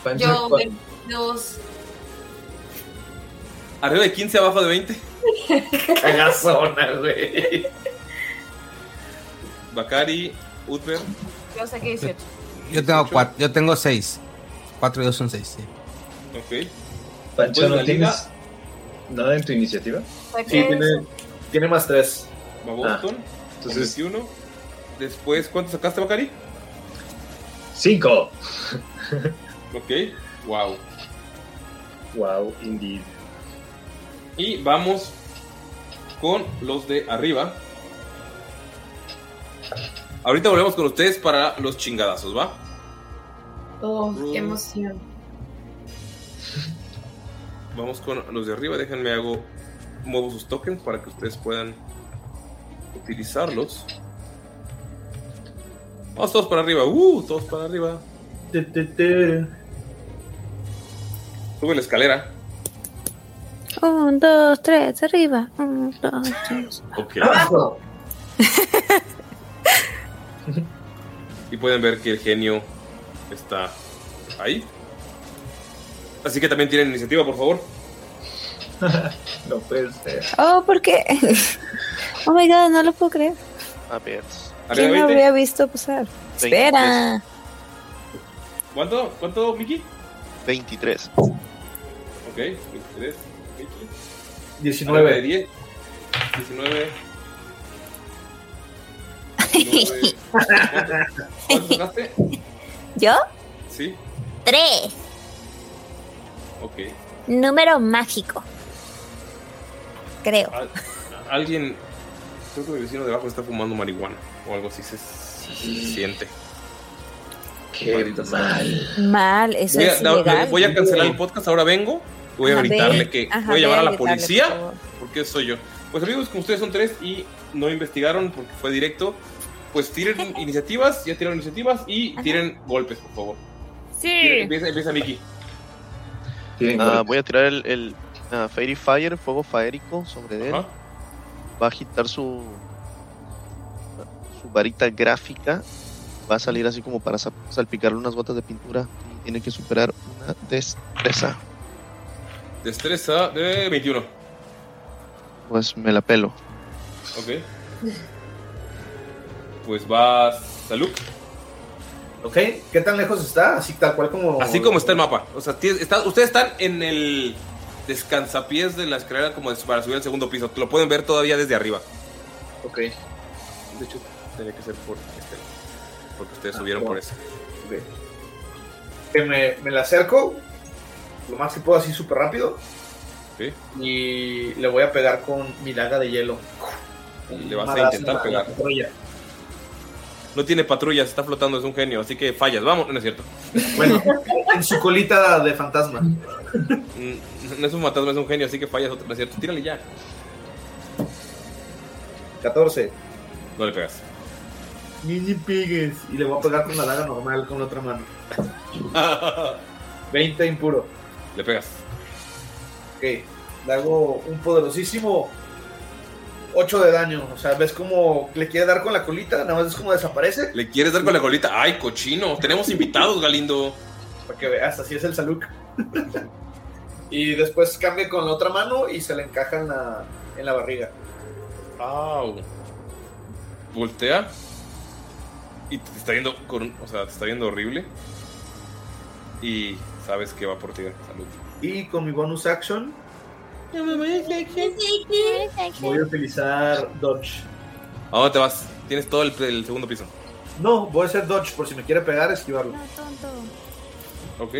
Pancho, Yo, ¿cu- 22. ¿Arriba de 15 abajo de 20? Cagazona, güey. Bakari, Uther. Yo saqué 18. Yo tengo cuatro, yo tengo seis. Cuatro y dos son seis, sí. Ok. Pancho, ¿no tienes nada en tu iniciativa? Sí, tiene, tiene más tres. Va Boston. entonces- Entonces 21. Después, ¿cuánto sacaste, Bakari? ¡Cinco! <laughs> Ok. Wow. Wow, indeed. Y vamos con los de arriba. Ahorita volvemos con ustedes para los chingadazos, ¿va? Oh, qué emoción. Vamos con los de arriba. Déjenme hago. Muevo sus tokens para que ustedes puedan utilizarlos. Vamos todos para arriba. Uh, todos para arriba. Te, te, te. Sube la escalera. Un, dos, tres, arriba. Un, dos, tres. Ok. <laughs> Y pueden ver que el genio está ahí. Así que también tienen iniciativa, por favor. <laughs> no puede ser. Oh, ¿por qué? <laughs> Oh my god, no lo puedo creer. A ver. ¿Quién lo habría visto pasar? Espera. ¿Cuánto? ¿Cuánto, Miki? 23. Ok, 23. Miki. 19. de 10. 19. 19. ¿Cuánto, ¿Cuánto sacaste? ¿Yo? Sí. Tres. Ok. Número mágico. Creo. Al- alguien. Creo que mi vecino de abajo está fumando marihuana. O algo así se, se- se siente. Qué mal. Mal, eso Voy a, es da- ilegal. voy a cancelar el podcast, ahora vengo. Voy a Ajá, gritarle ve. que Ajá, voy a llamar ve a la policía. por porque soy yo. Pues amigos, como ustedes son tres y no investigaron porque fue directo, pues tiren <laughs> iniciativas, ya tiraron iniciativas y tiren golpes, por favor. Tiren- Empieza, empieza Miki. Ah, voy a tirar el, el ah, Fairy Fire, fuego faérico sobre él. Ajá. Va a agitar su, su varita gráfica. Va a salir así como para sa- salpicarle unas gotas de pintura. Y tiene que superar una destreza. Destreza de 21. Pues me la pelo. Ok. <laughs> Pues vas Salud. Ok, ¿qué tan lejos está? Así tal cual como. Así como está el mapa. O sea, está- ustedes están en el descansapiés de la escalera como para subir al segundo piso. Lo pueden ver todavía desde arriba. Ok. De hecho, tenía que ser por este. Porque ustedes subieron por eso. Ok. Que me, me la acerco lo más que puedo así súper rápido. Sí. Y le voy a pegar con mi daga de hielo. Le vas a intentar pegar. No tiene patrullas, está flotando, es un genio, así que fallas. Vamos, no es cierto. Bueno, en su colita de fantasma. Mm, No es un fantasma, es un genio, así que fallas, no es cierto. Tírale ya. 14. No le pegas. Ni ni pegues. Y le voy a pegar con la daga normal con la otra mano. <laughs> 20 impuro. Le pegas. Ok. Le hago un poderosísimo 8 de daño. O sea, ves como le quiere dar con la colita, nada más es como desaparece. ¿Le quieres dar con la colita? ¡Ay, cochino! Tenemos invitados, Galindo. Para que veas, así es el Saluk. y después cambia con la otra mano y se le encaja en la, en la barriga. ¡Au! Voltea. Y te está viendo con. O sea, te está viendo horrible. Y sabes que va por ti. Salud. Y con mi bonus action voy a utilizar Dodge. ¿A dónde te vas? Tienes todo el, el segundo piso. No, voy a hacer Dodge por si me quiere pegar, esquivarlo. ¿Ok?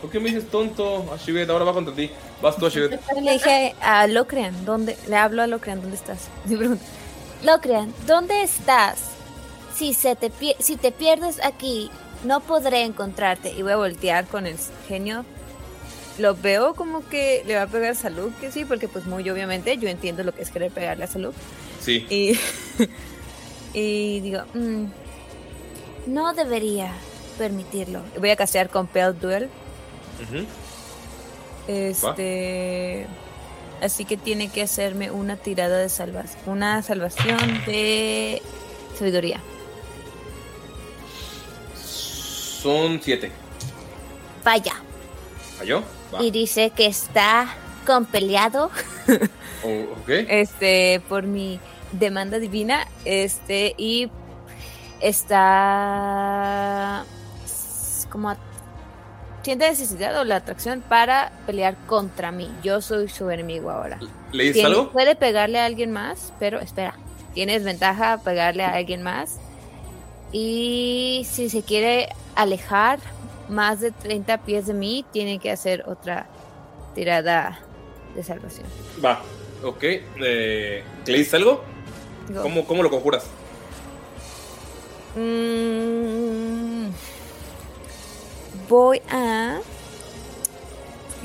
¿Por qué me dices tonto? Ashibet, ahora va contra ti. Vas tú, Ashibet. <laughs> Le dije a Locrean, ¿dónde? Le hablo a Locrean, ¿dónde estás? <laughs> Pregunto, Locrean, ¿dónde estás? Si, se te, si te pierdes aquí, no podré encontrarte. y voy a voltear con el genio. Lo veo como que le va a pegar Salud, que sí, porque pues muy obviamente yo entiendo lo que es querer pegarle a Salud. Sí. Y, <laughs> y digo, mm, No debería permitirlo. voy a castear con Pale Duel. Este. Así que tiene que hacerme una tirada de salvación. Una salvación de sabiduría. Son siete. Vaya. ¿Falló? Va. Y dice que está compeleado. <laughs> O- ok. Este, por mi demanda divina. Este, y está como a- siente necesidad o la atracción para pelear contra mí. Yo soy su enemigo ahora. ¿Le dices algo? Puede pegarle a alguien más, pero espera. Tienes ventaja a pegarle a alguien más. Y si se quiere alejar más de 30 pies de mí, tiene que hacer otra tirada de salvación. Va. Ok. Eh, ¿Le dices algo? Go. ¿Cómo, ¿Cómo lo conjuras? Mm, voy a.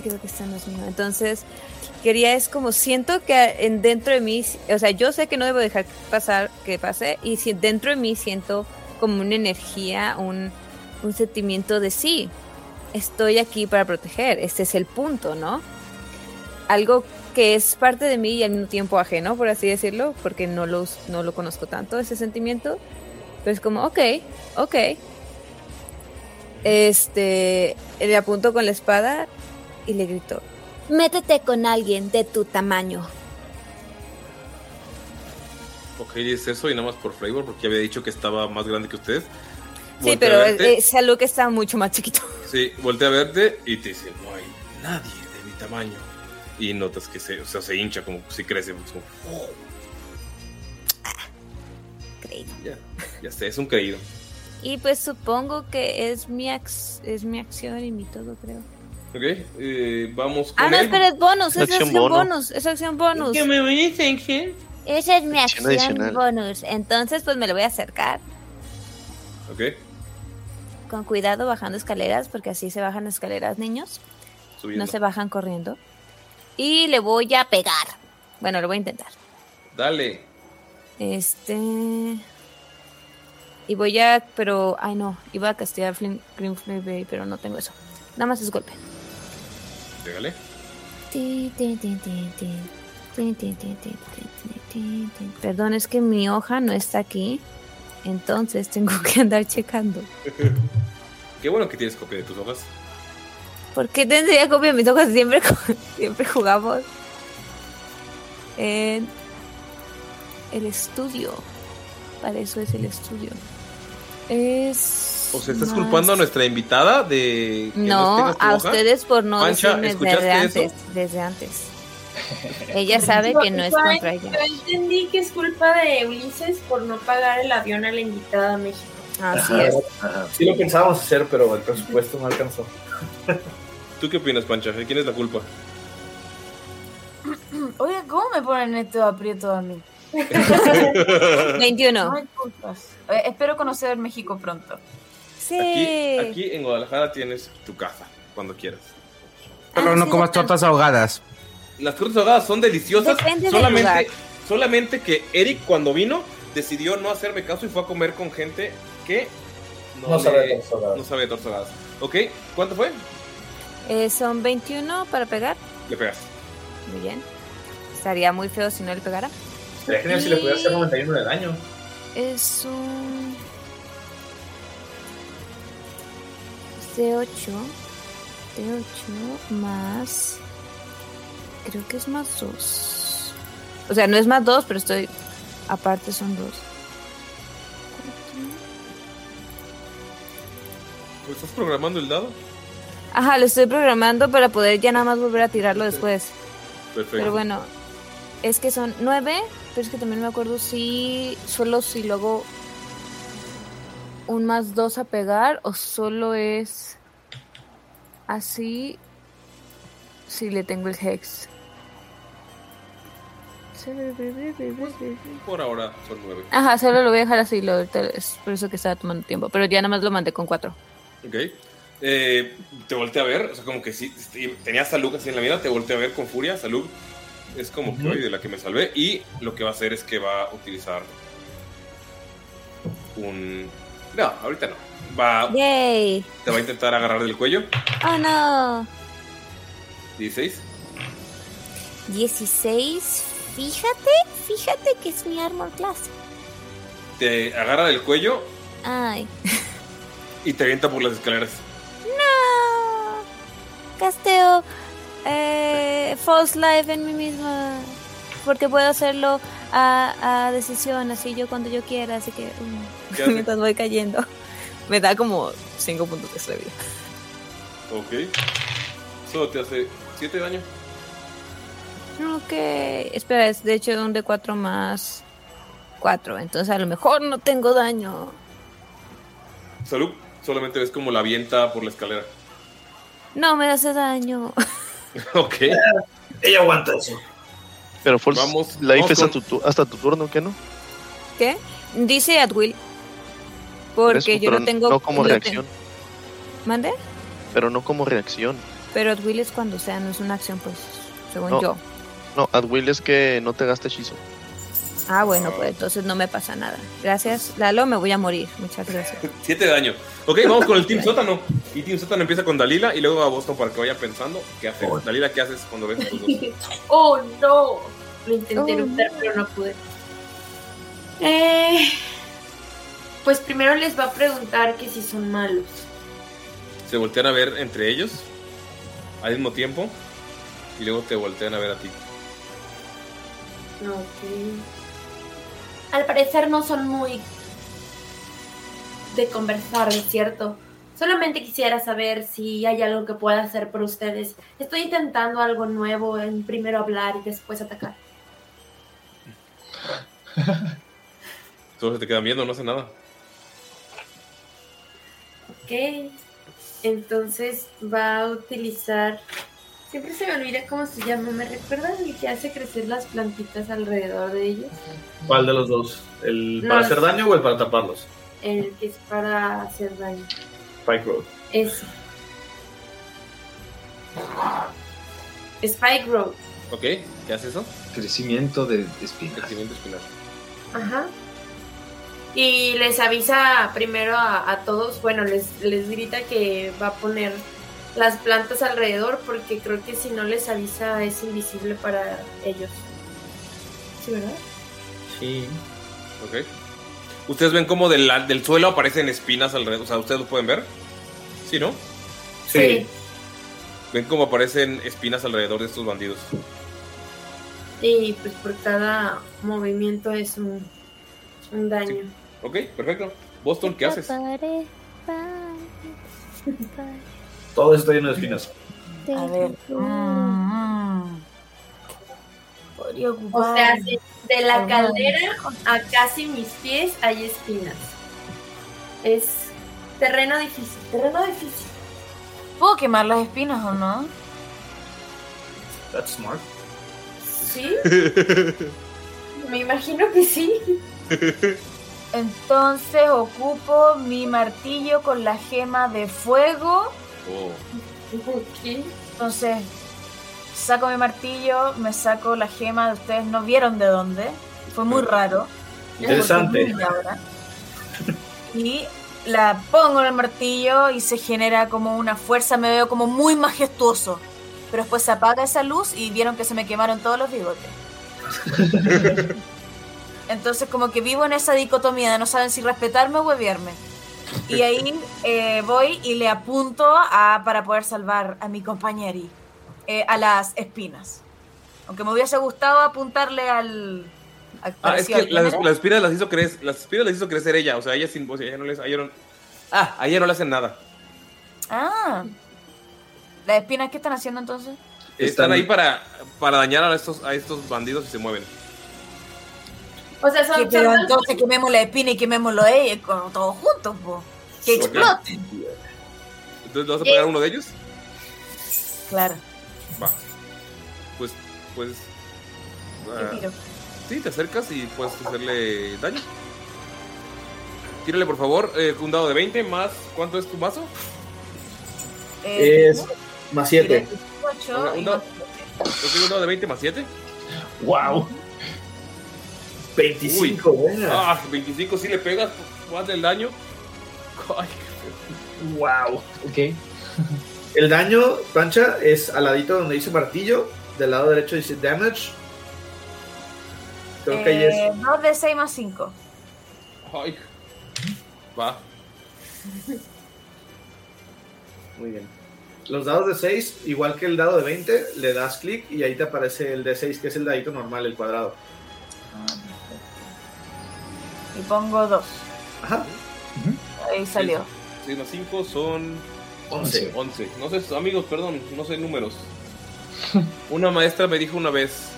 Creo que esta no es mío. Entonces, quería es como siento que en dentro de mí, o sea, yo sé que no debo dejar pasar que pase y si dentro de mí siento como una energía, un, un sentimiento de sí, estoy aquí para proteger. Este es el punto, ¿no? Algo que es parte de mí y al mismo tiempo ajeno, por así decirlo, porque no lo, us- no lo conozco tanto, ese sentimiento. Pero es como, ok, ok. Este, le apunto con la espada y le grito, Métete con alguien de tu tamaño. Ok, dice eso y nada más por flavor, porque había dicho que estaba más grande que ustedes. Sí, pero a verte. eh, Salud que está mucho más chiquito. <laughs> Sí, voltea a verte y te dice, no hay nadie de mi tamaño. Y notas que se, o sea, se hincha, como si crece. pues, como, "Oh". Creído. ya, ya sé, es un creído. Y pues supongo que es mi, ac- es mi acción y mi todo, creo. Ok, eh, vamos con Ah, no, él. espera, es bonus, es Acción bonus, es acción bonus. ¿Qué me voy Esa es mi Acción acción bonus. Entonces, pues me lo voy a acercar Ok, con cuidado bajando escaleras, porque así se bajan escaleras, niños. subiendo. No se bajan corriendo. Y le voy a pegar. Bueno, lo voy a intentar. Dale. Este. Y voy a. Pero. Ay, no. Iba a castigar Flame, Green Berry, pero no tengo eso. Nada más es golpe. Pégale. Perdón, es que mi hoja no está aquí. Entonces tengo <laughs> que andar checando. <laughs> Qué bueno que tienes copia de tus hojas. ¿Por qué tendría copia de mis hojas? Siempre, <laughs> siempre jugamos en el estudio. Para eso es el estudio. Es. O sea, ¿estás más- culpando a nuestra invitada de que no, a hoja? ustedes por no Pancha, decirme ¿escuchaste desde antes. Desde antes. <laughs> Ella sabe que no es contra ella. Yo entendí que es culpa de Ulises por no pagar el avión a la invitada a México. Así Ajá. es. Sí lo pensábamos hacer, pero el presupuesto no alcanzó. <laughs> ¿Tú qué opinas, Pancha? ¿De quién es la culpa? <clears throat> Oye, ¿cómo me ponen esto aprieto a mí? <laughs> 21. No hay culpas. Eh, espero conocer México pronto. Sí. Aquí, aquí en Guadalajara tienes tu casa, cuando quieras. Solo no comas tortas ahogadas. Las tortas ahogadas son deliciosas. Depende del solamente, lugar. solamente que Eric, cuando vino, decidió no hacerme caso y fue a comer con gente que No sabe de tortas ahogadas. No sabe de tortas ahogadas. ¿Ok? ¿Cuánto fue? Eh, son 21 para pegar. Le pegas. Muy bien. Estaría muy feo si no le pegara. Sería genial si le pudiera hacer 91 de daño. Es un. De 8. De 8 más. Creo que es más 2. O sea, no es más 2, pero estoy. Aparte son 2. ¿Estás programando el dado? Ajá, lo estoy programando para poder ya nada más volver a tirarlo después. Perfecto. Pero bueno, es que son 9, pero es que también me acuerdo si. Solo si luego. Un más 2 a pegar o solo es. Así. Si le tengo el hex. Por ahora son nueve. Ajá, solo lo voy a dejar así, lo, es por eso que estaba tomando tiempo. Pero ya nada más lo mandé con 4. Ok. Eh, te volteé a ver, o sea, como que sí, sí, tenías a Luke así en la mira, te volteé a ver con furia. Salud es como que Ujú. hoy de la que me salvé. Y lo que va a hacer es que va a utilizar un. No, ahorita no. Va, ¡Yay! te va a intentar agarrar del cuello. ¡Oh no! 16. 16. Fíjate, fíjate que es mi armor class. Te agarra del cuello Ay, y te avienta por las escaleras. no. Casteo eh, false life en mí misma. Porque puedo hacerlo a, a decisión, así yo cuando yo quiera. Así que. um, <laughs> mientras voy cayendo. Me da como 5 puntos de vida. Ok. Solo te hace 7 de daño. Ok. Espera, es de hecho un de 4 más 4. Entonces a lo mejor no tengo daño. Salud. Solamente ves como la avienta por la escalera. No me hace daño. <laughs> ok. Ella aguanta eso. Pero False Vamos- Life vamos es con- a tu hasta tu turno, ¿qué no? ¿Qué? Dice at will. Por Porque eso, yo pero no tengo. No como reacción. te- ¿Mande? Pero no como reacción. Pero at will es cuando sea, no es una acción, pues. Según No. yo. No, at will es que no te gaste hechizo. Ah, bueno, pues entonces no me pasa nada. Gracias, Lalo, me voy a morir. Muchas gracias. <laughs> 7 de daño. Ok, vamos con el Team Sótano. Y Team Sótano empieza con Dalila y luego a Boston para que vaya pensando qué hacer. Dalila, ¿qué haces cuando ves tus dos? <laughs> oh no. Lo intenté Oh, pero no pude. Eh, pues primero les va a preguntar que si son malos. Se voltean a ver entre ellos al mismo tiempo. Y luego te voltean a ver a ti. Ok. Al parecer no son muy de conversar, ¿es cierto? Solamente quisiera saber si hay algo que pueda hacer por ustedes. Estoy intentando algo nuevo, en primero hablar y después atacar. <laughs> Todos se te quedan viendo, no hace nada. Ok. Entonces va a utilizar. Siempre se me olvida cómo se llama. ¿Me recuerdan el que hace crecer las plantitas alrededor de ellos? ¿Cuál de los dos? ¿El No, para hacer daño o el para taparlos? El que es para hacer daño. Spike Road. Ese. Spike Road. Ok, ¿qué hace eso? Crecimiento de espinas. Crecimiento espinar. Ajá. Y les avisa primero a, a todos, bueno, les, les grita que va a poner las plantas alrededor porque creo que si no les avisa es invisible para ellos. ¿Sí, verdad? Sí. Ok. Ustedes ven como del, del suelo aparecen espinas alrededor. O sea, ¿ustedes lo pueden ver? ¿Sí, no? Sí. Ven como aparecen espinas alrededor de estos bandidos. Y pues por cada movimiento es un, un daño. Ok, perfecto. Boston, ¿qué haces? <laughs> Todo está lleno de espinas. A ver. mm, Podría O ocupar. sea, de, de la caldera a casi mis pies hay espinas. Es terreno difícil, terreno difícil. ¿Puedo quemar las espinas o no? That's smart. ¿Sí? <laughs> Me imagino que sí. Entonces ocupo mi martillo con la gema de fuego. Oh. Entonces saco mi martillo, me saco la gema. Ustedes no vieron de dónde. Fue muy raro. Interesante. Y la pongo en el martillo y se genera como una fuerza. Me veo como muy majestuoso. Pero después se apaga esa luz y vieron que se me quemaron todos los bigotes. <laughs> Entonces como que vivo en esa dicotomía de no saben si respetarme o huevearme. Y ahí eh, voy y le apunto a, para poder salvar a mi compañeri, eh, a las espinas. Aunque me hubiese gustado apuntarle al... al Ah, es que las, las espinas las hizo crecer, las espinas las hizo crecer ella, o sea, ella sin, sea, ella no les, ella no- ah, a ella no le hacen nada. Ah. ¿Las espinas qué están haciendo entonces? Están ahí para, para dañar a estos, a estos bandidos y se mueven. O sea, son, Que- pero son- entonces quememos la espina y quemémoslo a ella con, todos juntos, po. Que exploten. Entonces, ¿le vas a pegar a uno de ellos? Claro. Va. Pues, pues. ¿Qué tiro? sí, te acercas y puedes hacerle daño. Tírale, por favor, eh, un dado de 20 más. ¿Cuánto es tu mazo? Eh, Es más 7. 18 Un, y un dado, ok, un dado de 20 más 7. ¡Wow! 25, buena. Ah, 25 sí le pegas. ¿Cuál <laughs> el daño? Ay, ¡Wow! Ok. El daño, plancha, es al ladito donde dice martillo. Del lado derecho dice damage. Creo que ahí Eh, es. 2 de 6 más 5. ay. Va. Muy bien. Los dados de 6, igual que el dado de 20, le das clic y ahí te aparece el de 6, que es el dadito normal, el cuadrado. Y pongo 2. Ajá. Ahí salió. 6 más 5 son 11. 11. No sé, amigos, perdón, no sé números. <laughs> Una maestra me dijo una vez,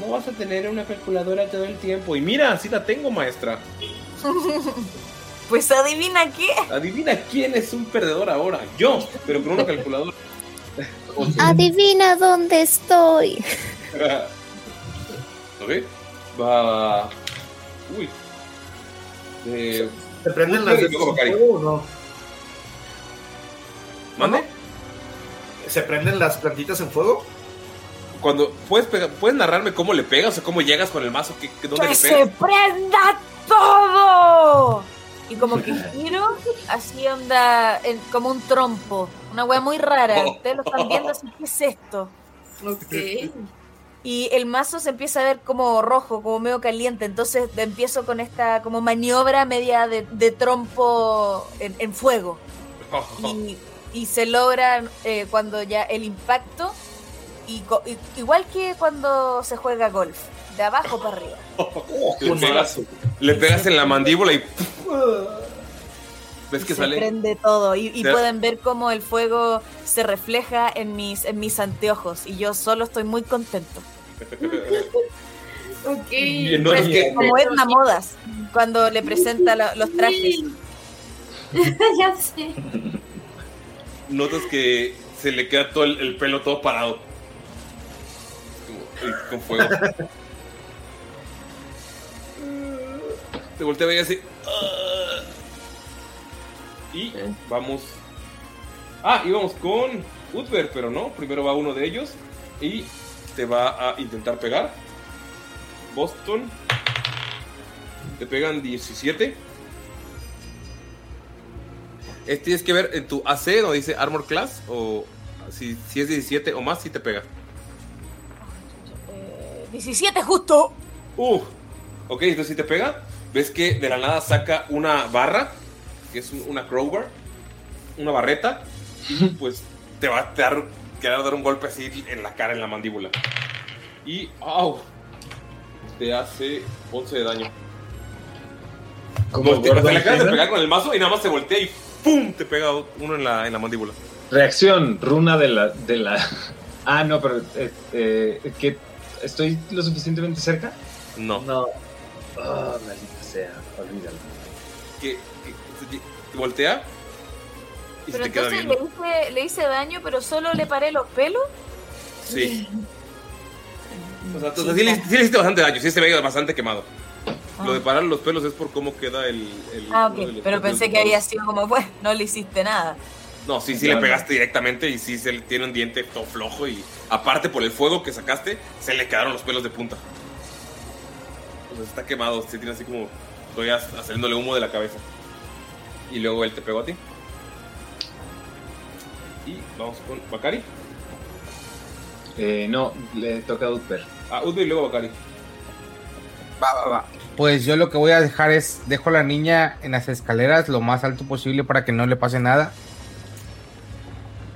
no vas a tener una calculadora todo el tiempo. Y mira, sí la tengo, maestra. <laughs> Pues adivina qué. Adivina quién es un perdedor ahora. Yo, pero con una calculadora. Adivina dónde estoy. <laughs> ¿Lo ve? Va... Uy. Eh, ¿Se prenden las de fuego o no? ¿Mande? ¿Se prenden las plantitas en fuego? Cuando puedes, pegar- puedes narrarme cómo le pegas o cómo llegas con el mazo, dónde ¡Que le se pegas. prenda todo! Y como que <laughs> giro, así onda, en- como un trompo. Una wea muy rara. Ustedes lo están viendo así, ¿qué es esto? Ok. Y el mazo se empieza a ver como rojo, como medio caliente. Entonces empiezo con esta como maniobra media de, de trompo en, en fuego. <laughs> Y, y se logra eh, cuando ya el impacto y co- i- igual que cuando se juega golf, de abajo para arriba. <laughs> le, pegas, le pegas en la mandíbula y. <laughs> ¿Ves que se sale? prende todo y, y pueden ver cómo el fuego se refleja en mis, en mis anteojos y yo solo estoy muy contento. <laughs> Ok. Bien, no, es que- Como Edna Modas cuando le presenta la- los trajes. <laughs> ya sé. Notas que se le queda todo el, el pelo todo parado. Con fuego. Te voltea a ver y así. "Ah". Y vamos. Ah, íbamos con Utber, pero no. Primero va uno de ellos y te va a intentar pegar. Boston. Te pegan 17. Eh, tienes que ver en tu AC donde dice Armor Class o si, si es 17 o más, si te pega. Eh, 17 justo. Uh, ok, entonces si te pega, ves que de la nada saca una barra, que es un- una crowbar, una barreta, <laughs> pues te va a dar, querer dar un golpe así en la cara, en la mandíbula. Y, ¡au! Te hace 11 de daño. Como Gordon te le acabas de pegar con el mazo y nada más se voltea y ¡pum! Te pega uno en la, en la mandíbula. Reacción, runa de la. De la... <laughs> Ah, no, pero. eh, eh, ¿que ¿Estoy lo suficientemente cerca? No. No. Oh, maldita sea, olvídalo. Que voltea y Pero se te queda entonces le hice, le hice daño, pero solo le paré los pelos. Sí. <laughs> O sea, entonces sí, le, sí le hiciste bastante daño, sí se ve bastante quemado. Lo de parar los pelos es por cómo queda el. el- Ah, ok. Pero pensé que había sido como, pues, no le hiciste nada. No, sí, sí le pegaste directamente y sí se le tiene un diente todo flojo y aparte por el fuego que sacaste, se le quedaron los pelos de punta. O sea, está quemado, se tiene así como. Estoy ha- haciéndole humo de la cabeza. Y luego él te pegó a ti. Y vamos con Bakari. Eh, no, le toca a Utper. Ah, Udby y luego Bakari. Va, va, va. Pues yo lo que voy a dejar es, dejo a la niña en las escaleras lo más alto posible para que no le pase nada.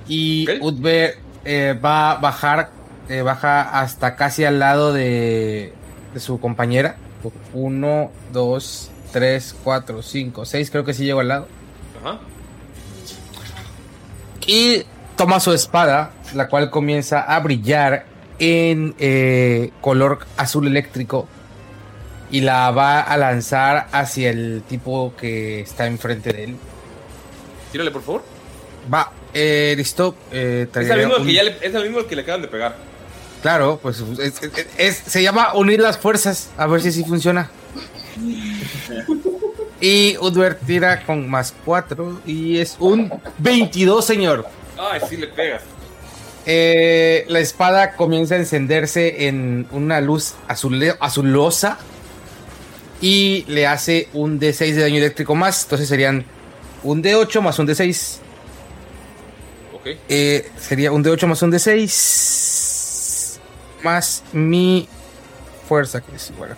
Y Utbe eh, va a bajar, eh, baja hasta casi al lado de, de su compañera. Uno, dos, tres, cuatro, cinco, seis, creo que sí llego al lado. Ajá. Y toma su espada, la cual comienza a brillar en eh, color azul eléctrico. Y la va a lanzar hacia el tipo que está enfrente de él. Tírale, por favor. Va, eh, listo. eh, Es el, mismo un- que ya le, es el mismo que le acaban de pegar. Claro, pues es- es- es- se llama unir las fuerzas. A ver si así funciona. <laughs> Y Udbert tira con más 4 y es un 22, señor. Ay, sí le pegas. Eh, la espada comienza a encenderse en una luz azule- azulosa y le hace un D6 de daño eléctrico más. Entonces serían un D8 más un D6. Ok. Eh, sería un D8 más un D6 más mi fuerza, que es igual. a-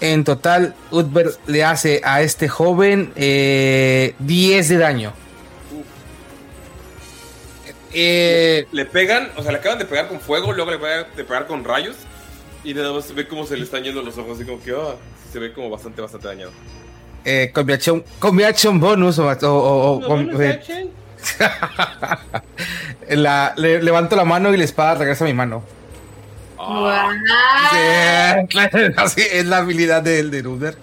En total, Utber le hace a este joven eh, 10 de daño. Eh, Le pegan, o sea, le acaban de pegar con fuego, luego le acaban de pegar con rayos. Y nada más se ve cómo se le están yendo los ojos, así como que ah, se ve como bastante, bastante dañado. eh, con mi acción, con mi action bonus o, o- o- con- eh, <laughs> la- le- levanto la mano y la espada regresa a mi mano. Guau. Sí, claro, <laughs> así es la habilidad del de Utber.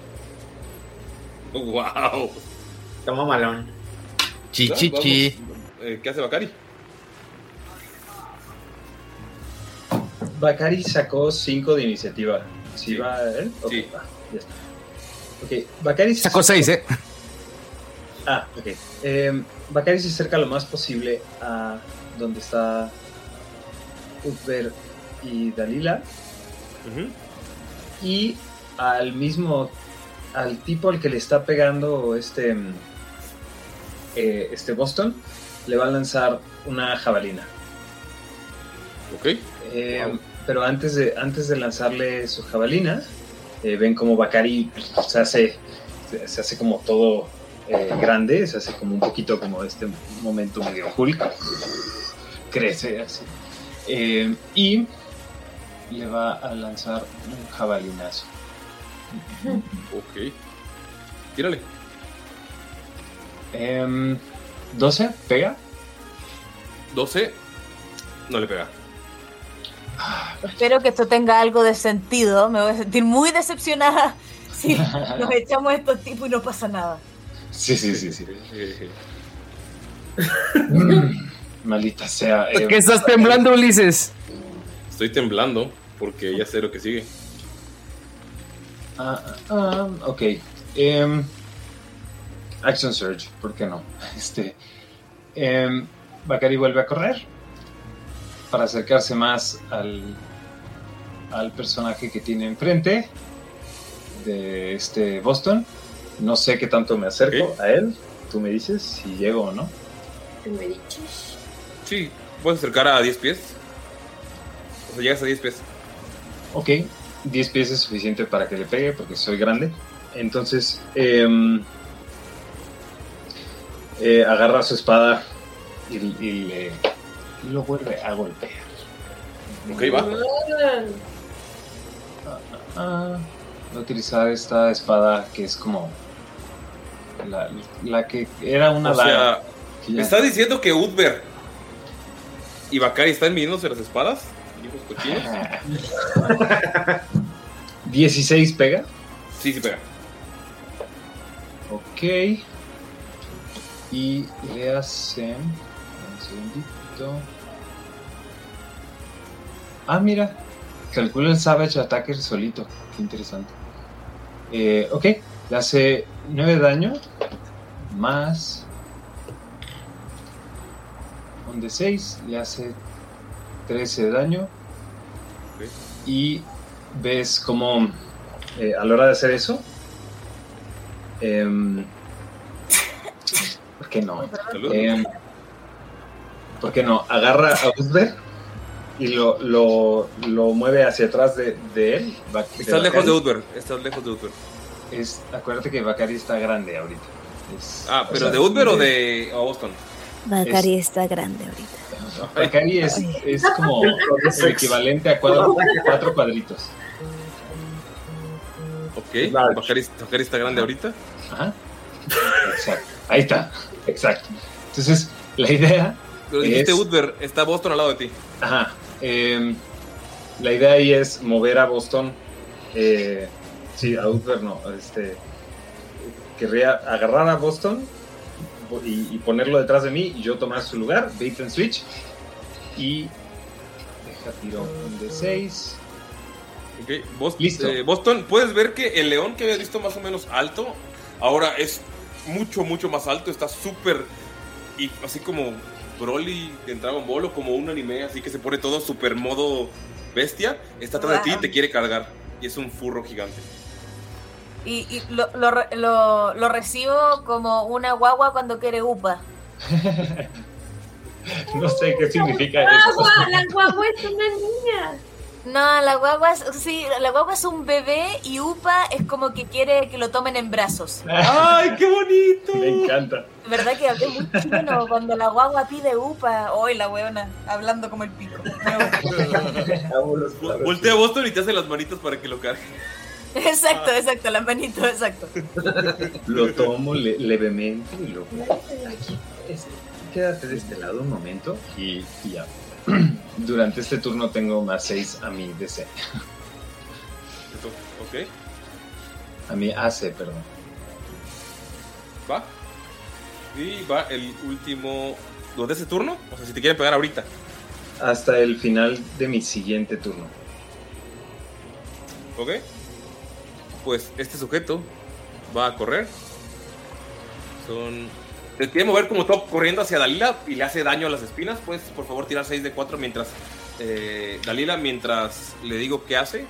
¡Wow! Toma malón. Chi, chi, chi. Eh, ¿Qué hace Bakari? Bakari sacó 5 de iniciativa. ¿Sí, va él? Ok, Sí. va, ya está. Ok, Bakari se Sacó 6, ¿eh? Ah, ok. Eh, Bakari se acerca lo más posible a donde está Utber y Dalila. Y al mismo, al tipo al que le está pegando este, mm, eh, este Boston, le va a lanzar una jabalina. Ok. Eh, Pero antes de, antes de lanzarle su jabalina, eh, ven como Bakari se hace, se, hace como todo grande, se hace como un poquito como este momento medio Hulk. Crece así. Y le va a lanzar un jabalinazo. Ok. Tírale. Em, 12, pega. 12. No le pega. Espero que esto tenga algo de sentido. Me voy a sentir muy decepcionada <laughs> si <laughs> nos echamos a estos tipos y no pasa nada. Sí, sí, sí, sí. <laughs> Mm, maldita sea. ¿Por eh, qué estás temblando, Ulises? Estoy temblando porque ya sé lo que sigue. Ah, ah, ok. Em, Action Surge, ¿por qué no? <laughs> Este, em, Bakari vuelve a correr para acercarse más al, al personaje que tiene enfrente de este Boston. No sé qué tanto me acerco a él. Tú me dices si llego o no. ¿Me dices? Sí, puedes acercar a 10 pies. Sea, llegas a 10 pies. Ok, 10 pies es suficiente para que le pegue porque soy grande. Entonces, em, eh, agarra su espada y, y le lo vuelve a golpear. Ok, va. Ah, voy a utilizar esta espada que es como la, la que era una O sea, daga. ¿me ya- estás diciendo que Udber y Bakari están midiéndose las espadas? Hijos cochinos. 16 pega. Sí, sí pega. Ok. Y le hacen. Un segundito. Ah, mira. Calcula el Savage Attacker solito. Qué interesante. Eh, ok. Le hace 9 daño. Más. Un de 6. Le hace 13 daño. Y ves como eh, a la hora de hacer eso. em, ¿Por qué no? Em, ¿Por qué no? Agarra a Uzber y lo, lo, lo mueve hacia atrás de, de él. Estás lejos de Bakari. Udber. Estás lejos de Udber. Es, acuérdate que Bakari está grande ahorita. Es- Ah, o pero sea, de Udber o de o Boston. Bacari está grande ahorita. Bakari es, es como el equivalente a cuatro, cuatro cuadritos. Ok, Bakari está grande ahorita. Ajá. Exacto. Ahí está. Exacto. Entonces, la idea. Pero dijiste es- Udber, está Boston al lado de ti. Ajá. em, la idea ahí es mover a Boston. eh, sí, a Uther no. Este, querría agarrar a Boston y, y ponerlo detrás de mí y yo tomar su lugar, bait and switch. Y deja tiro un de 6. Ok, Bos- Listo. eh, Boston, puedes ver que el león que habías visto más o menos alto, ahora es mucho, mucho más alto, está súper, y así como Broly en Dragon Ball o como un anime, así que se pone todo súper modo bestia, está atrás de ti y te quiere cargar, y es un furro gigante. Y, y lo, lo re- lo- lo recibo como una guagua cuando quiere upa. <laughs> No sé qué significa eso. ¡Guagua! ¡La guagua es una niña! No, la guagua es, sí, la guagua es un bebé y upa es como que quiere que lo tomen en brazos. <laughs> ¡Ay, qué bonito! Me encanta. ¿Verdad que hablé muy chino cuando la guagua pide upa? Hoy la weona, hablando como el pico. <laughs> Voltea a Boston y te hace las manitas para que lo cargue. <laughs> Exacto, exacto, la manito, exacto. Lo tomo le- levemente y lo. Aquí, es- quédate de este lado un momento y, y ya. <clears throat> Durante este turno tengo más 6 a mi DC. Ok, A mi AC, perdón. va. Y va el último. ¿Los de ese turno? O sea, si te quieren pegar ahorita. Hasta el final de mi siguiente turno. ¿Ok? Pues este sujeto va a correr. Te quiere mover como top corriendo hacia Dalila y le hace daño a las espinas. Puedes, por favor, tirar 6 de 4 mientras. eh, Dalila, mientras le digo qué hace.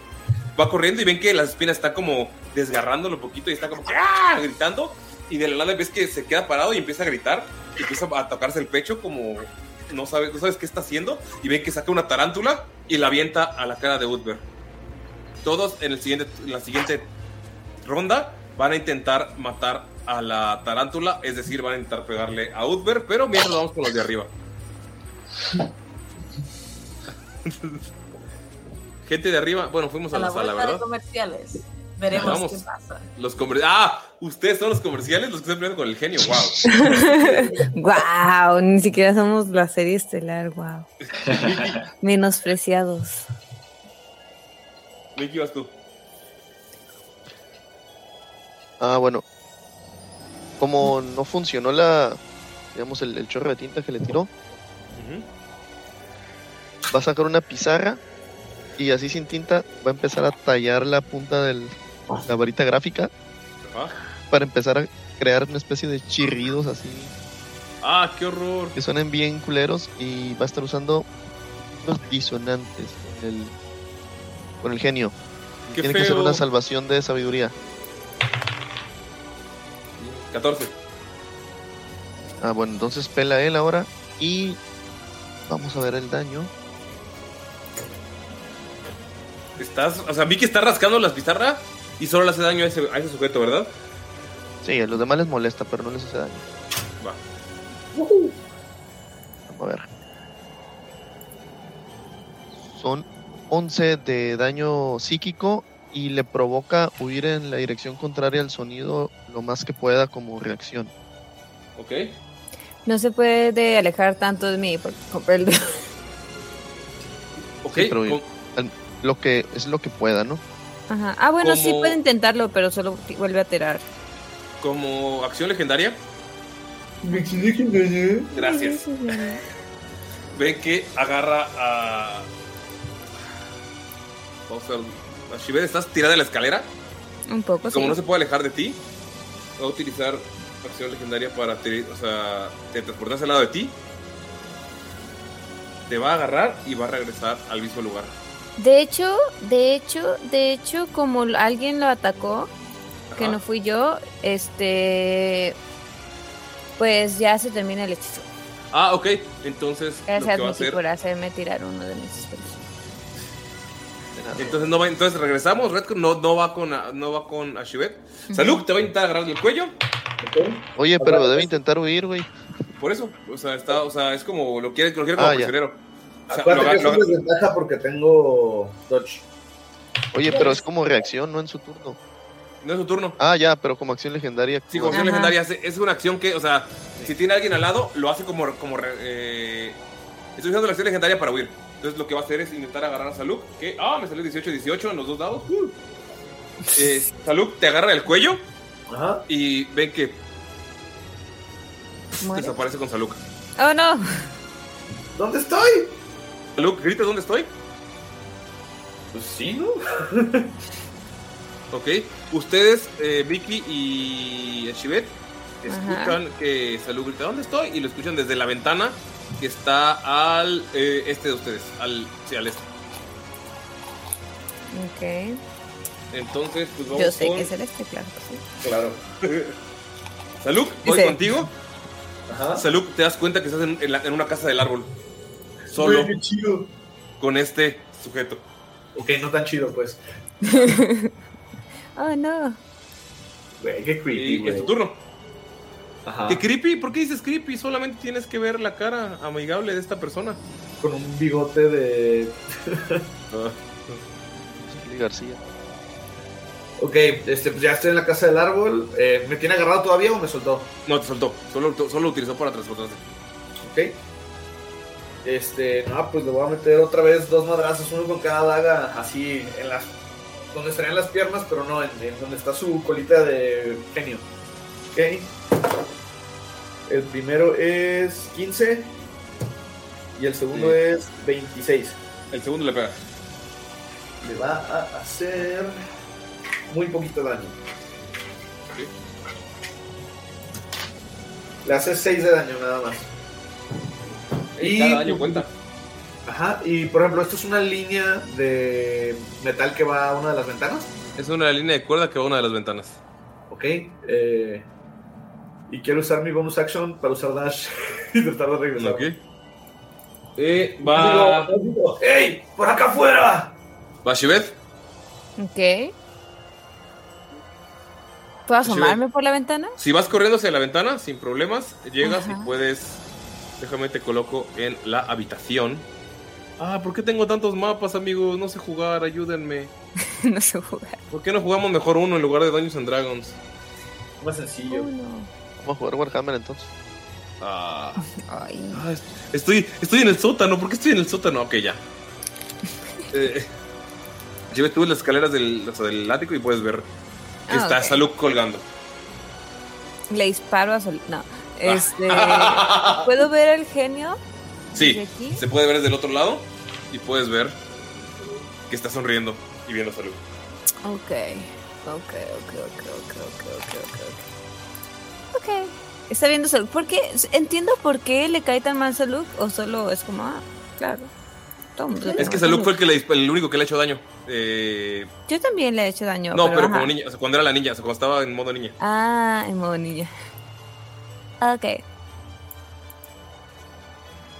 Va corriendo y ven que las espinas están como desgarrándolo un poquito y está como ¡ah! gritando. Y de la nada ves que se queda parado y empieza a gritar. Y empieza a tocarse el pecho como. No sabes, no sabes qué está haciendo. Y ven que saca una tarántula y la avienta a la cara de Woodber. Todos en, el siguiente, en la siguiente ronda van a intentar matar a la tarántula, es decir, van a intentar pegarle a Utber, pero mientras vamos con los de arriba. <laughs> Gente de arriba, bueno, fuimos a, A la, la sala, vuelta de ¿verdad? comerciales. Veremos Vamos. qué pasa. Los comer- ah, ustedes son los comerciales, los que están peleando con el genio, wow. Wow, <laughs> ni siquiera somos la serie estelar, wow. <laughs> Menospreciados. Vicky, vas tú. Ah, bueno. Como no funcionó la, digamos, el, el chorro de tinta que le tiró, va a sacar una pizarra y así sin tinta va a empezar a tallar la punta de la varita gráfica para empezar a crear una especie de chirridos así Ah, qué horror. que suenen bien culeros y va a estar usando los disonantes con el, con el genio. Qué Tiene que ser una salvación de sabiduría. 14. Ah, bueno, entonces pela él ahora y vamos a ver el daño. Estás, o sea, Vicky está rascando las pizarras y solo le hace daño a ese, a ese sujeto, ¿verdad? Sí, a los demás les molesta, pero no les hace daño. Va. Vamos a ver. Son 11 de daño psíquico y le provoca huir en la dirección contraria al sonido lo más que pueda como reacción. Ok. No se puede alejar tanto de mí porque compré el dedo. Ok. Sí, pero con- lo que es lo que pueda, ¿no? Ajá. Ah, bueno, sí puede intentarlo, pero solo vuelve a tirar. como acción legendaria. Gracias. Ven que agarra a. Vamos a ver. Shiver, estás tirada de la escalera. Un poco, Como sí. no se puede alejar de ti, va a utilizar acción legendaria para te- o sea, te transportarse al lado de ti. Te va a agarrar y va a regresar al mismo lugar. De hecho, de hecho, de hecho, como alguien lo atacó, que no fui yo, este. Pues ya se termina el hechizo. Ah, ok. Entonces, lo Gracias, que va a hacer. por hacerme tirar uno de mis spells. Entonces, no va, entonces regresamos. Red no, no va con, no va con Ashibet. Salud, te va a intentar agarrar del cuello. Oye, pero debe intentar huir, güey. Por eso, o sea, está, o sea, es como lo quiere, lo quiere como Ah, prisionero. O sea, Acuérdate lo que es lo una aga- desventaja porque tengo Dodge. Oye, pero es como reacción, no en su turno. no es su turno. Ah, ya, pero como acción legendaria. Sí, como acción legendaria es una acción que, o sea, si tiene alguien al lado, lo hace como, como eh, estoy usando la acción legendaria para huir. Entonces lo que va a hacer es intentar agarrar a Saluk, que, ah, me salió 18-18 en los dos dados. Uh. Eh, Saluk te agarra el cuello Ajá. y ven que ¿Muere? desaparece con Saluk. Oh, no. ¿Dónde estoy? Saluk, ¿gritas dónde estoy? Pues sí, ¿no? <laughs> Ok. Ustedes, eh, Vicky y Shivet, escuchan que Salud grita, ¿dónde estoy? Y lo escuchan desde la ventana que está al eh, este de ustedes, al, sí, al este. Ok. Entonces, pues vamos Yo sé con... que es el este, claro. sí. Claro. <laughs> Salud, voy Dice- contigo. Ajá. Salud, te das cuenta que estás en, en la- en una casa del árbol. Solo qué chido. con este sujeto. Ok, no tan chido, pues. <laughs> Oh, no. Güey, qué creepy, Y güey. es tu turno. Ajá. ¿Qué creepy? ¿Por qué dices creepy? Solamente tienes que ver la cara amigable de esta persona. Con un bigote de... García. Ok, este, pues ya estoy en la casa del árbol. Eh, ¿Me tiene agarrado todavía o me soltó? No, te soltó. Solo, solo lo utilizó para transportarse. Ok. Este, no, pues le voy a meter otra vez dos madrazos, uno con cada daga, así en las. donde estarían las piernas, pero no, en, en donde está su colita de genio. Ok. El primero es 15 y el segundo Sí. es 26. El segundo le pega. Le va a hacer muy poquito daño. Le hace 6 de daño nada más. Y cada daño cuenta. Ajá, y por ejemplo, esto es una línea de metal que va a una de las ventanas. Es una línea de cuerda que va a una de las ventanas. Ok. eh, y quiero usar mi bonus action para usar dash <laughs> y tratar de regresar. Ok. Eh, va. ¡Ey! ¡Por acá afuera! Va Shivet. Ok. ¿Puedo asomarme por la ventana? Si vas corriendo hacia la ventana, sin problemas, llegas Ajá. y puedes. Déjame te coloco en la habitación. Ah, ¿por qué tengo tantos mapas, amigos? No sé jugar, ayúdenme. <laughs> no sé jugar. ¿Por qué no jugamos mejor uno en lugar de Dungeons and Dragons? Más sencillo. Vamos a jugar Warhammer entonces. Ah. Ay. Ah, est- estoy, estoy en el sótano. ¿Por qué estoy en el sótano? Ok, ya. <laughs> Eh, Lleve tú las escaleras del, o sea, del ático y puedes ver que Ah, está ok. Saluk colgando. Le disparo a Sol. No. Este. <laughs> ¿Puedo ver el genio? Sí, se puede ver desde el otro lado y puedes ver que está sonriendo y viendo a Saluk. Ok. Ok, ok, ok, ok, ok, ok, ok, Está viendo Saluk. ¿Por qué? Entiendo por qué le cae tan mal Saluk. O solo es como, ah, claro. Es que mal Saluk fue el, que le, el único que le ha hecho daño. Eh, Yo también le he hecho daño. no, pero, como niña, o sea, cuando era la niña, o sea, cuando estaba en modo niña. Ah, en modo niña. Ok.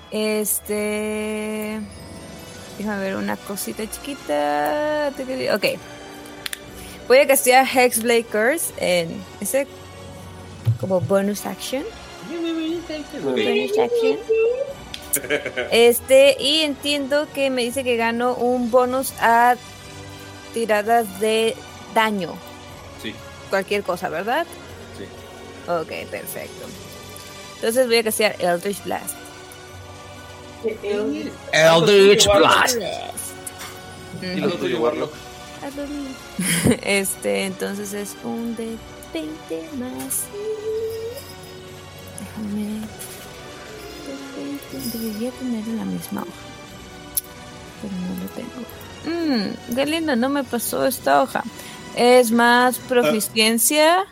Este. Déjame ver una cosita chiquita. Ok. Voy a castear Hexblade Curse en ese. Como bonus action. Bonus action. <laughs> Este, y entiendo que me dice que gano un bonus a tiradas de daño. Sí, Cualquier cosa, ¿verdad? sí. Ok, perfecto. Entonces voy a castear Eldritch Blast. Eldritch Blast. Y lo tuyo, Warlock. <laughs> Este, entonces es un de 20 más. Déjame. de 20, Debería tener en la misma hoja. Pero no lo tengo. Mmm, qué lindo, no me pasó esta hoja. Es más proficiencia,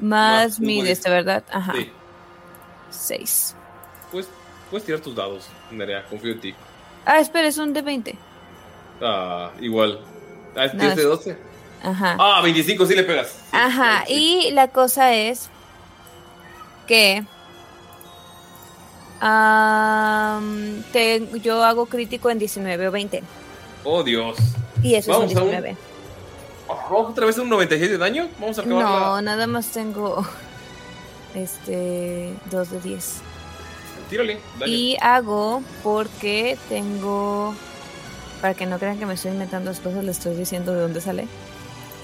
más Más mi un de ¿verdad? Ajá. Sí. 6. Puedes, puedes tirar tus dados, Nerea, confío en ti. Ah, espera, es un de 20. Ah, igual. Ah, No, ¿Tienes de es- 12? Ajá. Ah, 25 sí le pegas. Ajá, y la cosa es que am, te- yo hago crítico en 19 o 20. Oh, Dios. Y eso Vamos es a un un- 19. ¿Vamos otra vez a un 96 de daño? Vamos a acabar No, la... nada más tengo este 2 de 10. Tírale, daño. Y hago porque tengo. Para que no crean que me estoy inventando las cosas, les estoy diciendo de dónde sale.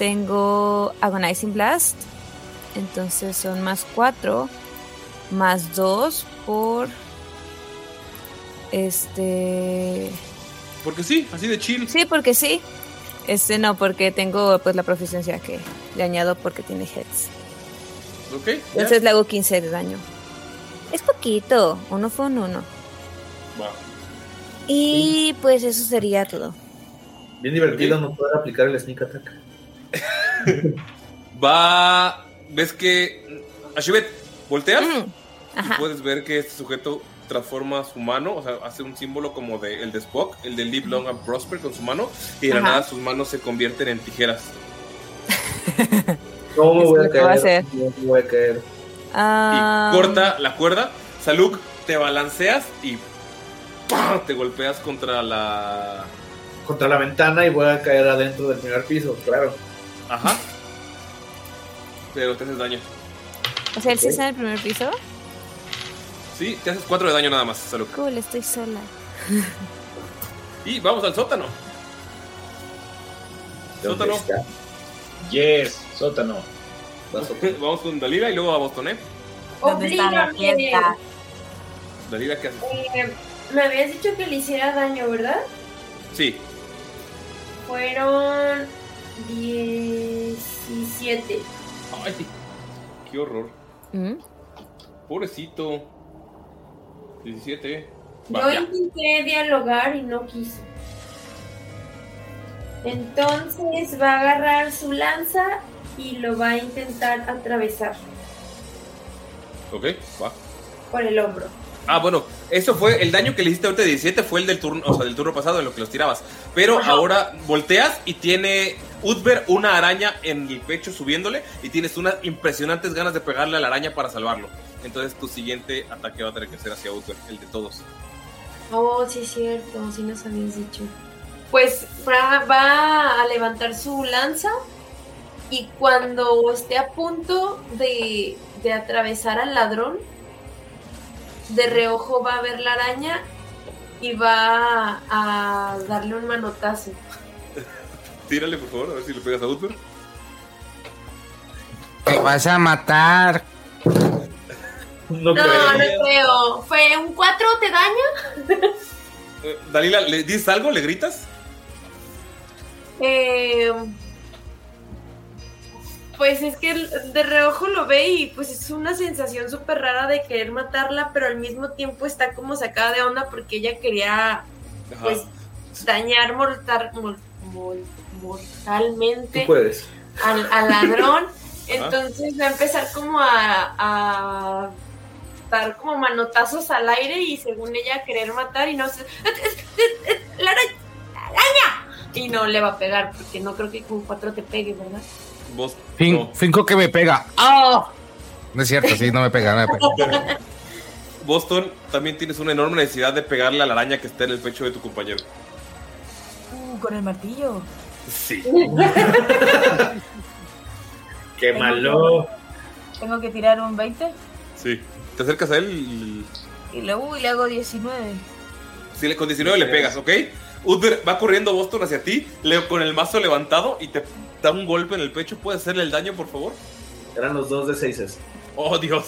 Tengo Agonizing Blast. Entonces son más 4. Más 2 por. Este. Porque sí, así de chill. Sí, porque sí. Este no, porque tengo pues la proficiencia que le añado porque tiene heads. Ok. Entonces le hago 15 de daño. Es poquito. Uno fue un uno. Va. Y pues eso sería todo. Bien divertido no poder aplicar el sneak attack. Va. ¿Ves que. Ashibet, volteas Mm, Ajá. y puedes ver que este sujeto transforma su mano, o sea, hace un símbolo como de el de Spock, el de Live Long and Prosper con su mano, y de la nada sus manos se convierten en tijeras. <laughs> No me voy a que va a caer. hacer. No me voy a caer. Ah, y corta la cuerda. Saluk, te balanceas y ¡pam! te golpeas contra la. Contra la ventana y voy a caer adentro del primer piso, claro. Ajá. Pero te haces daño. O sea, él sí está en el primer piso. Sí, te haces 4 de daño nada más, Saluk. Cool, estoy sola. Y vamos al sótano. Sótano. Yes, sótano. <laughs> Vamos con Dalila y luego a Bostoné. ¿Dónde está la fiesta? Dalila, ¿qué haces? Eh, me habías dicho que le hiciera daño, ¿verdad? Sí. Fueron 17. Ay, qué horror. ¿Mm? Pobrecito. 17. Yo ya. intenté dialogar y no quiso. Entonces va a agarrar su lanza y lo va a intentar atravesar Ok, va. por el hombro. Ah, bueno, eso fue el daño que le hiciste ahorita de 17 fue el del turno, o sea, del turno pasado en lo que los tirabas. Pero Ajá. ahora volteas y tiene Utber una araña en el pecho subiéndole y tienes unas impresionantes ganas de pegarle a la araña para salvarlo. Entonces tu siguiente ataque va a tener que ser hacia Utber, el de todos. Oh, sí es cierto, sí nos habías dicho. Pues va, va a levantar su lanza y cuando esté a punto de, de atravesar al ladrón, de reojo va a ver la araña y va a darle un manotazo. Tírale, por favor, a ver si le pegas a Uther. Te vas a matar. No, No, no creo. ¿Fue un 4 te daña? Eh, Dalila, ¿le dices algo? ¿Le gritas? Eh, pues es que de reojo lo ve y pues es una sensación súper rara de querer matarla, pero al mismo tiempo está como sacada de onda porque ella quería pues dañar mortal, mor- mor- mortalmente al, al ladrón. <laughs> Entonces va a empezar como a, a dar como manotazos al aire y según ella querer matar y no sé. ¡La ara- araña! Y no le va a pegar porque no creo que con cuatro te pegue, ¿verdad? Vos. Fin- Finco que me pega. ¡Ah! No es cierto, sí, no me pega, no me pega. Boston, también tienes una enorme necesidad de pegarle a la araña que está en el pecho de tu compañero. Uh, con el martillo. Sí. <laughs> ¡Qué malo! Tengo que tirar un 20 Sí. Te acercas a él y. y le, uy, le hago 19. Si le, con 19 le pegas, ¿ok? Uther va corriendo Boston hacia ti, Leo con el mazo levantado y te da un golpe en el pecho. ¿Puedes hacerle el daño, por favor? Eran los dos de seises. Oh, Dios.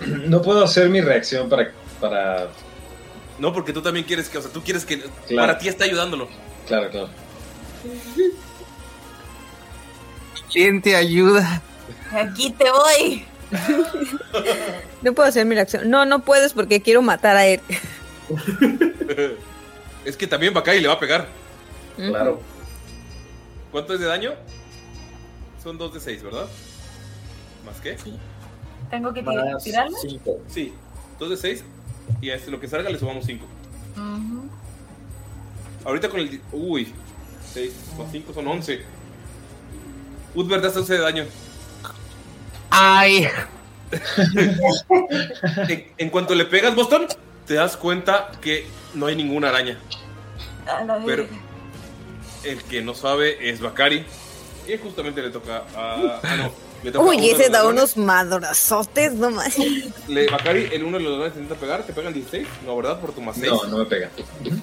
<clears throat> No puedo hacer mi reacción para. para... No, porque tú también quieres que, o sea, tú quieres que Claro. para ti está ayudándolo. Claro, claro. <laughs> ¿Quién te ayuda? Aquí te voy. No puedo hacer mi reacción. No, no puedes porque quiero matar a él. <laughs> es que también Bakari le va a pegar. Claro. ¿Cuánto es de daño? Son 2 de 6, ¿verdad? ¿Más qué? Sí. Tengo que tirar, tirarme. Sí, 2 de 6. Y a este, lo que salga le sumamos 5. Ujú. Ahorita con el. Uy, 6 más 5 son 11. Uther te hace 11 de daño. ¡Ay! <laughs> en, en cuanto le pegas, Boston, te das cuenta que no hay ninguna araña. A la vez. Pero el que no sabe es Bakari. Y justamente le toca a. Ah, no. Le Uy, ese da unos madrazotes, no más. Le, Bakari, el uno de los ladrones te intenta pegar. ¿Te pegan 16? No, ¿verdad? Por tu más 6. No, no me pega.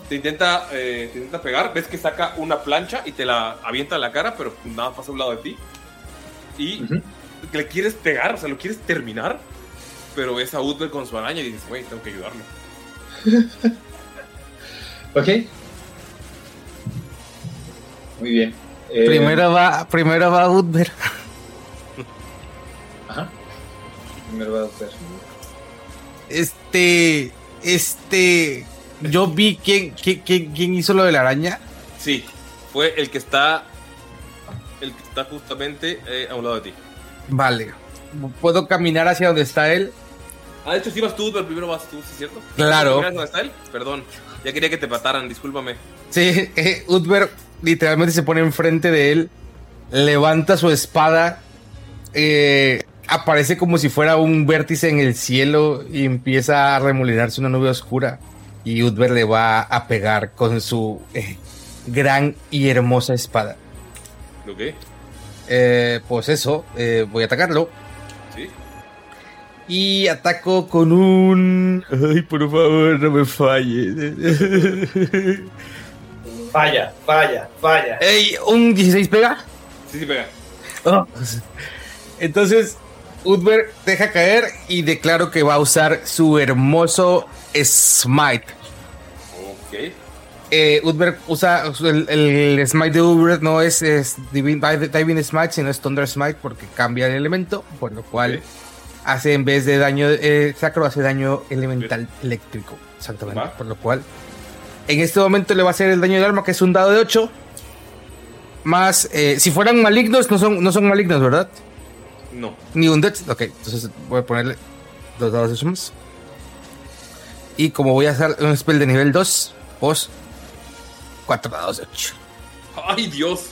Te intenta, eh, te intenta pegar. Ves que saca una plancha y te la avienta a la cara, pero nada pasa a un lado de ti. Y le quieres pegar, o sea, lo quieres terminar. Pero ves a Uther con su araña y dices, güey, tengo que ayudarlo. <laughs> Ok. Muy bien. Eh, Primero va, primero va Uther. Primero va a hacer. Este, este, yo vi quién, quién, quién, quién hizo lo de la araña. Sí, fue el que está. El que está justamente eh, a un lado de ti. Vale. ¿Puedo caminar hacia donde está él? Ah, de hecho, si vas tú, pero primero vas tú, ¿sí es cierto? Claro. ¿Miras dónde está él? Perdón. Ya quería que te mataran, discúlpame. Sí, eh, Uther literalmente se pone enfrente de él, levanta su espada, eh, aparece como si fuera un vértice en el cielo y empieza a remolinarse una nube oscura. Y Uther le va a pegar con su eh, gran y hermosa espada. Ok. Eh, pues eso, eh, voy a atacarlo. Sí. Y ataco con un... Ay, por favor, no me falle. Falla, falla, falla. Ey, ¿un 16 pega? Sí, sí, pega. Oh. Entonces, Uther deja caer y declaro que va a usar su hermoso Smite. Ok. Eh, usa el, el Smite de Uther no es, es Divine, Divine Smite, sino es Thunder Smite porque cambia el elemento, por lo cual hace en vez de daño eh, sacro, hace daño elemental eléctrico. Exactamente. Va. Por lo cual, en este momento le va a hacer el daño de arma, que es un dado de 8. Más, eh, si fueran malignos, no son, no son malignos, ¿verdad? No. Ni un dex. Ok, entonces voy a ponerle dos dados de sumas. Y como voy a hacer un spell de nivel 2, pues 4 dados de 8. ¡Ay, Dios!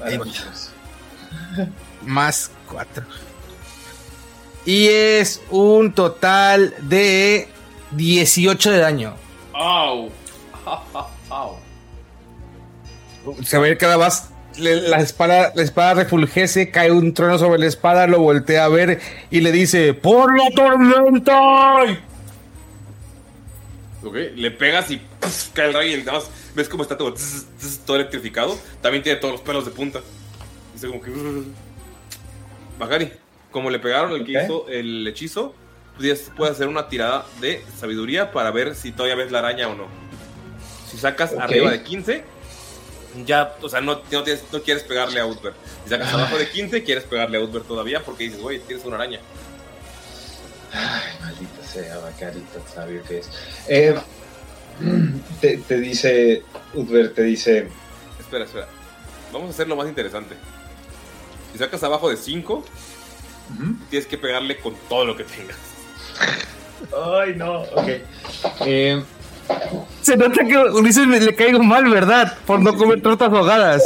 <laughs> Más 4. Y es un total de 18 de daño. ¡Au! ¡Au! <laughs> Se ve cada vez le- la espada, la espada refulgece, cae un trono sobre la espada, lo voltea a ver y le dice: ¡Por la tormenta! Ok, le pegas y cae el rayo y nada más ves cómo está todo, tss, tss, todo electrificado. También tiene todos los pelos de punta. Dice como que. Bacari, como le pegaron el que Ok. hizo el hechizo, puedes, hacer una tirada de sabiduría para ver si todavía ves la araña o no. Si sacas arriba de 15, ya, o sea, no, no, tienes- no quieres pegarle a Utber. Si sacas abajo de 15, quieres pegarle a Utber todavía porque dices, oye, tienes una araña. Ay, maldita sea, Bacarita, sabio que es. Eh, te, te dice, Utber te dice, Espera, espera. Vamos a hacer lo más interesante. Si sacas abajo de 5, tienes que pegarle con todo lo que tengas. ay no, ok. Eh, Se nota que a Ulises me- le caigo mal, ¿verdad? Por no comer tortas ahogadas.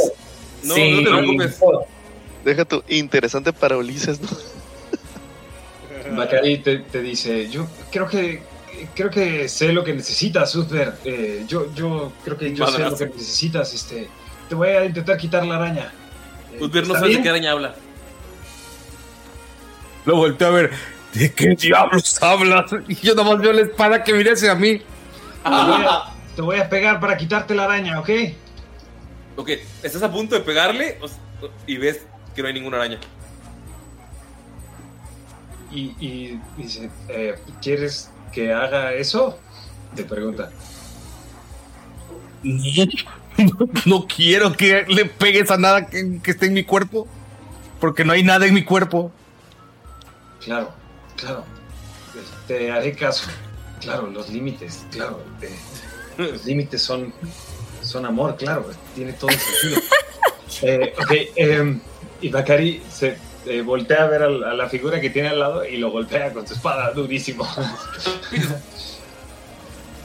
No, no te preocupes. Deja tu interesante para Ulises, ¿no? <laughs> Bacari te, te dice, yo creo que creo que sé lo que necesitas, Utber. Eh, yo, yo creo que yo sé lo que necesitas. Este, te voy a intentar quitar la araña. Eh, Utber no ¿está sabes de qué araña habla. Lo volteé a ver. ¿De qué diablos hablas? Y yo nomás veo la espada que mira hacia mí. Te voy, a, <laughs> te voy a pegar para quitarte la araña, ¿ok? Ok, estás a punto de pegarle y ves que no hay ninguna araña. Y, y dice, eh, ¿quieres que haga eso? Te pregunta. <laughs> No quiero que le pegues a nada que, que esté en mi cuerpo. Porque no hay nada en mi cuerpo. Claro, claro. Te haré caso. Claro, los límites, claro. te- los límites son, son amor, claro. Tiene todo sentido. <laughs> Eh, ok, em, y Bakari se eh, voltea a ver a, la figura que tiene al lado y lo golpea con su espada durísimo. <laughs>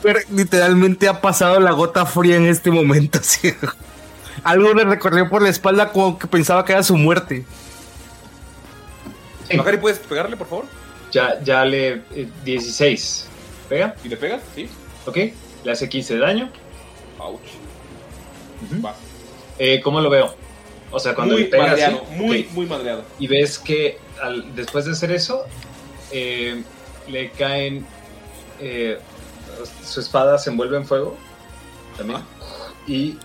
Pero literalmente ha pasado la gota fría en este momento. <laughs> así. Algo le recorrió por la espalda como que pensaba que era su muerte. Bacari, ¿puedes pegarle, por favor? ya, ya le eh, 16. ¿Pega? ¿Y le pegas? Sí. Ok, le hace 15 de daño. Ouch. Va. Eh, ¿Cómo lo veo? O sea, cuando muy le pega así, madreado, muy, ok. muy madreado. y ves que al- después de hacer eso, eh, le caen. eh, su espada se envuelve en fuego. También. Y.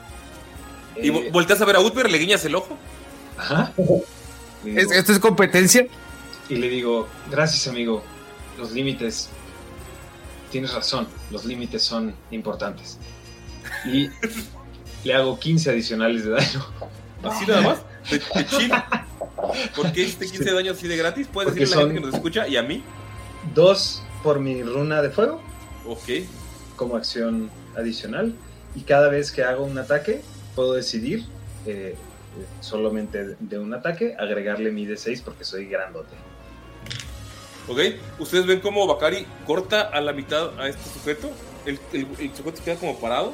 Y eh, volteas a ver a Utber, le guiñas el ojo. Ajá. Le digo- ¿Es- ¿Esto es competencia? y le digo, gracias amigo, los límites, tienes razón, los límites son importantes. Y le hago 15 adicionales de daño. Así nada más. De, de. ¿Por qué este 15 de daño así de gratis? Puedes Porque decirle a la gente que nos escucha y a mí. Dos por mi runa de fuego Ok. como acción adicional. Y cada vez que hago un ataque, puedo decidir eh, solamente de un ataque agregarle mi D6 porque soy grandote. Ok. Ustedes ven cómo Bakari corta a la mitad a este sujeto. El, el- el sujeto queda como parado.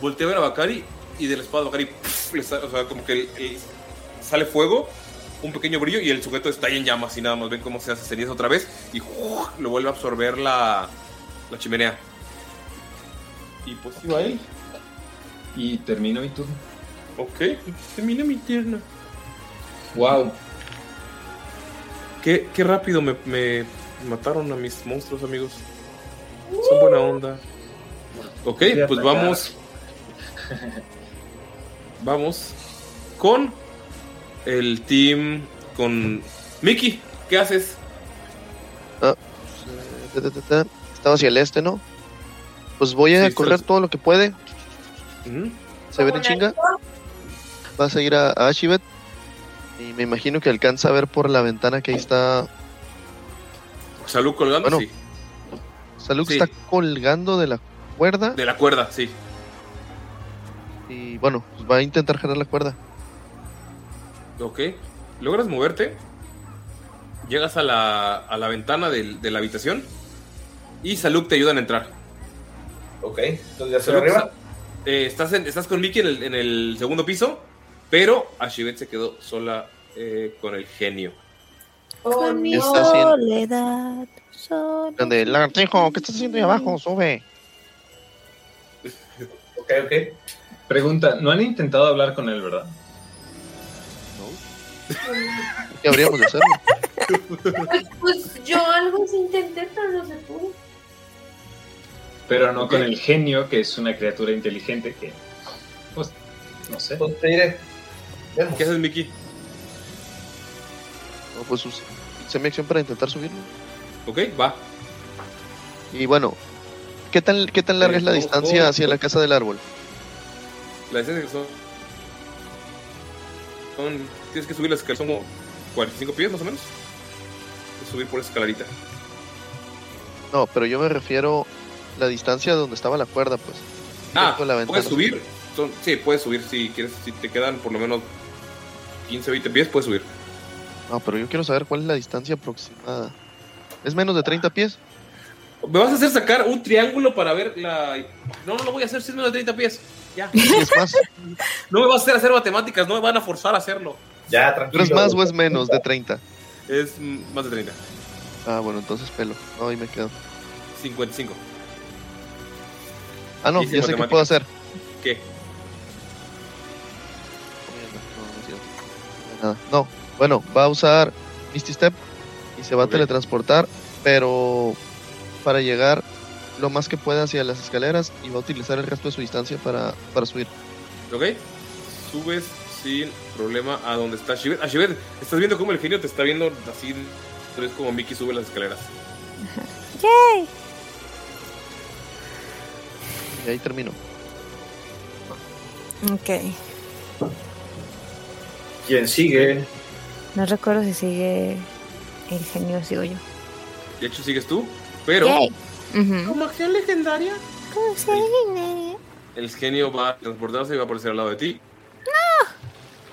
Voltea a ver a Bakari y de la espada de Bakari, le sa- o sea, como que el- sale fuego, un pequeño brillo y el sujeto está ahí en llamas y nada más ven cómo se hace ceniza otra vez y ¡uf! lo vuelve a absorber la, la chimenea. Y pues iba él. Y termino mi turno. Ok, termina mi tierna. Wow. Qué, qué rápido me, me mataron a mis monstruos, amigos. Son buena onda. Ok, pues vamos. Vamos con el team. Con Mickey, ¿qué haces? Ah, pues, eh, ta, ta, ta. Estaba hacia el este, ¿no? Pues voy a Sí, correr sí. todo lo que puede. Se ve en chinga. Va a seguir a, a Ashibet. Y me imagino que alcanza a ver por la ventana que ahí está. Salud colgando, Bueno. sí. Salud Sí. está colgando de la cuerda. De la cuerda, sí. Y bueno, pues va a intentar jalar la cuerda. Ok. Logras moverte. Llegas a la, a la ventana del- de la habitación. Y Salud te ayudan a entrar. Ok, entonces ya Salud, arriba. eh, estás, en- estás con Mickey en el, en el segundo piso. Pero Ashibet se quedó sola eh, con el genio. Oh, mi no. Está haciendo- soledad. soledad. Donde, lagartijo, ¿qué estás haciendo ahí abajo? Sube. <laughs> Ok, ok. Pregunta, ¿no han intentado hablar con él, verdad? ¿Qué habríamos de hacerlo? Pues, pues yo algo sí intenté, pero no se pudo. Pero no con el genio, que es una criatura inteligente que, pues, no sé. Pues te diré. Vemos. ¿Qué haces, Mickey? No, pues hice mi acción para intentar subirlo. Ok, va. Y bueno, ¿qué tan, qué tan larga Eh, es la oh, distancia oh, hacia oh. la casa del árbol? La distancia que son. son- Tienes que subir la escalera, son como 45 pies más o menos. Subir por esa escalarita. No, pero yo me refiero la distancia donde estaba la cuerda, pues. Ah, la ventana. puedes subir. Son, sí, puedes subir si quieres. Si te quedan por lo menos 15 20 pies, puedes subir. No, pero yo quiero saber cuál es la distancia aproximada. ¿Es menos de 30 pies? Me vas a hacer sacar un triángulo para ver la. No, no lo voy a hacer si es menos de 30 pies. Ya. ¿Es más? No me vas a hacer hacer matemáticas, no me van a forzar a hacerlo. Ya, ¿Pero tranquilo. es más o es menos de 30? Es más de 30. Ah, bueno, entonces pelo. No, ahí me quedo. 55. Ah, no, ya sé qué puedo hacer. ¿Qué? Nada. No, bueno, va a usar Misty Step y se va a teletransportar, pero para llegar lo más que pueda hacia las escaleras y va a utilizar el resto de su distancia para, para subir. ¿Ok? Subes sin problema a donde está Shiver. A Shiver, estás viendo cómo el genio te está viendo así. Tú ves como Mickey sube las escaleras. <laughs> ¡Yay! Y ahí termino. Ok. ¿Quién sigue? No recuerdo si sigue el genio o sigo yo. De hecho, sigues tú. Pero como acción legendaria, el genio va a transportarse y va a aparecer al lado de ti.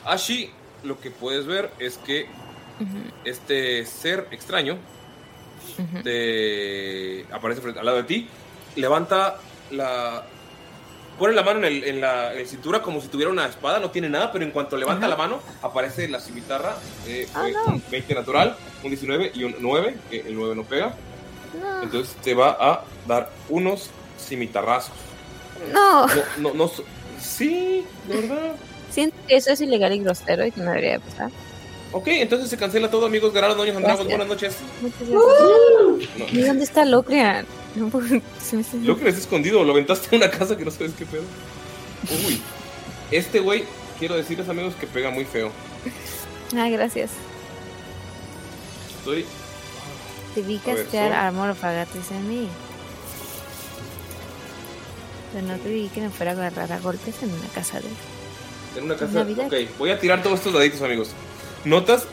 Ashi, lo que puedes ver es que este ser extraño te aparece frente- al lado de ti, levanta la... Pone la mano en, el- en la, en cintura como si tuviera una espada, no tiene nada, pero en cuanto levanta la mano, aparece la cimitarra. eh, fue un 20 natural, un 19 y un 9, que el 9 no pega. Entonces te va a dar unos cimitarrazos. No. No, no, no. Sí, de verdad. Siento que eso es ilegal y grosero y que no debería pasar. Ok, entonces se cancela todo, amigos. Ganaron Doña Andragos. Buenas noches. Muchas gracias. No. ¿Y dónde está Locrian? <laughs> No, se me que les escondido, lo aventaste a una casa que no sabes qué pedo. Uy. Este güey, quiero decirles, amigos, que pega muy feo. Ah, gracias. Estoy. Te vi castear Armor of Agates en mí. Pero no te vi que me fuera a agarrar a golpes en una casa de... En una casa. Navidad. Ok, voy a tirar todos estos daditos, amigos. Notas,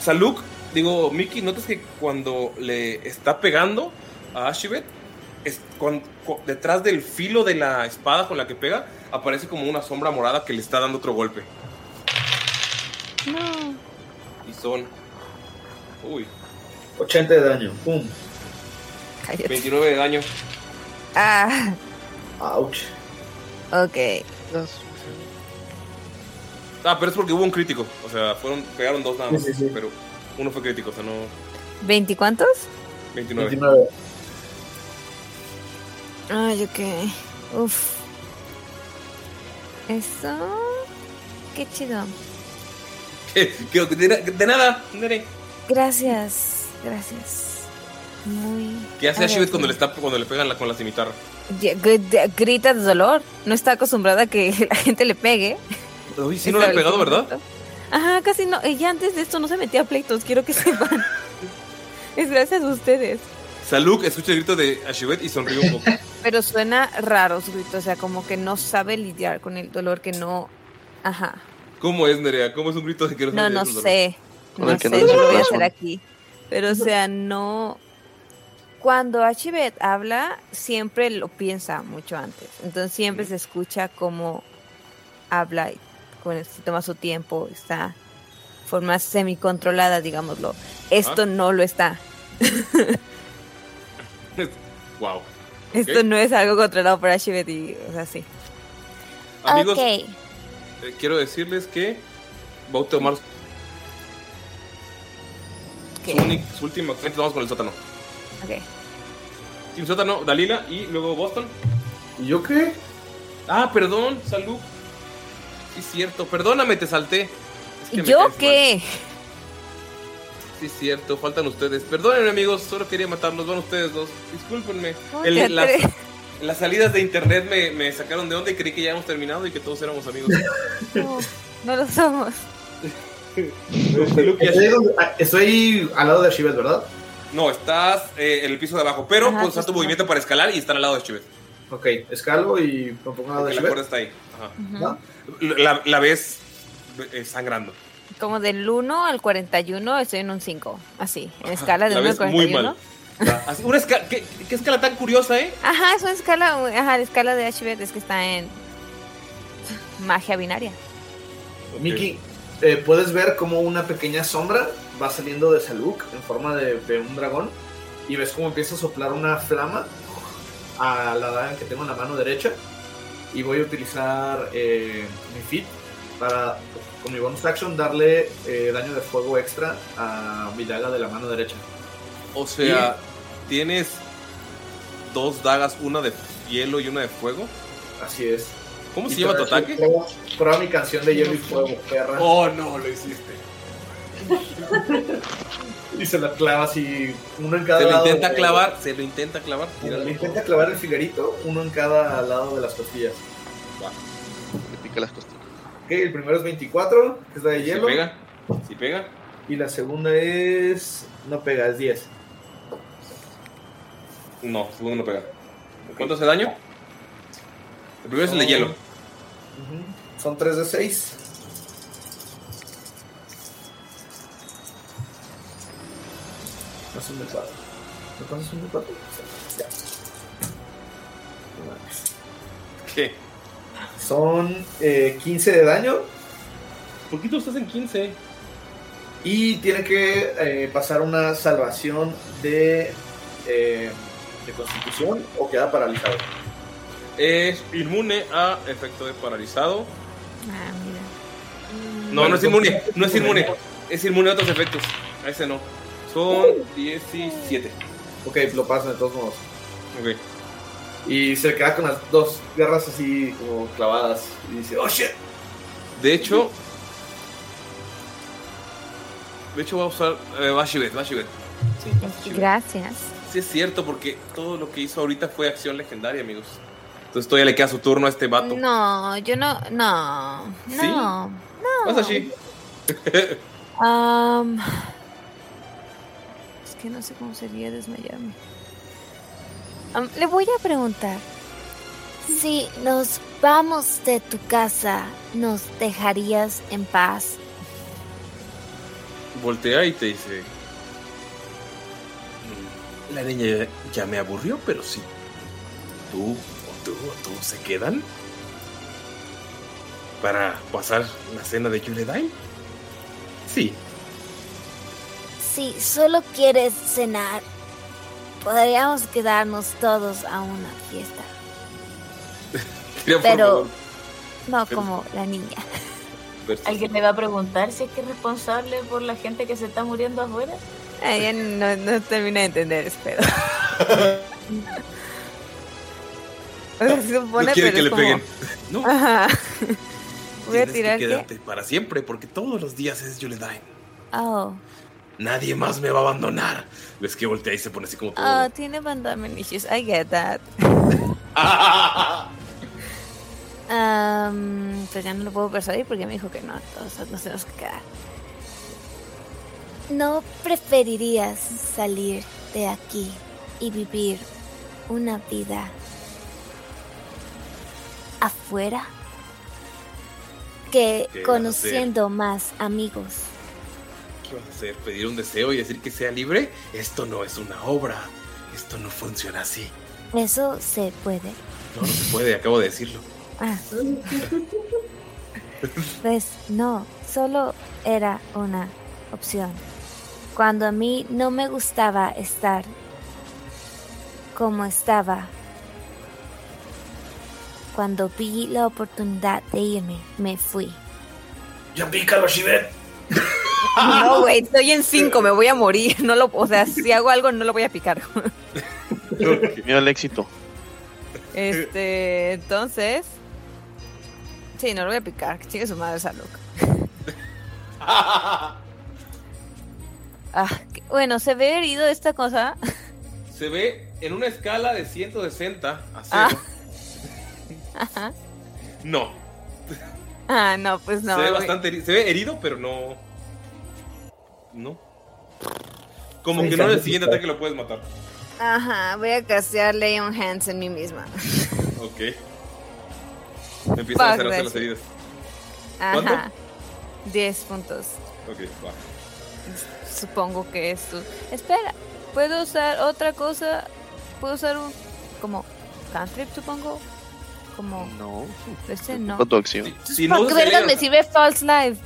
Saluk, digo, Mickey, notas que cuando le está pegando a Ashibet, es detrás del filo de la espada con la que pega, aparece como una sombra morada que le está dando otro golpe. No. Y son. Uy, 80 de daño. Pum. Cállate. 29 de daño. Ah, Ouch. ok. Ah, pero es porque hubo un crítico. O sea, fueron, pegaron dos nada Sí, más. sí, sí. Pero uno fue crítico, o sea, no. ¿20 cuántos? 29. 29. Ay, ok. Uf. Eso... Qué chido. <laughs> De, de nada, Nere. Gracias, gracias. Muy... ¿Qué hace Ashibet cuando le, está, cuando le pegan la, con la cimitarra? Grita de dolor. No está acostumbrada a que <laughs> la gente le pegue. Uy, sí <laughs> no le han pegado, ¿verdad? Ajá, casi no. Ella antes de esto no se metía a pleitos, quiero que sepan. es gracias a ustedes. Saluk escucha el grito de Ashibet y sonríe un poco. <laughs> Pero suena raro su grito, o sea, como que no sabe lidiar con el dolor que no. Ajá. ¿Cómo es, Nerea? ¿Cómo es un grito de que No, no sé. No sé, no no es lo voy a hacer aquí. Pero, o sea, no. Cuando Ashibet habla, siempre lo piensa mucho antes. Entonces, siempre se escucha cómo habla y con se toma su tiempo, está de forma semi-controlada, digámoslo. Esto Ah. no lo está. <laughs> wow. Esto no es algo controlado por Ashibet o sea, sí. Amigos, eh, quiero decirles que va a tomar ¿Qué? su, su última. Vamos con el sótano. Ok. Team sótano, Dalila y luego Boston. ¿Y yo qué? Ah, perdón, Saluk. Sí, es cierto. Perdóname, te salté. Es que ¿Yo mal. Qué? Sí, es cierto, faltan ustedes. Perdónenme, amigos, solo quería matarlos. Van ustedes dos. Discúlpenme. Las salidas de internet me, me sacaron de onda y creí que ya habíamos terminado y que todos éramos amigos. <laughs> No, no lo somos. Estoy, ah, estoy al lado de Archives, ¿verdad? No, estás eh, en el piso de abajo, pero usar sí tu movimiento para escalar y estar al lado de Chivet. Ok, escalo y me pongo al lado de Porque la Archives. cuerda está ahí. Ajá. La, la ves eh, sangrando. Como del 1 al 41 estoy en un 5. Así, en escala de La 1 al ves muy 41. mal. Así, una escala, ¿qué, qué escala tan curiosa, ¿eh? Ajá, es una escala, ajá, la escala de Ashbet es que está en magia binaria. Miki, eh, puedes ver como una pequeña sombra va saliendo de Saluk en forma de, de un dragón y ves cómo empieza a soplar una flama a la daga que tengo en la mano derecha y voy a utilizar eh, mi feat para con mi bonus action darle eh, daño de fuego extra a mi daga de la mano derecha. O sea, tienes dos dagas, una de hielo y una de fuego. Así es. ¿Cómo se llama tu ataque? Prueba, mi canción de hielo y fuego, perra. Oh, no, lo hiciste. <laughs> Y se la clava así, uno en cada Se lo lado. intenta clavar, se lo intenta clavar. Le intenta clavar el figarito, uno en cada lado de las costillas. Le pica las costillas. Ok, el primero es 24, que es la de Si hielo. pega, si pega. Y la segunda es. No pega, es 10. No, el segundo no pega. ¿Cuánto hace daño? El primero es el de hielo. Ujú. Son 3 de 6. Más un de 4. ¿Me pasas un de 4? Ya. No. ¿Qué? Son eh, 15 de daño. ¿Por qué tú estás en 15? Y tiene que eh, pasar una salvación de, eh, de constitución o queda paralizado. Es inmune a efecto de paralizado. Ah, mira. No, no es inmune, no es inmune. Es inmune a otros efectos. A ese no. Son 17. Ok, lo pasan de todos modos. Ok. Y se queda con las dos garras así como clavadas. Y dice, oh shit. De hecho. De hecho, voy a usar. Eh, Bashibet, Bashibet. Sí. Gracias. Sí, es cierto, porque todo lo que hizo ahorita fue acción legendaria, amigos. Entonces todavía le queda su turno a este vato. No, yo no, no, no, no. Vas así. Am, es que no sé cómo sería desmayarme. Le voy a preguntar. Si nos vamos de tu casa, ¿nos dejarías en paz? Voltea y te dice. "Mm, La niña ya, ya me aburrió, pero sí. Tú o tú o tú se quedan. Para pasar la cena de Yuledai. Sí. Si solo quieres cenar, podríamos quedarnos todos a una fiesta. <laughs> Pero no como la niña. ¿Alguien le va a preguntar si es que es responsable por la gente que se está muriendo afuera? Ella no, no termina de entender, espero. <laughs> o sea, se supone, No quiere pero que es le como- peguen. No. Ajá. Voy a tirar que que. quedarte para siempre, porque todos los días es Yuledai. Oh, Nadie más me va a abandonar. Ves que voltea y se pone así como todo. oh, tiene abandonment issues. I get that. <laughs> Am, pues ya no lo puedo persuadir porque me dijo que no, todos nos tenemos que quedar. ¿No preferirías salir de aquí y vivir una vida afuera? Que ¿Qué vas a conociendo más amigos. ¿Qué vas a hacer? ¿Pedir un deseo y decir que sea libre? Esto no es una obra. Esto no funciona así. Eso se puede. No, no se puede, acabo de decirlo. Ah. Pues no, solo era una opción. Cuando a mí no me gustaba estar como estaba, cuando vi la oportunidad de irme, me fui. Ya pícalo, Shivet. No, güey, estoy en 5, me voy a morir. No lo, o sea, si hago algo, no lo voy a picar. Mira el éxito. Este, entonces. Sí, no lo voy a picar. Que chingue su madre esa loca. Ah, que- bueno, se ve herido esta cosa. Se ve en una escala de 160 a 0. Ah. Ajá. No. Ah, no, pues no. se ve güey. bastante herido. Se ve herido, pero no. No. Como Sí, que no en el siguiente ataque lo puedes matar. Ajá, voy a castear Leon Hands en mí misma. Ok. <laughs> Empiezan a cerrarse las heridas. ¿Cuánto? Ajá. 10 puntos. Ok, va. Supongo que esto. Espera, ¿puedo usar otra cosa? ¿Puedo usar un. como. cantrip, supongo? Como. No. Ese no. Con tu acción. Si no ¿Por usas qué verga me sirve False Life?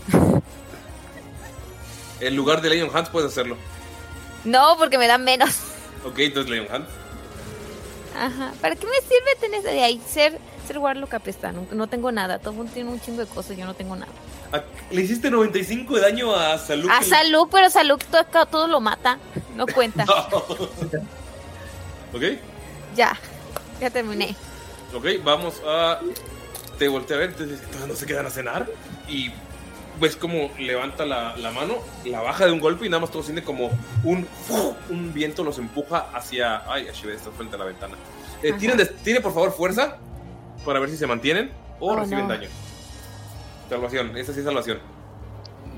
En lugar de Leon Hands puedes hacerlo. No, porque me da menos. Ok, entonces Leon Hands. Ajá. ¿Para qué me sirve tener de ahí? Ser, ser Warlock apestano. No tengo nada. Todo el mundo tiene un chingo de cosas. Yo no tengo nada. Ah, Le hiciste 95 de daño a Salud. A salud, pero salud todo, todo lo mata. No cuenta. <laughs> ok, Ya. Ya terminé. Ok, vamos a. Te volteé a ver, entonces entonces no se quedan a cenar. Y ves como levanta la, la mano, la baja de un golpe y nada más todo siente como un, un viento los empuja hacia. Ay, Ashibet está frente a la ventana. Eh, des- tienen, por favor fuerza para ver si se mantienen o Oh, reciben no. daño. Salvación, esa sí es salvación.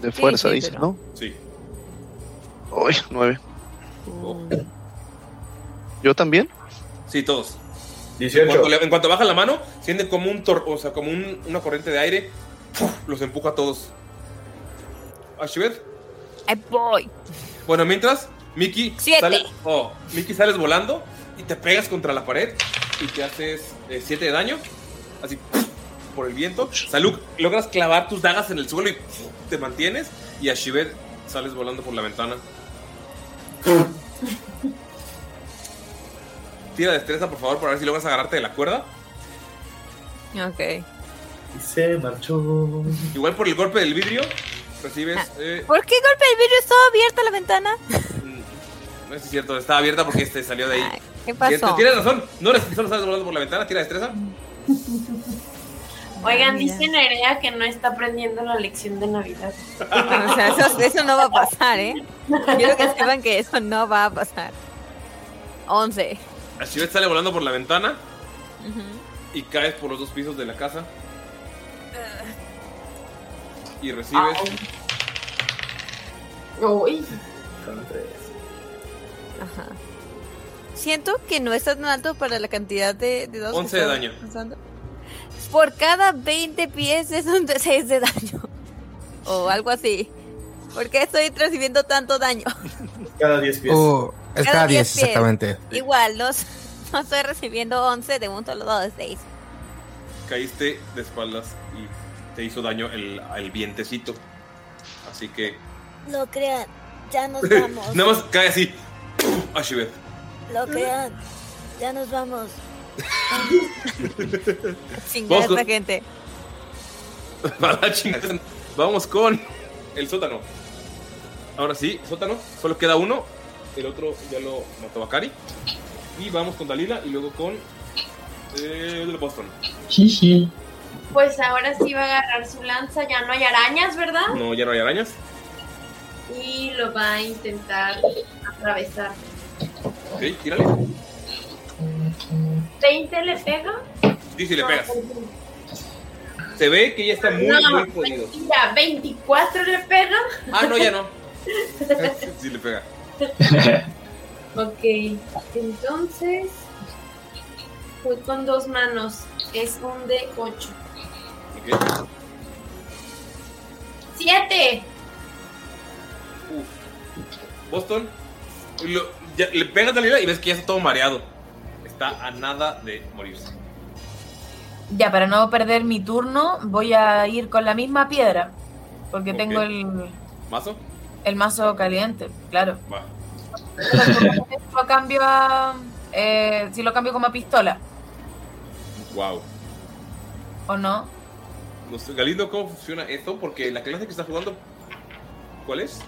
De fuerza, sí, dice, pero- ¿no? Sí. Uy, nueve. Oh. ¿Yo también? Sí, todos. 18. En cuanto, en cuanto baja la mano, sienten como un tor o sea, como un- una corriente de aire, ¡puf! los empuja a todos. Ashibet. Ahí voy. Bueno, mientras, Mickey Siete. sale, oh, Mickey sales volando y te pegas contra la pared y te haces 7 de daño, así ¡puf! por el viento. Salud, logras clavar tus dagas en el suelo y ¡puf! te mantienes y Ashibet sales volando por la ventana. <laughs> Tira destreza, por favor, para ver si logras agarrarte de la cuerda. Ok. Y se marchó. Igual por el golpe del vidrio, recibes. Ah. eh, ¿Por qué golpe el vidrio estaba abierta la ventana? no es cierto, estaba abierta porque este salió de ahí. ¿Qué pasó? Cierto, Tienes razón, no eres solo estás volando por la ventana, tira destreza. <laughs> Oigan, Mira. dice Nerea que no está aprendiendo la lección de Navidad. <laughs> O sea, eso, eso no va a pasar, ¿eh? Quiero que sepan que eso no va a pasar. 11. Ashibet sale volando por la ventana Ujú. y caes por los dos pisos de la casa. Y recibes. Uy. Ajá. Siento que no es tan alto para la cantidad de, de que 11 de daño. Por cada 20 pies es un de 6 de daño. O algo así. ¿Por qué estoy recibiendo tanto daño? Cada 10 pies. Uh, es Cada cada 10, 10 pies. exactamente. Igual, no, <laughs> no estoy recibiendo 11 de un solo dado de 6. Caíste de espaldas y te hizo daño el, el vientecito. Así que. Lo crean, ya nos <laughs> vamos. Nada más cae así. Ashibet. Lo crean, ya nos vamos. <laughs> Con- esta gente. A. Vamos con el sótano. Ahora sí, sótano. Solo queda uno. El otro ya lo mató a Kari. Y vamos con Dalila y luego con eh, el de Boston. Pues ahora sí va a agarrar su lanza. Ya no hay arañas, ¿verdad? No, ya no hay arañas. Y lo va a intentar atravesar. Ok, tírale. 20 le pega. Sí, si le pegas. Se ve que ya está muy, no, muy jodido. mentira, 24 le pega. Ah, no, ya no. <laughs> Sí le pega. <laughs> Ok, entonces voy con dos manos. Es un de 8. Ok. 7. Boston. lo- ya- le pegas a Dalila y ves que ya está todo mareado. Está a nada de morirse. Ya, para no perder mi turno, voy a ir con la misma piedra. Porque tengo el, ¿Mazo? El mazo caliente, claro. Lo cambio a. eh, si lo cambio como a pistola, Wow. ¿o no? No sé, Galindo, ¿cómo funciona esto? Porque la clase que está jugando. ¿Cuál es?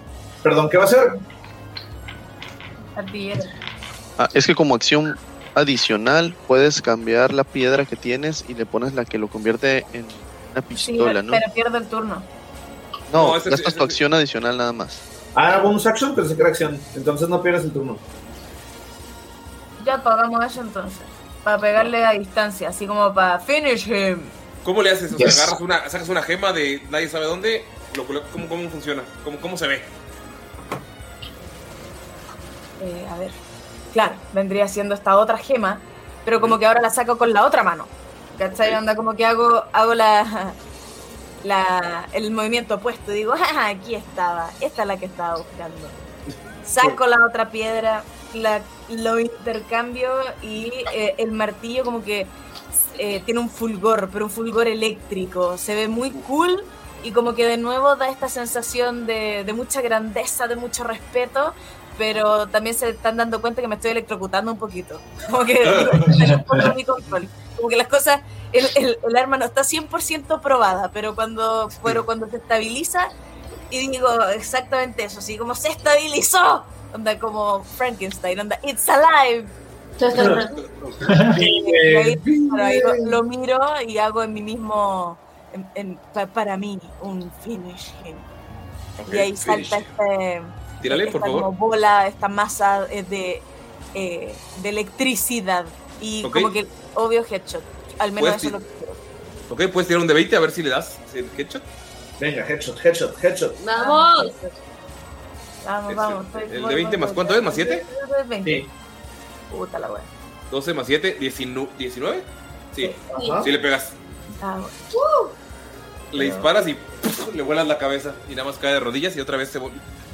Perdón, ¿qué va a hacer? Artillero. Ah, es que como acción adicional puedes cambiar la piedra que tienes y le pones la que lo convierte en una Sí, pistola, ¿no? pero pierdo el turno. No, No, ese- gastas ese- tu acción adicional nada más. Ah, bonus action, pensé que era acción. Entonces no pierdes el turno. Ya pagamos eso entonces. Para pegarle a distancia, así como para finish him. ¿Cómo le haces? O sea, Yes. agarras una, sacas una gema de nadie sabe dónde. Lo, colo- ¿cómo, ¿Cómo funciona? ¿Cómo, ¿Cómo se ve? Eh, a ver. Claro, vendría siendo esta otra gema, pero como que ahora la saco con la otra mano. ¿Cachai? Onda como que hago, hago la, la, el movimiento opuesto. Digo, <laughs> "Ah, aquí estaba. Esta es la que estaba buscando. Saco la otra piedra, la, lo intercambio y eh, el martillo como que eh, tiene un fulgor, pero un fulgor eléctrico. Se ve muy cool y como que de nuevo da esta sensación de, de mucha grandeza, de mucho respeto, pero también se están dando cuenta que me estoy electrocutando un poquito. <laughs> Como que está fuera de mi control. Como que las cosas, el, el- el arma no está 100% probada, pero cuando, pero cuando se estabiliza, y digo exactamente eso, así como se estabilizó, onda como Frankenstein, onda It's alive. <laughs> Y ahí, claro, ahí lo, lo miro y hago en mí mismo, en- en- pa- para mí, un finish him. Ok, y ahí finish salta este, Tírale, esta por favor. como bola, esta masa eh, de, eh, de electricidad. Y Ok. como que, obvio, headshot. Al menos eso es lo ti- que quiero. Ok, puedes tirar un de 20 a ver si le das el headshot. Venga, headshot, headshot, headshot. ¡Vamos! Vamos, vamos. el de 20 voy, más cuánto es, más 7? 20. Puta la wea. 12 más 7, 19. Sí, Ajá. sí le pegas. Ah, bueno. Le disparas y le vuelas la cabeza y nada más cae de rodillas y otra vez se,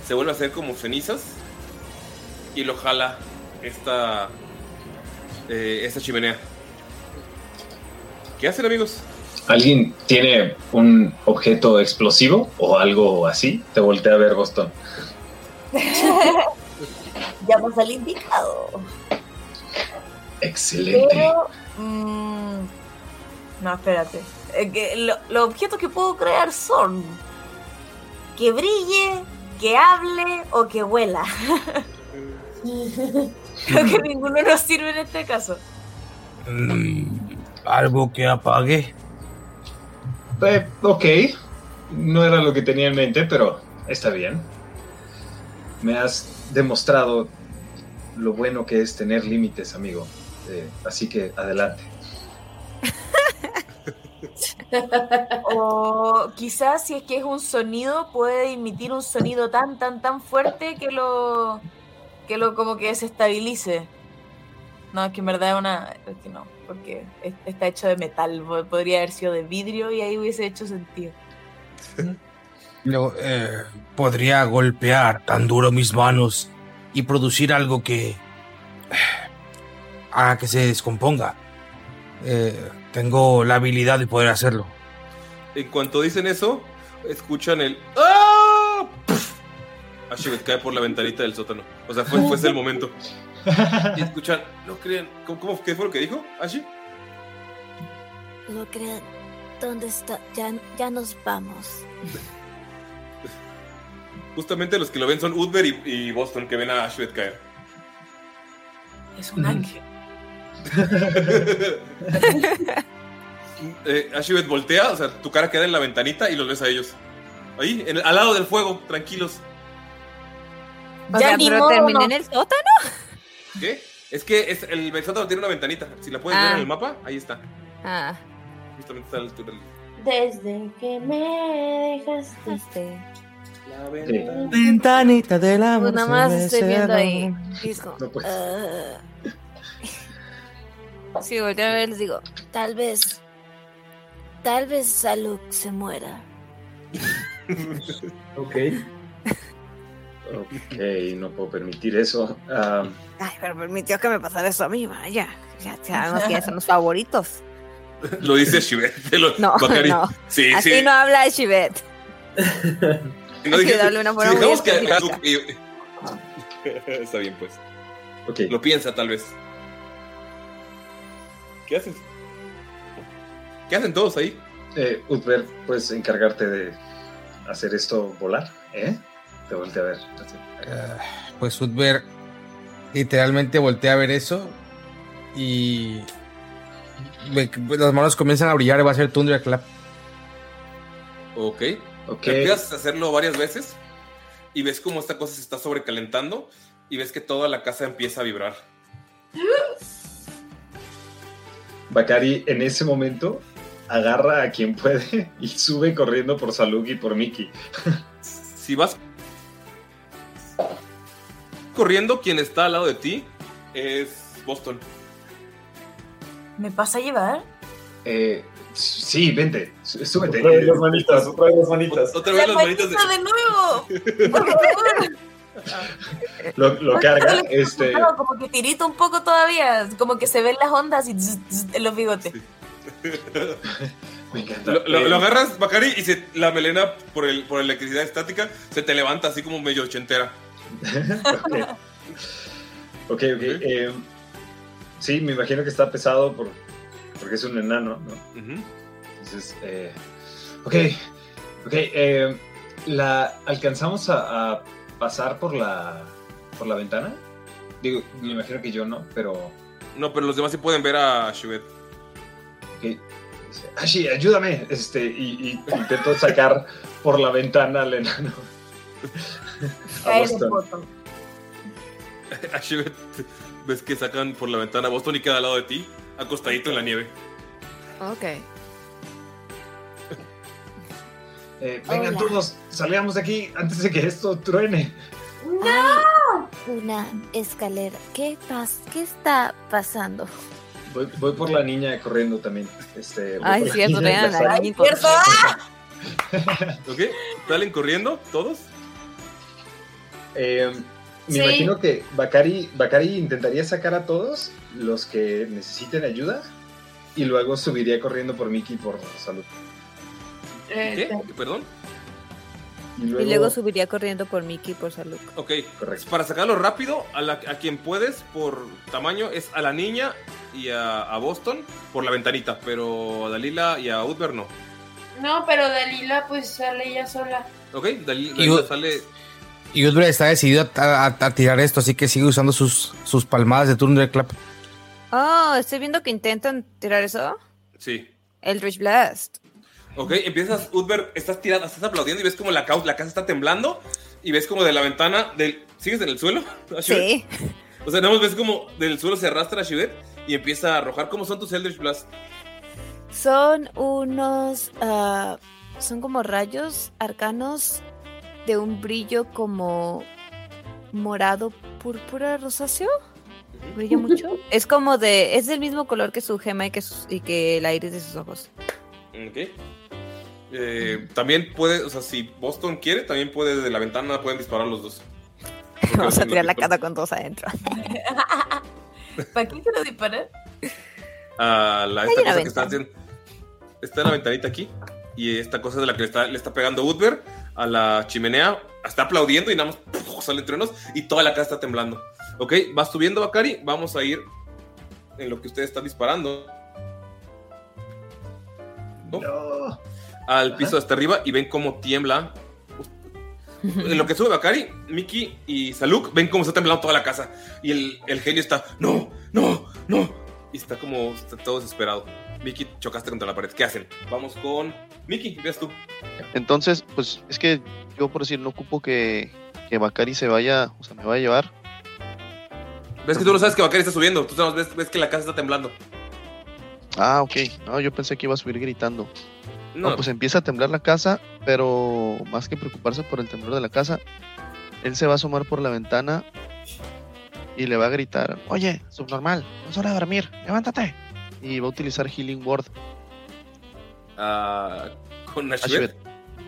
se vuelve a hacer como cenizas y lo jala esta eh, esta chimenea. ¿Qué hacen amigos? ¿Alguien tiene un objeto explosivo o algo así? Te voltea a ver Boston. <laughs> Llamas al indicado. Excelente. Pero. mm, no, espérate. Eh, que lo- los objetos que puedo crear son. Que brille, que hable o que huela. Creo <laughs> que ninguno nos sirve en este caso. Mm, algo que apague. Eh, ok. No era lo que tenía en mente, pero está bien. Me has demostrado lo bueno que es tener límites, amigo. Eh, así que adelante. <laughs> O quizás si es que es un sonido, puede emitir un sonido tan, tan, tan fuerte que lo. que lo como que se estabilice. No, es que en verdad es una. Es que no, porque es- está hecho de metal. po- Podría haber sido de vidrio y ahí hubiese hecho sentido. Luego, eh, podría golpear tan duro mis manos y producir algo que eh, haga que se descomponga. Eh, tengo la habilidad de poder hacerlo. En cuanto dicen eso, escuchan el ¡Ah! Ashibet cae por la ventanita del sótano. O sea, fue, fue ese el momento. Y escuchan, no crean. ¿Cómo, cómo- qué fue lo que dijo, Ashi? No crean. ¿Dónde está? Ya, ya nos vamos. Justamente los que lo ven son Udber y, y Boston, que ven a Ashibet caer. Es un ángel. <laughs> eh, Ashibet voltea, o sea, tu cara queda en la ventanita y los ves a ellos. Ahí, en el- al lado del fuego, tranquilos. O Ya sea, ni pero modo, terminé no. en el sótano. ¿Qué? Es que es, el sótano tiene una ventanita. Si la puedes ver Ah. en el mapa, ahí está. Ah, Justamente está a la altura del- Desde que me dejaste. este. La Ventanita del Pues nada más estoy viendo ahí. Como, No puedes. "Ah". Sí, volteo a ver, les digo, Tal vez. Tal vez Saluk se muera. <laughs> Ok. Ok, no puedo permitir eso. Ay, pero permitió que me pasara eso a mí, vaya. Ya sabemos <laughs> que son los favoritos. Lo dice <laughs> lo- No, Bacari. no. Sí, Así sí. no habla Shivet. Y <laughs> no una forma muy que- específica. Está bien, pues. ok. Lo piensa, tal vez. ¿Qué haces? ¿Qué hacen todos ahí? Eh, Utber, ¿puedes encargarte de hacer esto volar? ¿Eh? Te volteé a ver. así. Eh, pues Utber literalmente voltea a ver eso y las manos comienzan a brillar y va a ser Thunderclap. Ok. Ok. Empiezas a hacerlo varias veces y ves cómo esta cosa se está sobrecalentando y ves que toda la casa empieza a vibrar. <gasps> Bakari en ese momento agarra a quien puede <laughs> y sube corriendo por Saluk y por Mickey. Si vas corriendo, quien está al lado de ti es Boston. ¿Me pasa a llevar? Eh, sí, vente, sú- súbete. Otra vez las manitas, otra vez las manitas. Otra vez las manitas de... de nuevo! Lo, lo carga, este, como que tirita un poco todavía, como que se ven las ondas y zzz, zzz, en los bigotes. <laughs> me encanta. Lo, lo- Eh, lo agarras, Bacari, y se- la melena por, el, por electricidad estática se te levanta así como medio ochentera. <laughs> ok, ok. ok, eh, sí, me imagino que está pesado por, porque es un enano, ¿no? Ujú. Entonces, eh, ok, ok. eh, la, ¿Alcanzamos a, a pasar por la, por la ventana? Digo, me imagino que yo no, pero... No, pero los demás sí pueden ver a Shuet. ok. Ashi, ayúdame. Este, y, y intento sacar por la ventana al enano. <laughs> Boston. botón. A Shuet ves que sacan por la ventana a Boston y queda al lado de ti, acostadito en la nieve. Ok. Eh, vengan Hola. todos, salgamos de aquí antes de que esto truene. Hay una escalera. ¿Qué pasa? ¿Qué está pasando? Voy, voy por la niña corriendo también. Este, voy Ay, cierto, vean la niña ¿Cierto? ¿Ok? ¿Salen corriendo todos? Eh, me Sí. imagino que Bakari, Bakari intentaría sacar a todos los que necesiten ayuda y luego subiría corriendo por Mickey por salud. Eh, ¿Qué? ¿Perdón? Y luego, Y luego subiría corriendo por Mickey por salud. Ok. Correcto. Para sacarlo rápido, a, la- a quien puedes por tamaño es a la niña y a, a Boston por la ventanita, pero a Dalila y a Utber no. No, pero Dalila pues sale ella sola. ¿Ok? Dalila sale... Y Udbre está decidido a, a- a tirar esto, así que sigue usando sus, sus palmadas de Thunderclap. Oh, estoy viendo que intentan tirar eso. Sí. Eldritch Blast. Ok, empiezas, Utber, estás tirando, estás aplaudiendo y ves como la, cau- la casa está temblando y ves como de la ventana del... ¿Sigues en el suelo? <laughs> Sí. O sea, nada más ves como del suelo se arrastra Ashibet y empieza a arrojar. ¿Cómo son tus Eldritch Blast? Son unos. ah, son como rayos arcanos de un brillo como morado, púrpura, rosáceo. Brilla mucho. <laughs> es como de. Es del mismo color que su gema y que, sus- y que el iris de sus ojos. Ok. Eh, también puede, o sea, si Boston quiere, también puede desde la ventana, pueden disparar los dos. <laughs> Porque Vamos a tirar la casa con dos adentro. <laughs> ¿Para qué quiero disparar? A la, esta cosa que está haciendo. Está en la ventanita aquí. Y esta cosa es de la que le está, le está pegando Utber a la chimenea. Está aplaudiendo y nada más ¡puf! salen truenos y toda la casa está temblando. Ok, vas subiendo, Bakari. Vamos a ir en lo que ustedes están disparando. No. Al piso hasta arriba y ven cómo tiembla. <laughs> En lo que sube Bakari, Miki y Saluk ven cómo está temblando toda la casa. Y el, el genio está, no, no, no. Y está como, está todo desesperado. Miki, chocaste contra la pared. ¿Qué hacen? Vamos con Miki, ves tú. Entonces, pues es que yo por decir, no ocupo que, que Bakari se vaya, o sea, me vaya a llevar. Ves que tú no sabes que Bakari está subiendo. Tú más ves, ves que la casa está temblando. Ah, ok. No, yo pensé que iba a subir gritando. No, No, pues empieza a temblar la casa, pero más que preocuparse por el temblor de la casa, él se va a asomar por la ventana y le va a gritar, oye, subnormal, no es hora de dormir, levántate. Y va a utilizar Healing Word. Ah, con Ashibet.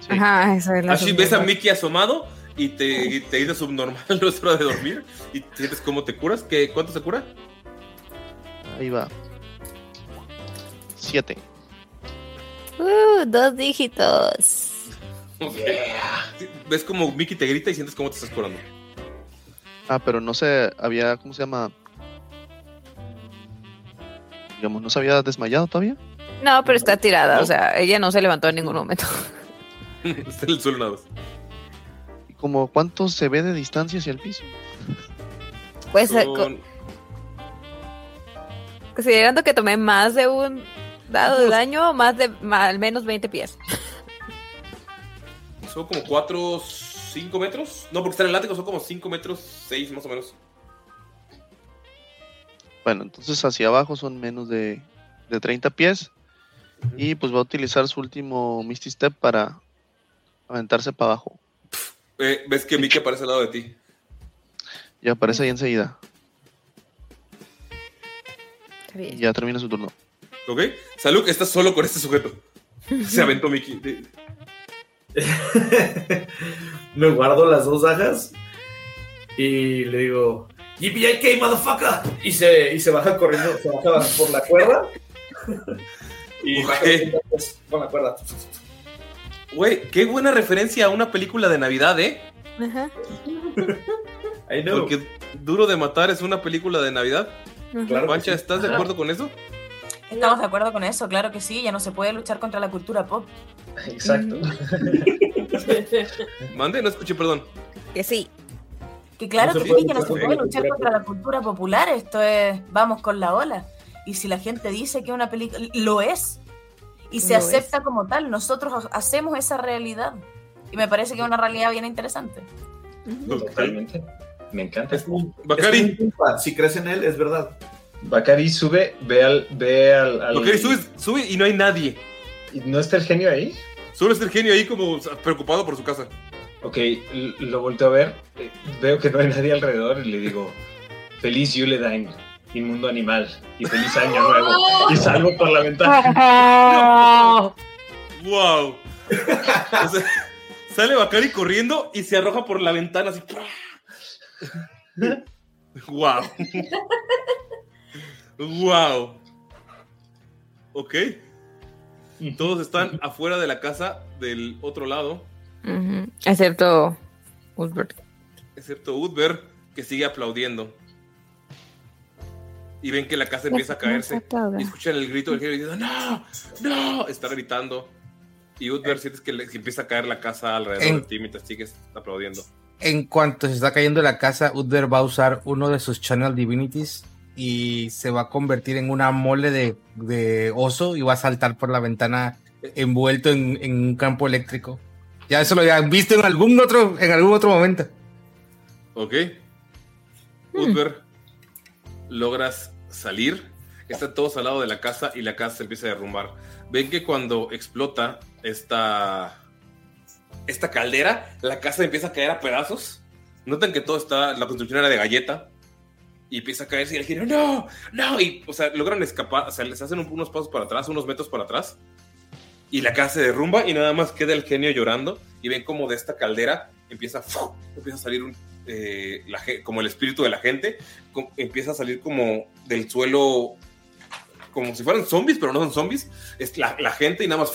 Sí. Ajá, eso es la Así ves a Miki asomado y te, te dice subnormal, <laughs> no es hora de dormir. Y sientes cómo te curas. ¿Qué, ¿Cuánto se cura? Ahí va. Siete. Uh, dos dígitos. Ves como Miki te grita y sientes cómo te estás curando. Ah, pero no se había, ¿cómo se llama? Digamos, ¿no se había desmayado todavía? No, pero está tirada. ¿No? O sea, ella no se levantó en ningún momento. <laughs> Está en el suelo nada más. ¿Y como cuánto se ve de distancia hacia el piso? Pues eh, Son- considerando que tomé más de un dado de daño, más de al menos 20 pies. <laughs> Son como 4, 5 metros. No, porque está en el látigo, son como 5 metros, 6 más o menos. Bueno, entonces hacia abajo son menos de de 30 pies. Y pues va a utilizar su último Misty Step para aventarse para abajo. Eh, ¿Ves que Mickey aparece al lado de ti? Ya aparece ahí enseguida. Ya termina su turno. ¿Ok? Salud, estás solo con este sujeto. Se aventó Mickey. <laughs> Me guardo las dos dagas y le digo, "Yippee-yay-kay, motherfucker! Y se, y se baja corriendo, se baja por la cuerda. Y con la cuerda. Güey, qué buena referencia a una película de Navidad, ¿eh? Ajá. <laughs> I know. Porque Duro de Matar es una película de Navidad. Claro Pancha, sí. ¿estás de acuerdo con eso? Estamos de acuerdo con eso, claro que sí, ya no se puede luchar contra la cultura pop. Exacto. <laughs> Mande, no escuché, perdón. Que sí. Que claro No se que sí, que no luchar se puede luchar contra la cultura popular, esto es, vamos con la ola. Y si la gente dice que una película, lo es, y se Lo acepta como tal, nosotros ha- hacemos esa realidad. Y me parece que es una realidad bien interesante. Totalmente. Me encanta. Bacari. Si crees en él, es verdad. Bacari sube, ve al. Ve al, al- Bacari, sube, sube y no hay nadie. ¿Y ¿No está el genio ahí? Solo está el genio ahí como preocupado por su casa. Ok, lo volteo a ver. eh, Veo que no hay nadie alrededor y le digo: Feliz Yuledine, inmundo animal. Y feliz <laughs> año nuevo. Y salgo por la ventana. <laughs> ¡Wow! <laughs> O sea, sale Bacari corriendo y se arroja por la ventana así. ¡Wow! ¡Wow! Ok. Todos están afuera de la casa del otro lado. Excepto Ulbert. excepto Udber, que sigue aplaudiendo. Y ven que la casa empieza a caerse. Y escuchan el grito del genio diciendo, ¡No! ¡No! Está gritando. Y Udber sientes que, le- que empieza a caer la casa alrededor En- de ti mientras sigues aplaudiendo. En cuanto se está cayendo la casa, Uther va a usar uno de sus Channel Divinities y se va a convertir en una mole de, de oso y va a saltar por la ventana envuelto en, en un campo eléctrico. Ya eso lo habían visto en algún otro, en algún otro momento. ¿Ok? Udber, logras salir. Están todos al lado de la casa y la casa se empieza a derrumbar. Ven que cuando explota esta, esta caldera, la casa empieza a caer a pedazos. Notan que todo está, la construcción era de galleta. Y empieza a caerse y el genio, no, no. Y, o sea, logran escapar, o sea, les hacen un- unos pasos para atrás, unos metros para atrás. Y la casa se derrumba y nada más queda el genio llorando. Y ven como de esta caldera empieza, ¡fu! empieza a salir un, eh, la como el espíritu de la gente. empieza a salir como del suelo, como si fueran zombies, pero no son zombies. Es la, la gente y nada más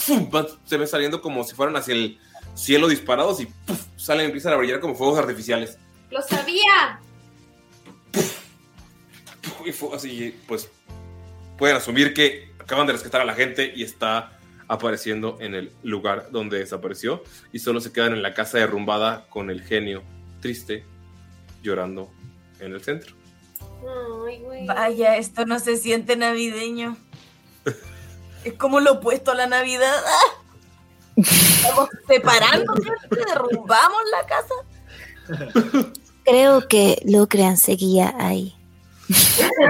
se ve saliendo como si fueran hacia el cielo disparados y ¡puf! salen, empiezan a brillar como fuegos artificiales. ¡Lo sabía! Y fue así, pues pueden asumir que acaban de rescatar a la gente y está apareciendo en el lugar donde desapareció y solo se quedan en la casa derrumbada con el genio triste llorando en el centro. Ay, güey. Vaya, esto no se siente navideño. <laughs> Es como lo opuesto a la Navidad. ¡Ah! Estamos separando, gente, derrumbamos la casa. <laughs> Creo que Lucrean seguía ahí.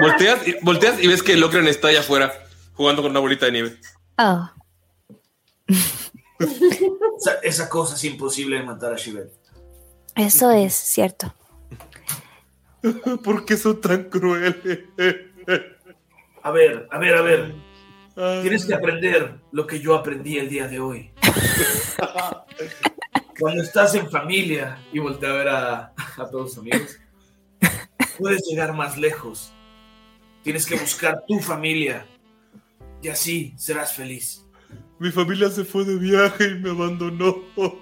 Volteas y, volteas y ves que Locren está allá afuera jugando con una bolita de nieve. Oh, Esa, esa cosa es imposible de matar a Shivet. eso es cierto. <laughs> ¿Por qué son tan crueles? A ver, a ver, a ver. Tienes que aprender lo que yo aprendí el día de hoy. <laughs> Cuando estás en familia y voltea a ver a, a todos tus amigos, puedes llegar más lejos. Tienes que buscar tu familia y así serás feliz. Mi familia se fue de viaje y me abandonó. Oh,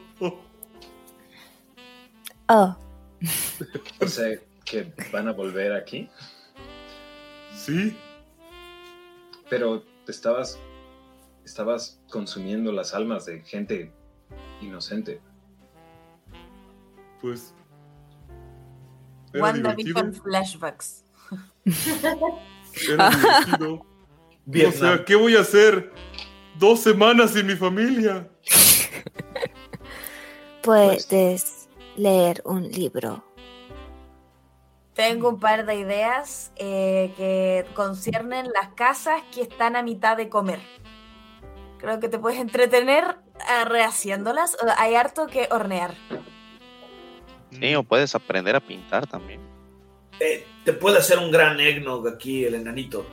<laughs> sea, que van a volver aquí. Sí. Pero estabas. Estabas consumiendo las almas de gente inocente. Pues. WandaVision divertido. flashbacks. Era divertido. <laughs> O sea, ¿qué voy a hacer? Dos semanas sin mi familia. <laughs> puedes leer un libro. Tengo un par de ideas eh, que conciernen las casas que están a mitad de comer. Creo que te puedes entretener eh, rehaciéndolas. Hay harto que hornear. Sí, o puedes aprender a pintar también. Eh, te puede hacer un gran eggnog aquí, el enanito.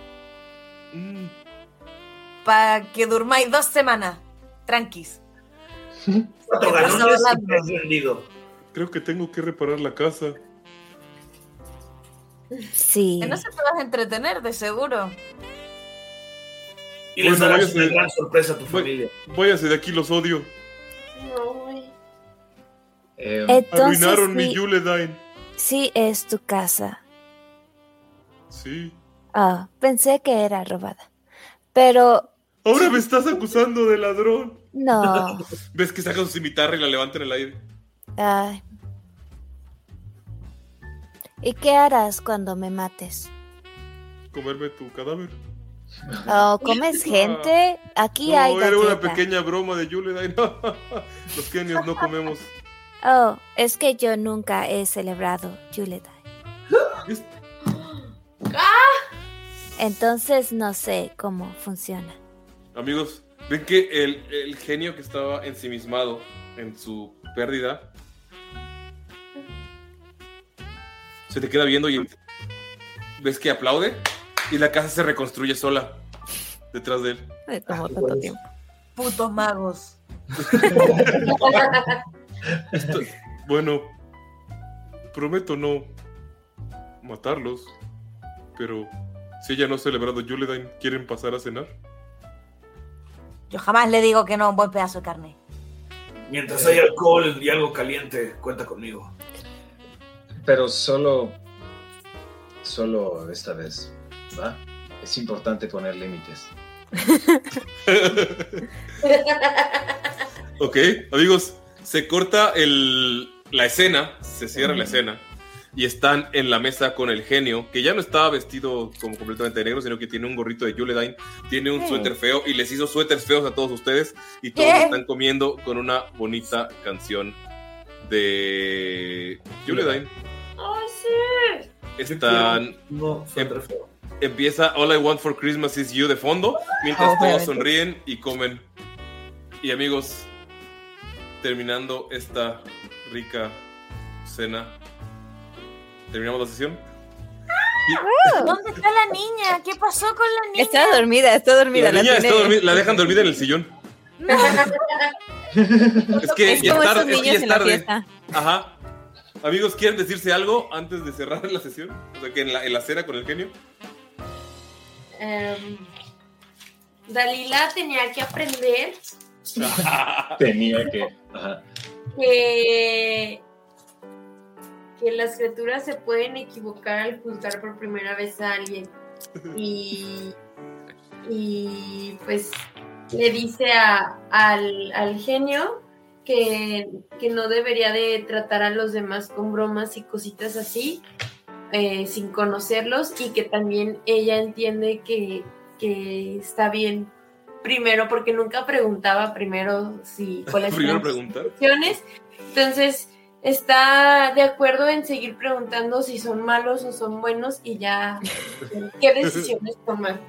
Para que durmáis dos semanas. Tranquis. Cuatro. Creo que tengo que reparar la casa. Sí. En eso te vas a entretener, de seguro. Y les Bueno, darás una gran sorpresa a tu familia. Váyase de aquí, los odio. No, güey. Eh, Entonces, Arruinaron mi sí, Yuledine. sí es tu casa. Sí. Ah, pensé que era robada. Pero Ahora me estás acusando de ladrón. no. <laughs> ¿Ves que saca su cimitarra y la levanta en el aire? Ay. ¿Y qué harás cuando me mates? Comerme tu cadáver. Oh, ¿Comes gente? Aquí hay No, era una pequeña broma de Yuledine. <laughs> Los kenios no comemos. Oh, es que yo nunca he celebrado Yuletide. Entonces no sé cómo funciona. Amigos, ven que el, el genio que estaba ensimismado en su pérdida se te queda viendo y ves que aplaude y la casa se reconstruye sola detrás de él. Tomó tanto tiempo. Putos magos. <laughs> Esto- bueno, prometo no matarlos, pero si ella no ha celebrado Yuledine, ¿quieren pasar a cenar? Yo jamás le digo que no a un buen pedazo de carne. Mientras hay alcohol y algo caliente, cuenta conmigo. Pero solo. Solo esta vez. ¿Va? Es importante poner límites. <laughs> Ok, amigos, se corta el, la escena, se cierra la escena y están en la mesa con el genio, que ya no estaba vestido como completamente de negro, sino que tiene un gorrito de Yuledine, tiene un suéter feo y les hizo suéteres feos a todos ustedes y todos ¿Qué? están comiendo con una bonita canción de Yuledine. ¡Ay, sí! Están... No, em- empieza All I Want for Christmas is You de fondo, mientras todos Obviamente. sonríen y comen. Y amigos, terminando esta rica cena, terminamos la sesión. ¿Dónde está la niña? ¿Qué pasó con la niña? Está dormida, está dormida. La niña tiene- está dormida, la dejan dormida en el sillón. Es que Es ya como es esos tarde, es que ya niños es en la tarde. fiesta. Ajá. Amigos, ¿quieren decirse algo antes de cerrar la sesión? O sea, que en la, en la cena con el genio. Em, Dalila tenía que aprender <laughs> Tenía que. Ajá. que, que las criaturas se pueden equivocar al juzgar por primera vez a alguien. <laughs> Y, y pues le dice a- al, al genio que, que no debería de tratar a los demás con bromas y cositas así, eh, sin conocerlos, y que también ella entiende que, que está bien primero, porque nunca preguntaba primero si cuáles <laughs> eran intenciones. Entonces, está de acuerdo en seguir preguntando si son malos o son buenos y ya <laughs> qué decisiones tomar.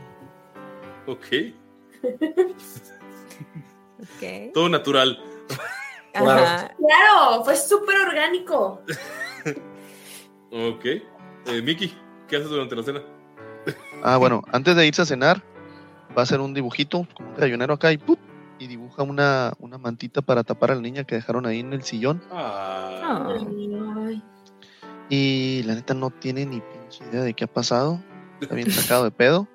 Ok. Ok. Todo natural. Ajá. Claro, fue súper orgánico. <laughs> Ok. Eh, Miki, ¿qué haces durante la cena? Ah, bueno, antes de irse a cenar, va a hacer un dibujito, como un rayonero acá y ¡pup! y dibuja una, una mantita para tapar a la niña que dejaron ahí en el sillón. Ah. Ay, Y la neta no tiene ni pinche idea de qué ha pasado. Está bien sacado de pedo.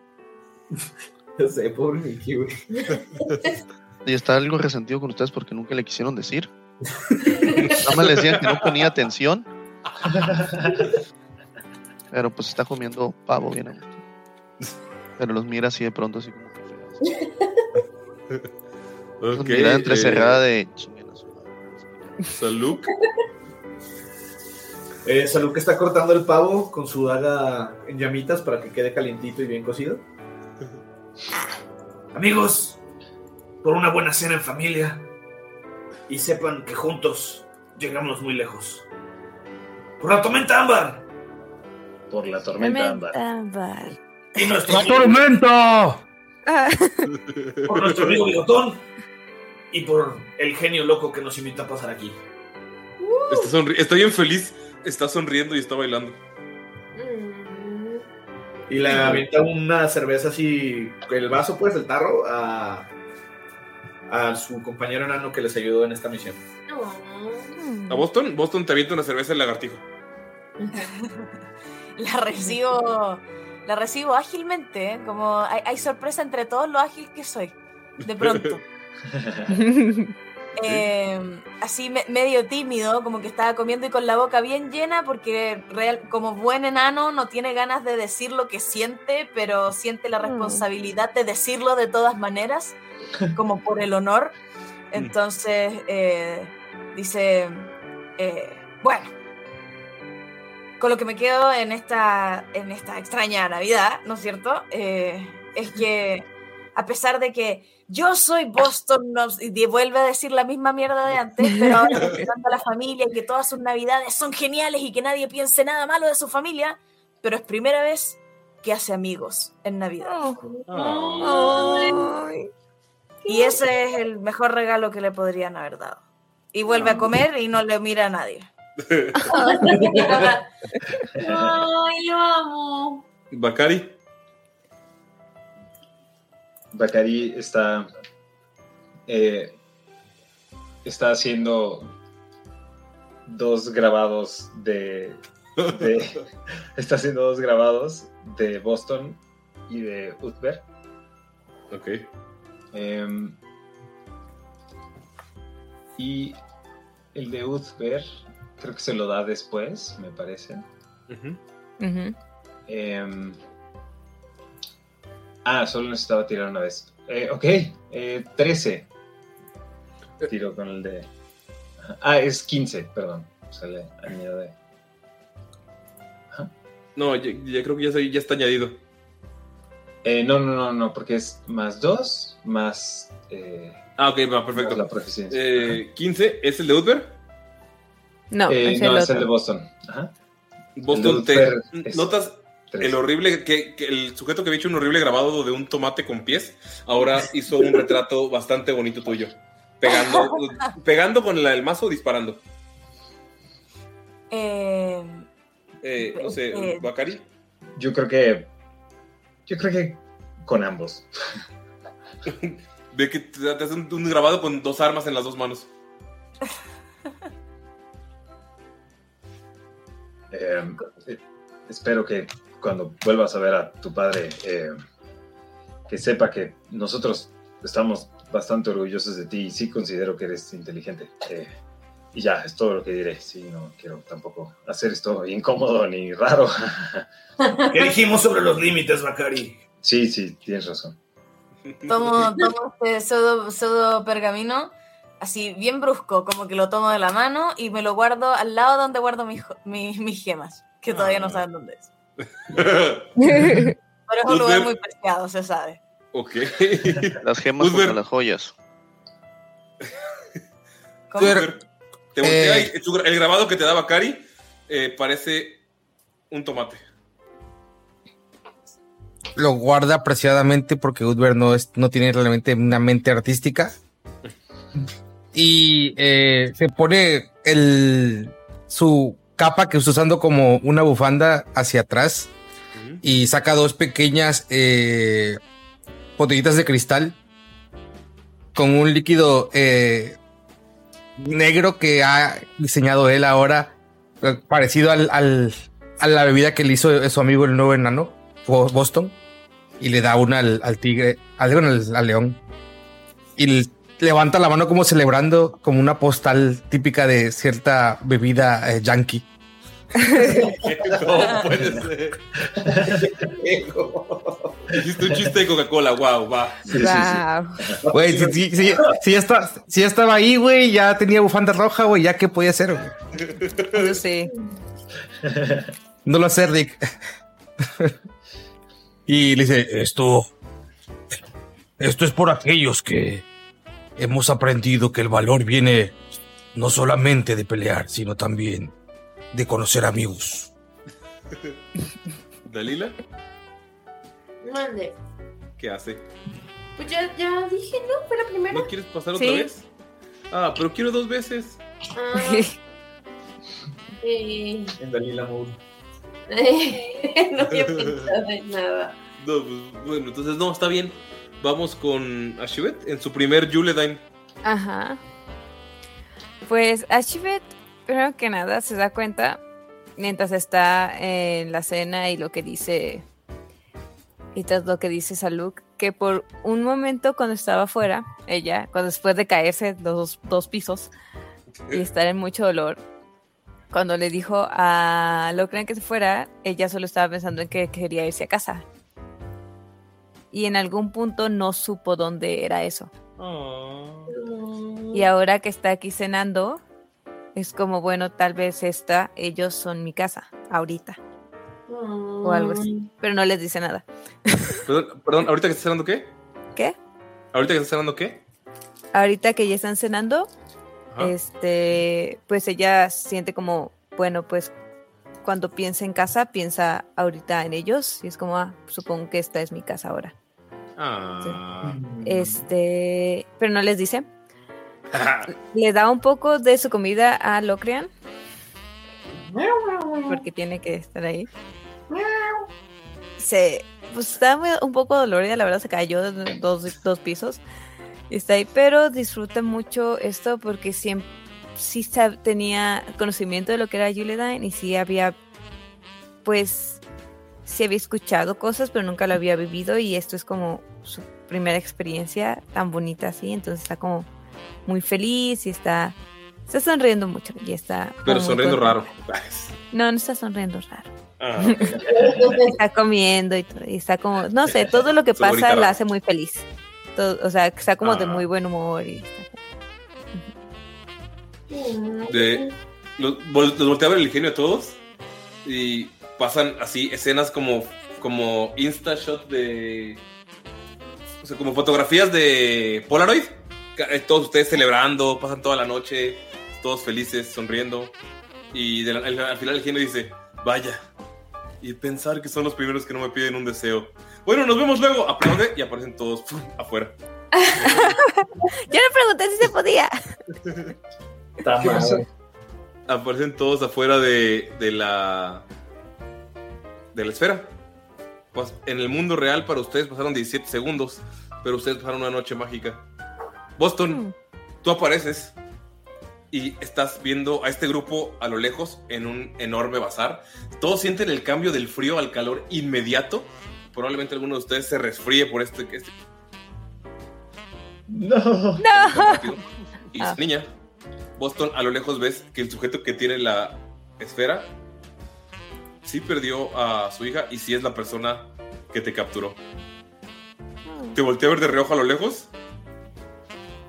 <laughs> Ya sé, pobre Mickey, güey. <laughs> Y está algo resentido con ustedes porque nunca le quisieron decir. Nada más le decían que no ponía atención. Pero pues está comiendo pavo bien a gusto. Pero los mira así de pronto, así como que feos. Mirada eh, entrecerrada de. Salud. Eh, Salud que está cortando el pavo con su daga en llamitas para que quede calientito y bien cocido. <laughs> Amigos, por una buena cena en familia. Y sepan que juntos llegamos muy lejos. Por la tormenta ámbar. por la tormenta ámbar. Ámbar. Y <laughs> nuestro ¡La amigo- tormenta! <laughs> Por nuestro amigo Bigotón y por el genio loco que nos invita a pasar aquí. Está, está bien feliz, está sonriendo y está bailando. Y le avienta una cerveza así, el vaso, pues, el tarro, a, a su compañero enano que les ayudó en esta misión. ¿A Boston? Boston te avienta una cerveza el lagartijo. <laughs> La recibo, la recibo ágilmente, ¿eh? como hay, hay sorpresa entre todos lo ágil que soy, de pronto. <laughs> <laughs> Eh, así me- medio tímido, como que estaba comiendo y con la boca bien llena porque real, como buen enano no tiene ganas de decir lo que siente, pero siente la responsabilidad de decirlo de todas maneras, como por el honor. <laughs> Entonces eh, dice, eh, bueno, con lo que me quedo en esta, en esta extraña Navidad, ¿no es cierto? Eh, es que a pesar de que yo soy Boston, no- y vuelve a decir la misma mierda de antes, pero ahora a <laughs> la familia y que todas sus navidades son geniales y que nadie piense nada malo de su familia, pero es primera vez que hace amigos en Navidad. Y ese es el mejor regalo que le podrían haber dado. Y vuelve a comer y no le mira a nadie. Ay, lo amo. Bakari. Bakari está. eh, está haciendo dos grabados de. de- <laughs> está haciendo dos grabados de Boston y de Utber. Ok. Em, y el de Utber, creo que se lo da después, me parece. Em, ah, solo necesitaba tirar una vez. Eh, ok, eh, 13. Tiro con el de. Ah, es 15, perdón. Se le añade. No, ya, ya creo que ya está añadido. Eh, no, no, no, no, porque es más 2, más. eh, Ah, ok, va, perfecto. La proficiencia. Eh, 15, ¿es el de Utber? No, Eh, es no, el es el de Boston. Ajá. Boston, te, ¿notas tres. el horrible, que, que el sujeto que había hecho un horrible grabado de un tomate con pies, ahora hizo un retrato bastante bonito tuyo? Pegando, <laughs> pegando con la- el mazo, disparando. Eh, Eh, no sé, Eh, Bakari. Yo creo que. Yo creo que con ambos. Ve que te, te hace un, grabado con dos armas en las dos manos. Eh, espero que cuando vuelvas a ver a tu padre, eh, que sepa que nosotros estamos bastante orgullosos de ti y sí considero que eres inteligente. Eh, y ya, es todo lo que diré. Sí, no quiero tampoco hacer esto incómodo ni raro. <laughs> ¿Qué dijimos sobre los límites, Bakari? sí, sí, tienes razón. tomo, tomo este pseudo, pseudo pergamino, así bien brusco, como que lo tomo de la mano y me lo guardo al lado donde guardo mis, mis, mis gemas, que todavía no saben dónde es. <laughs> Pero es un lugar muy preciado, se sabe. Ok. Las gemas contra las joyas. ¿Cómo? Voltea Eh. y el grabado que te da Bakari eh, parece un tomate. Lo guarda apreciadamente porque Udber no, es, no tiene realmente una mente artística. Y eh, se pone el, su capa que está usando como una bufanda hacia atrás y saca dos pequeñas eh, botellitas de cristal con un líquido eh, negro que ha diseñado él ahora, eh, parecido al, al- a la bebida que le hizo su amigo el nuevo enano, Bo- Boston, y le da una al, al tigre, al, león, y levanta la mano como celebrando, como una postal típica de cierta bebida eh, yankee. <laughs> no puede ser. Hiciste un chiste de Coca-Cola, wow, va. Wow. Güey, si, si- si- si ya está- si ya estaba ahí, güey, ya tenía bufanda roja, güey, ya qué podía hacer, güey. Sí. No lo sé, Rick. y le dice, esto, esto es por aquellos que hemos aprendido que el valor viene no solamente de pelear, sino también de conocer amigos. <laughs> ¿Dalila? Mande. ¿Qué hace? Pues ya, ya dije, ¿no? Fue la primera. ¿No quieres pasar Sí. otra vez? Ah, pero quiero dos veces. Ah. <laughs> Eh, En Dalila Mode. <laughs> no había pensado en nada. No, pues, bueno, entonces no, está bien. Vamos con Ashibet en su primer Yuledine. Ajá. Pues Ashibet, primero que nada, se da cuenta mientras está en la cena y lo que dice. Y tras lo que dice Saluk, que por un momento cuando estaba afuera, ella, cuando después de caerse los dos, dos pisos y estar en mucho dolor, cuando le dijo a Locran que se fuera, ella solo estaba pensando en que quería irse a casa. Y en algún punto no supo dónde era eso. Y ahora que está aquí cenando, es como, bueno, tal vez esta, ellos son mi casa, ahorita. O algo así. Pero no les dice nada. Perdón, perdón, ¿ahorita que estás cenando qué? ¿Qué? ¿Ahorita que estás cenando qué? Ahorita que ya están cenando, Ajá. este, pues ella siente como, bueno, pues cuando piensa en casa, piensa ahorita en ellos. Y es como, ah, supongo que esta es mi casa ahora. Ah. Este, pero no les dice. <laughs> Le da un poco de su comida a Locrian. Porque tiene que estar ahí. Se, pues está muy- un poco dolorida, la verdad se cayó de dos, dos pisos. Y está ahí, pero disfruta mucho esto porque siempre sí tenía conocimiento de lo que era Yuledine y sí había, pues, sí había escuchado cosas, pero nunca lo había vivido y esto es como su primera experiencia tan bonita así, entonces está como muy feliz y está, está sonriendo mucho y está... Pero sonriendo raro. <laughs> No, no está sonriendo raro. Ah. <laughs> está comiendo y, y está como, no sé, todo lo que <laughs> pasa la rara. hace muy feliz. Todo- o sea, está como de Ah. muy buen humor y de los, los voltea a ver el genio a todos y pasan así escenas como como insta shot de o sea como fotografías de Polaroid todos ustedes celebrando pasan toda la noche todos felices sonriendo y de la- al, al final el genio dice vaya y pensar que son los primeros que no me piden un deseo bueno nos vemos luego aplaude y aparecen todos <laughs> ¡pum! afuera <laughs> Yo le pregunté si se podía. Aparecen todos afuera de, de la. de la esfera. Pues, en el mundo real, para ustedes pasaron 17 segundos, pero ustedes pasaron una noche mágica. Boston, tú apareces y estás viendo a este grupo a lo lejos en un enorme bazar. Todos sienten el cambio del frío al calor inmediato. Probablemente alguno de ustedes se resfríe por este. este No. No. <laughs> y Ah. niña, Boston, a lo lejos ves que el sujeto que tiene la esfera sí perdió a su hija y sí es la persona que te capturó. Te voltea a ver de reojo a lo lejos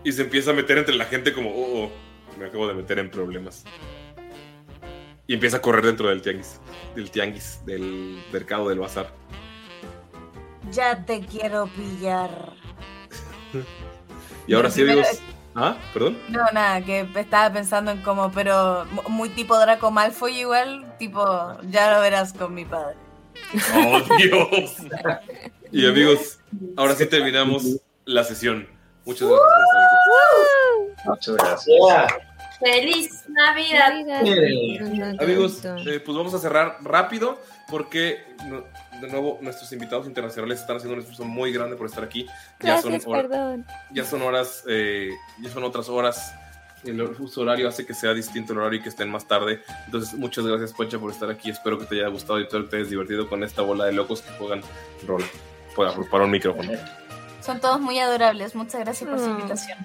y se empieza a meter entre la gente como, oh, oh, me acabo de meter en problemas. Y empieza a correr dentro del tianguis, del tianguis, del mercado del bazar. Ya te quiero pillar. <laughs> Y ahora sí, amigos. Ah, perdón. No, nada, que estaba pensando en cómo, pero mu- muy tipo Draco Malfoy igual, tipo, ya lo verás con mi padre. ¡Oh, Dios! <laughs> Y amigos, ahora sí terminamos la sesión. Muchas gracias. Muchas gracias. ¡Feliz Navidad! Amigos, eh, pues vamos a cerrar rápido porque no- de nuevo nuestros invitados internacionales están haciendo un esfuerzo muy grande por estar aquí. Ya son, Gracias, hor- perdón. ya son horas, eh, ya son otras horas. El uso horario hace que sea distinto el horario y que estén más tarde. Entonces, muchas gracias, Poncha, por estar aquí. Espero que te haya gustado y que te hayas divertido con esta bola de locos que juegan rol para, para un micrófono. Son todos muy adorables, muchas gracias por su invitación.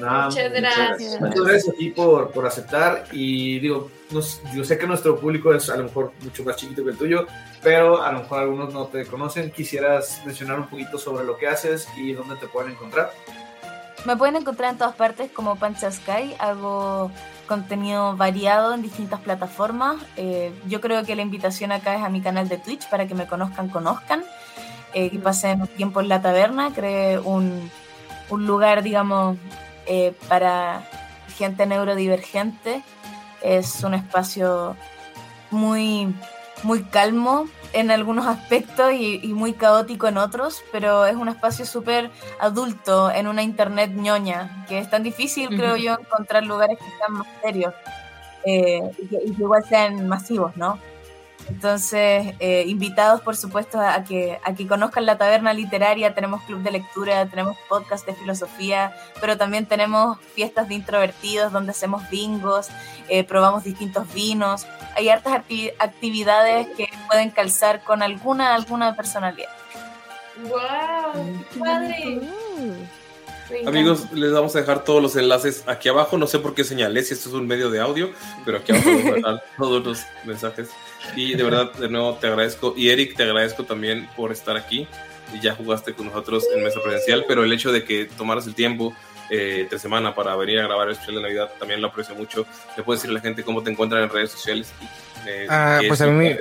Nada, Muchas gracias. Muchas gracias a ti por, por aceptar. Y digo, nos- yo sé que nuestro público es a lo mejor mucho más chiquito que el tuyo, pero a lo mejor algunos no te conocen. Quisieras mencionar un poquito sobre lo que haces y dónde te pueden encontrar. Me pueden encontrar en todas partes como Pancha Sky, hago contenido variado en distintas plataformas. Eh, yo creo que la invitación acá es a mi canal de Twitch para que me conozcan, conozcan, eh, que pasen tiempo en la taberna, creé un, un lugar, digamos, eh, para gente neurodivergente. Es un espacio muy muy calmo en algunos aspectos y, y muy caótico en otros, pero es un espacio súper adulto en una internet ñoña, que es tan difícil, creo yo, encontrar lugares que sean más serios eh, y, que, y que igual sean masivos, ¿no? Entonces, eh, invitados por supuesto a que, a que conozcan la taberna literaria, tenemos club de lectura, tenemos podcast de filosofía, pero también tenemos fiestas de introvertidos donde hacemos bingos, eh, probamos distintos vinos, hay hartas acti- actividades que pueden calzar con alguna, alguna personalidad. ¡Wow! ¡Qué padre! Amigos, les vamos a dejar todos los enlaces aquí abajo. No sé por qué señalé si esto es un medio de audio, pero aquí abajo vamos a dejar <laughs> todos los mensajes. Y de verdad, de nuevo te agradezco. Y Eric, te agradezco también por estar aquí. Y Ya jugaste con nosotros en mesa presencial, pero el hecho de que tomaras el tiempo eh, entre semana para venir a grabar el especial de Navidad también lo aprecio mucho. ¿Le puedes decir a la gente cómo te encuentran en redes sociales? Eh, Ah, pues es a mí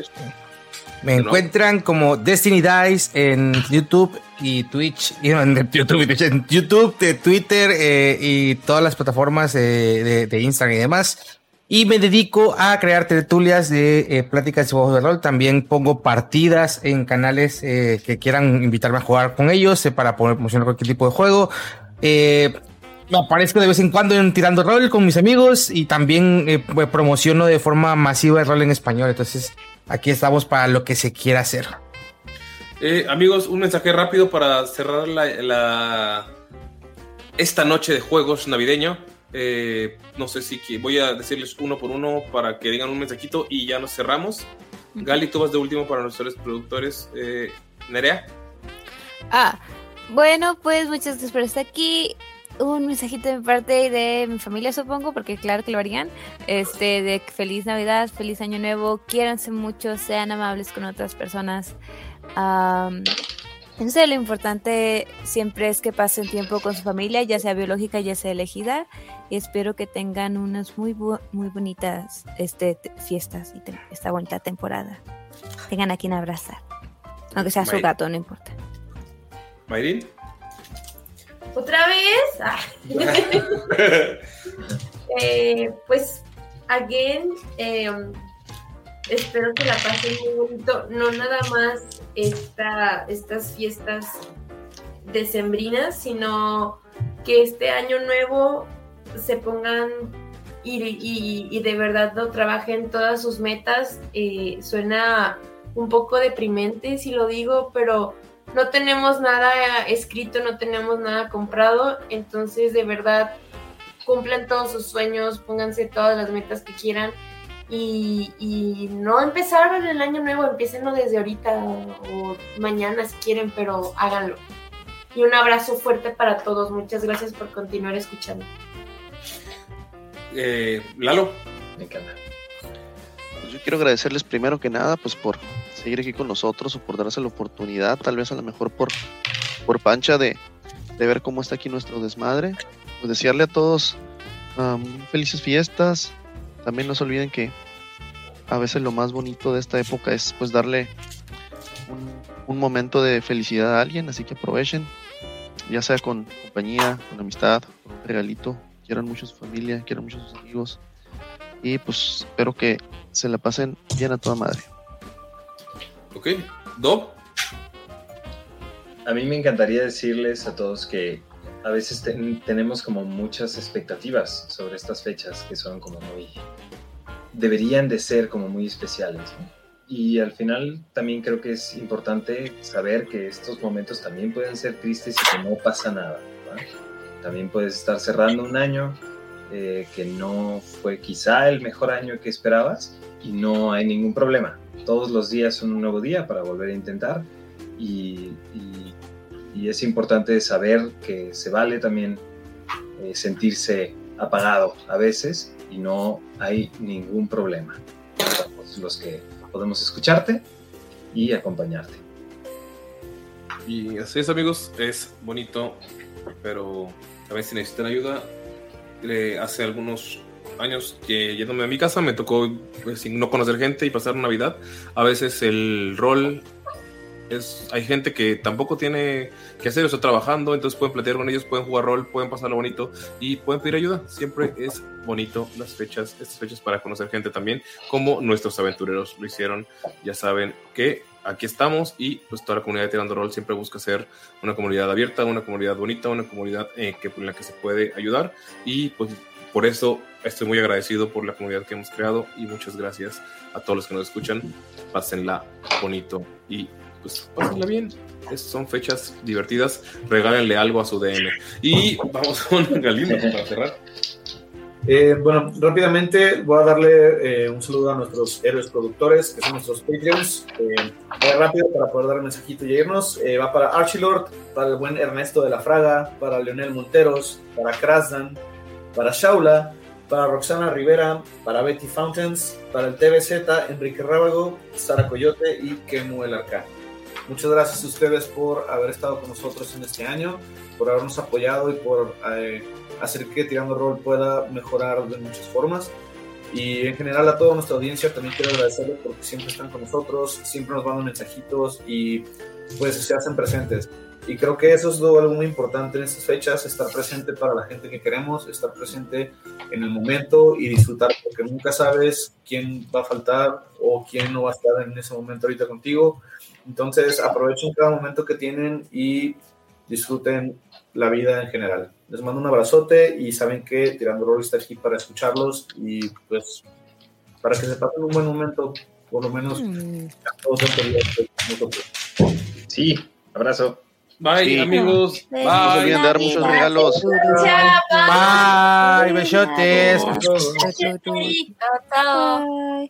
me, encuentran como Destiny Dice en YouTube y Twitch, y en YouTube, y Twitch, en YouTube, de Twitter eh, y todas las plataformas eh, de, de Instagram y demás. Y me dedico a crear tertulias de eh, pláticas de juegos de rol. También pongo partidas en canales eh, que quieran invitarme a jugar con ellos eh, para poder promocionar cualquier tipo de juego. Eh, me aparezco de vez en cuando en Tirando Rol con mis amigos y también promociono de forma masiva el rol en español. Entonces, aquí estamos para lo que se quiera hacer. Amigos, un mensaje rápido para cerrar la, la- esta noche de juegos navideño. Eh, no sé si que- voy a decirles uno por uno para que digan un mensajito y ya nos cerramos. Gali, tú vas de último para nuestros productores. Eh, Nerea. Ah, bueno, pues muchas gracias por estar aquí. Un mensajito de mi parte y de mi familia, supongo, porque claro que lo harían. Este, de feliz Navidad, feliz Año Nuevo, quiéranse mucho, sean amables con otras personas. No sé, lo importante siempre es que pasen tiempo con su familia, ya sea biológica, ya sea elegida. Y espero que tengan unas muy, bu- muy bonitas este, te- fiestas y esta bonita temporada. Tengan a quien abrazar. Aunque sea su gato, no importa. Mayrin. ¿Otra vez? Ah. <laughs> <laughs> Eh, pues, again, eh, espero que la pasen muy bonito. No nada más esta, estas fiestas decembrinas, sino que este año nuevo se pongan y, y- y de verdad lo trabajen todas sus metas. Eh, suena un poco deprimente si lo digo, pero no tenemos nada escrito, no tenemos nada comprado, entonces de verdad cumplan todos sus sueños, pónganse todas las metas que quieran y, y no empezaron el año nuevo, empiecenlo desde ahorita o mañana si quieren, pero háganlo. Y un abrazo fuerte para todos, muchas gracias por continuar escuchando. Eh, Lalo. Me encanta. Pues yo quiero agradecerles primero que nada, pues por seguir aquí con nosotros o por darse la oportunidad, tal vez a lo mejor por, por pancha de, de ver cómo está aquí nuestro desmadre. Pues desearle a todos um, felices fiestas. También no se olviden que a veces lo más bonito de esta época es pues darle un, un momento de felicidad a alguien, así que aprovechen, ya sea con compañía, con amistad, con un regalito. Quieran mucho a su familia, quieran mucho a sus amigos. Y pues espero que se la pasen bien a toda madre. Ok. Dob. A mí me encantaría decirles a todos que a veces ten- tenemos como muchas expectativas sobre estas fechas que son como muy... deberían de ser como muy especiales. ¿no? Y al final también creo que es importante saber que estos momentos también pueden ser tristes y que no pasa nada. ¿va? También puedes estar cerrando un año eh, que no fue quizá el mejor año que esperabas y no hay ningún problema. Todos los días son un nuevo día para volver a intentar y, y- y es importante saber que se vale también eh, sentirse apagado a veces y no hay ningún problema. Somos los que podemos escucharte y acompañarte. Y así es, amigos, es bonito, pero a veces si necesitan ayuda. Eh, hace algunos años que yéndome a mi casa me tocó pues, sin no conocer gente y pasar Navidad. A veces el rol es, hay gente que tampoco tiene que hacer, está trabajando, entonces pueden platicar con ellos, pueden jugar rol, pueden pasarlo bonito y pueden pedir ayuda. Siempre es bonito las fechas, estas fechas para conocer gente también, como nuestros aventureros lo hicieron. Ya saben que aquí estamos y pues toda la comunidad de Tirando Rol siempre busca ser una comunidad abierta, una comunidad bonita, una comunidad eh, en la que se puede ayudar y pues por eso estoy muy agradecido por la comunidad que hemos creado y muchas gracias a todos los que nos escuchan. Pásenla bonito y pues pásenla bien. Es- son fechas divertidas. Regálenle algo a su DM. Y vamos <laughs> con Galindo para cerrar. Eh, bueno, rápidamente voy a darle eh, un saludo a nuestros héroes productores, que son nuestros Patreons. Eh, rápido para poder dar el mensajito y irnos. Va para Archilord, para el buen Ernesto de la Fraga, para Leonel Monteros, para Krasdan, para Shaula, para Roxana Rivera, para Betty Fountains, para el TVZ, Enrique Rábago, Sara Coyote y Kemu El Arcán. Muchas gracias a ustedes por haber estado con nosotros en este año, por habernos apoyado y por eh, hacer que Tirando Rol pueda mejorar de muchas formas. Y en general a toda nuestra audiencia también quiero agradecerles porque siempre están con nosotros, siempre nos mandan mensajitos y pues se hacen presentes. Y creo que eso es algo muy importante en estas fechas, estar presente para la gente que queremos, estar presente en el momento y disfrutar, porque nunca sabes quién va a faltar o quién no va a estar en ese momento ahorita contigo. Entonces aprovechen cada momento que tienen y disfruten la vida en general. Les mando un abrazote y saben que Tirando Rol está aquí para escucharlos y pues para que se pasen un buen momento, por lo menos todos podido hacer nosotros. Sí, abrazo. Bye, Sí. amigos. No se olviden de dar muchos regalos. Bye, besotes. Chao,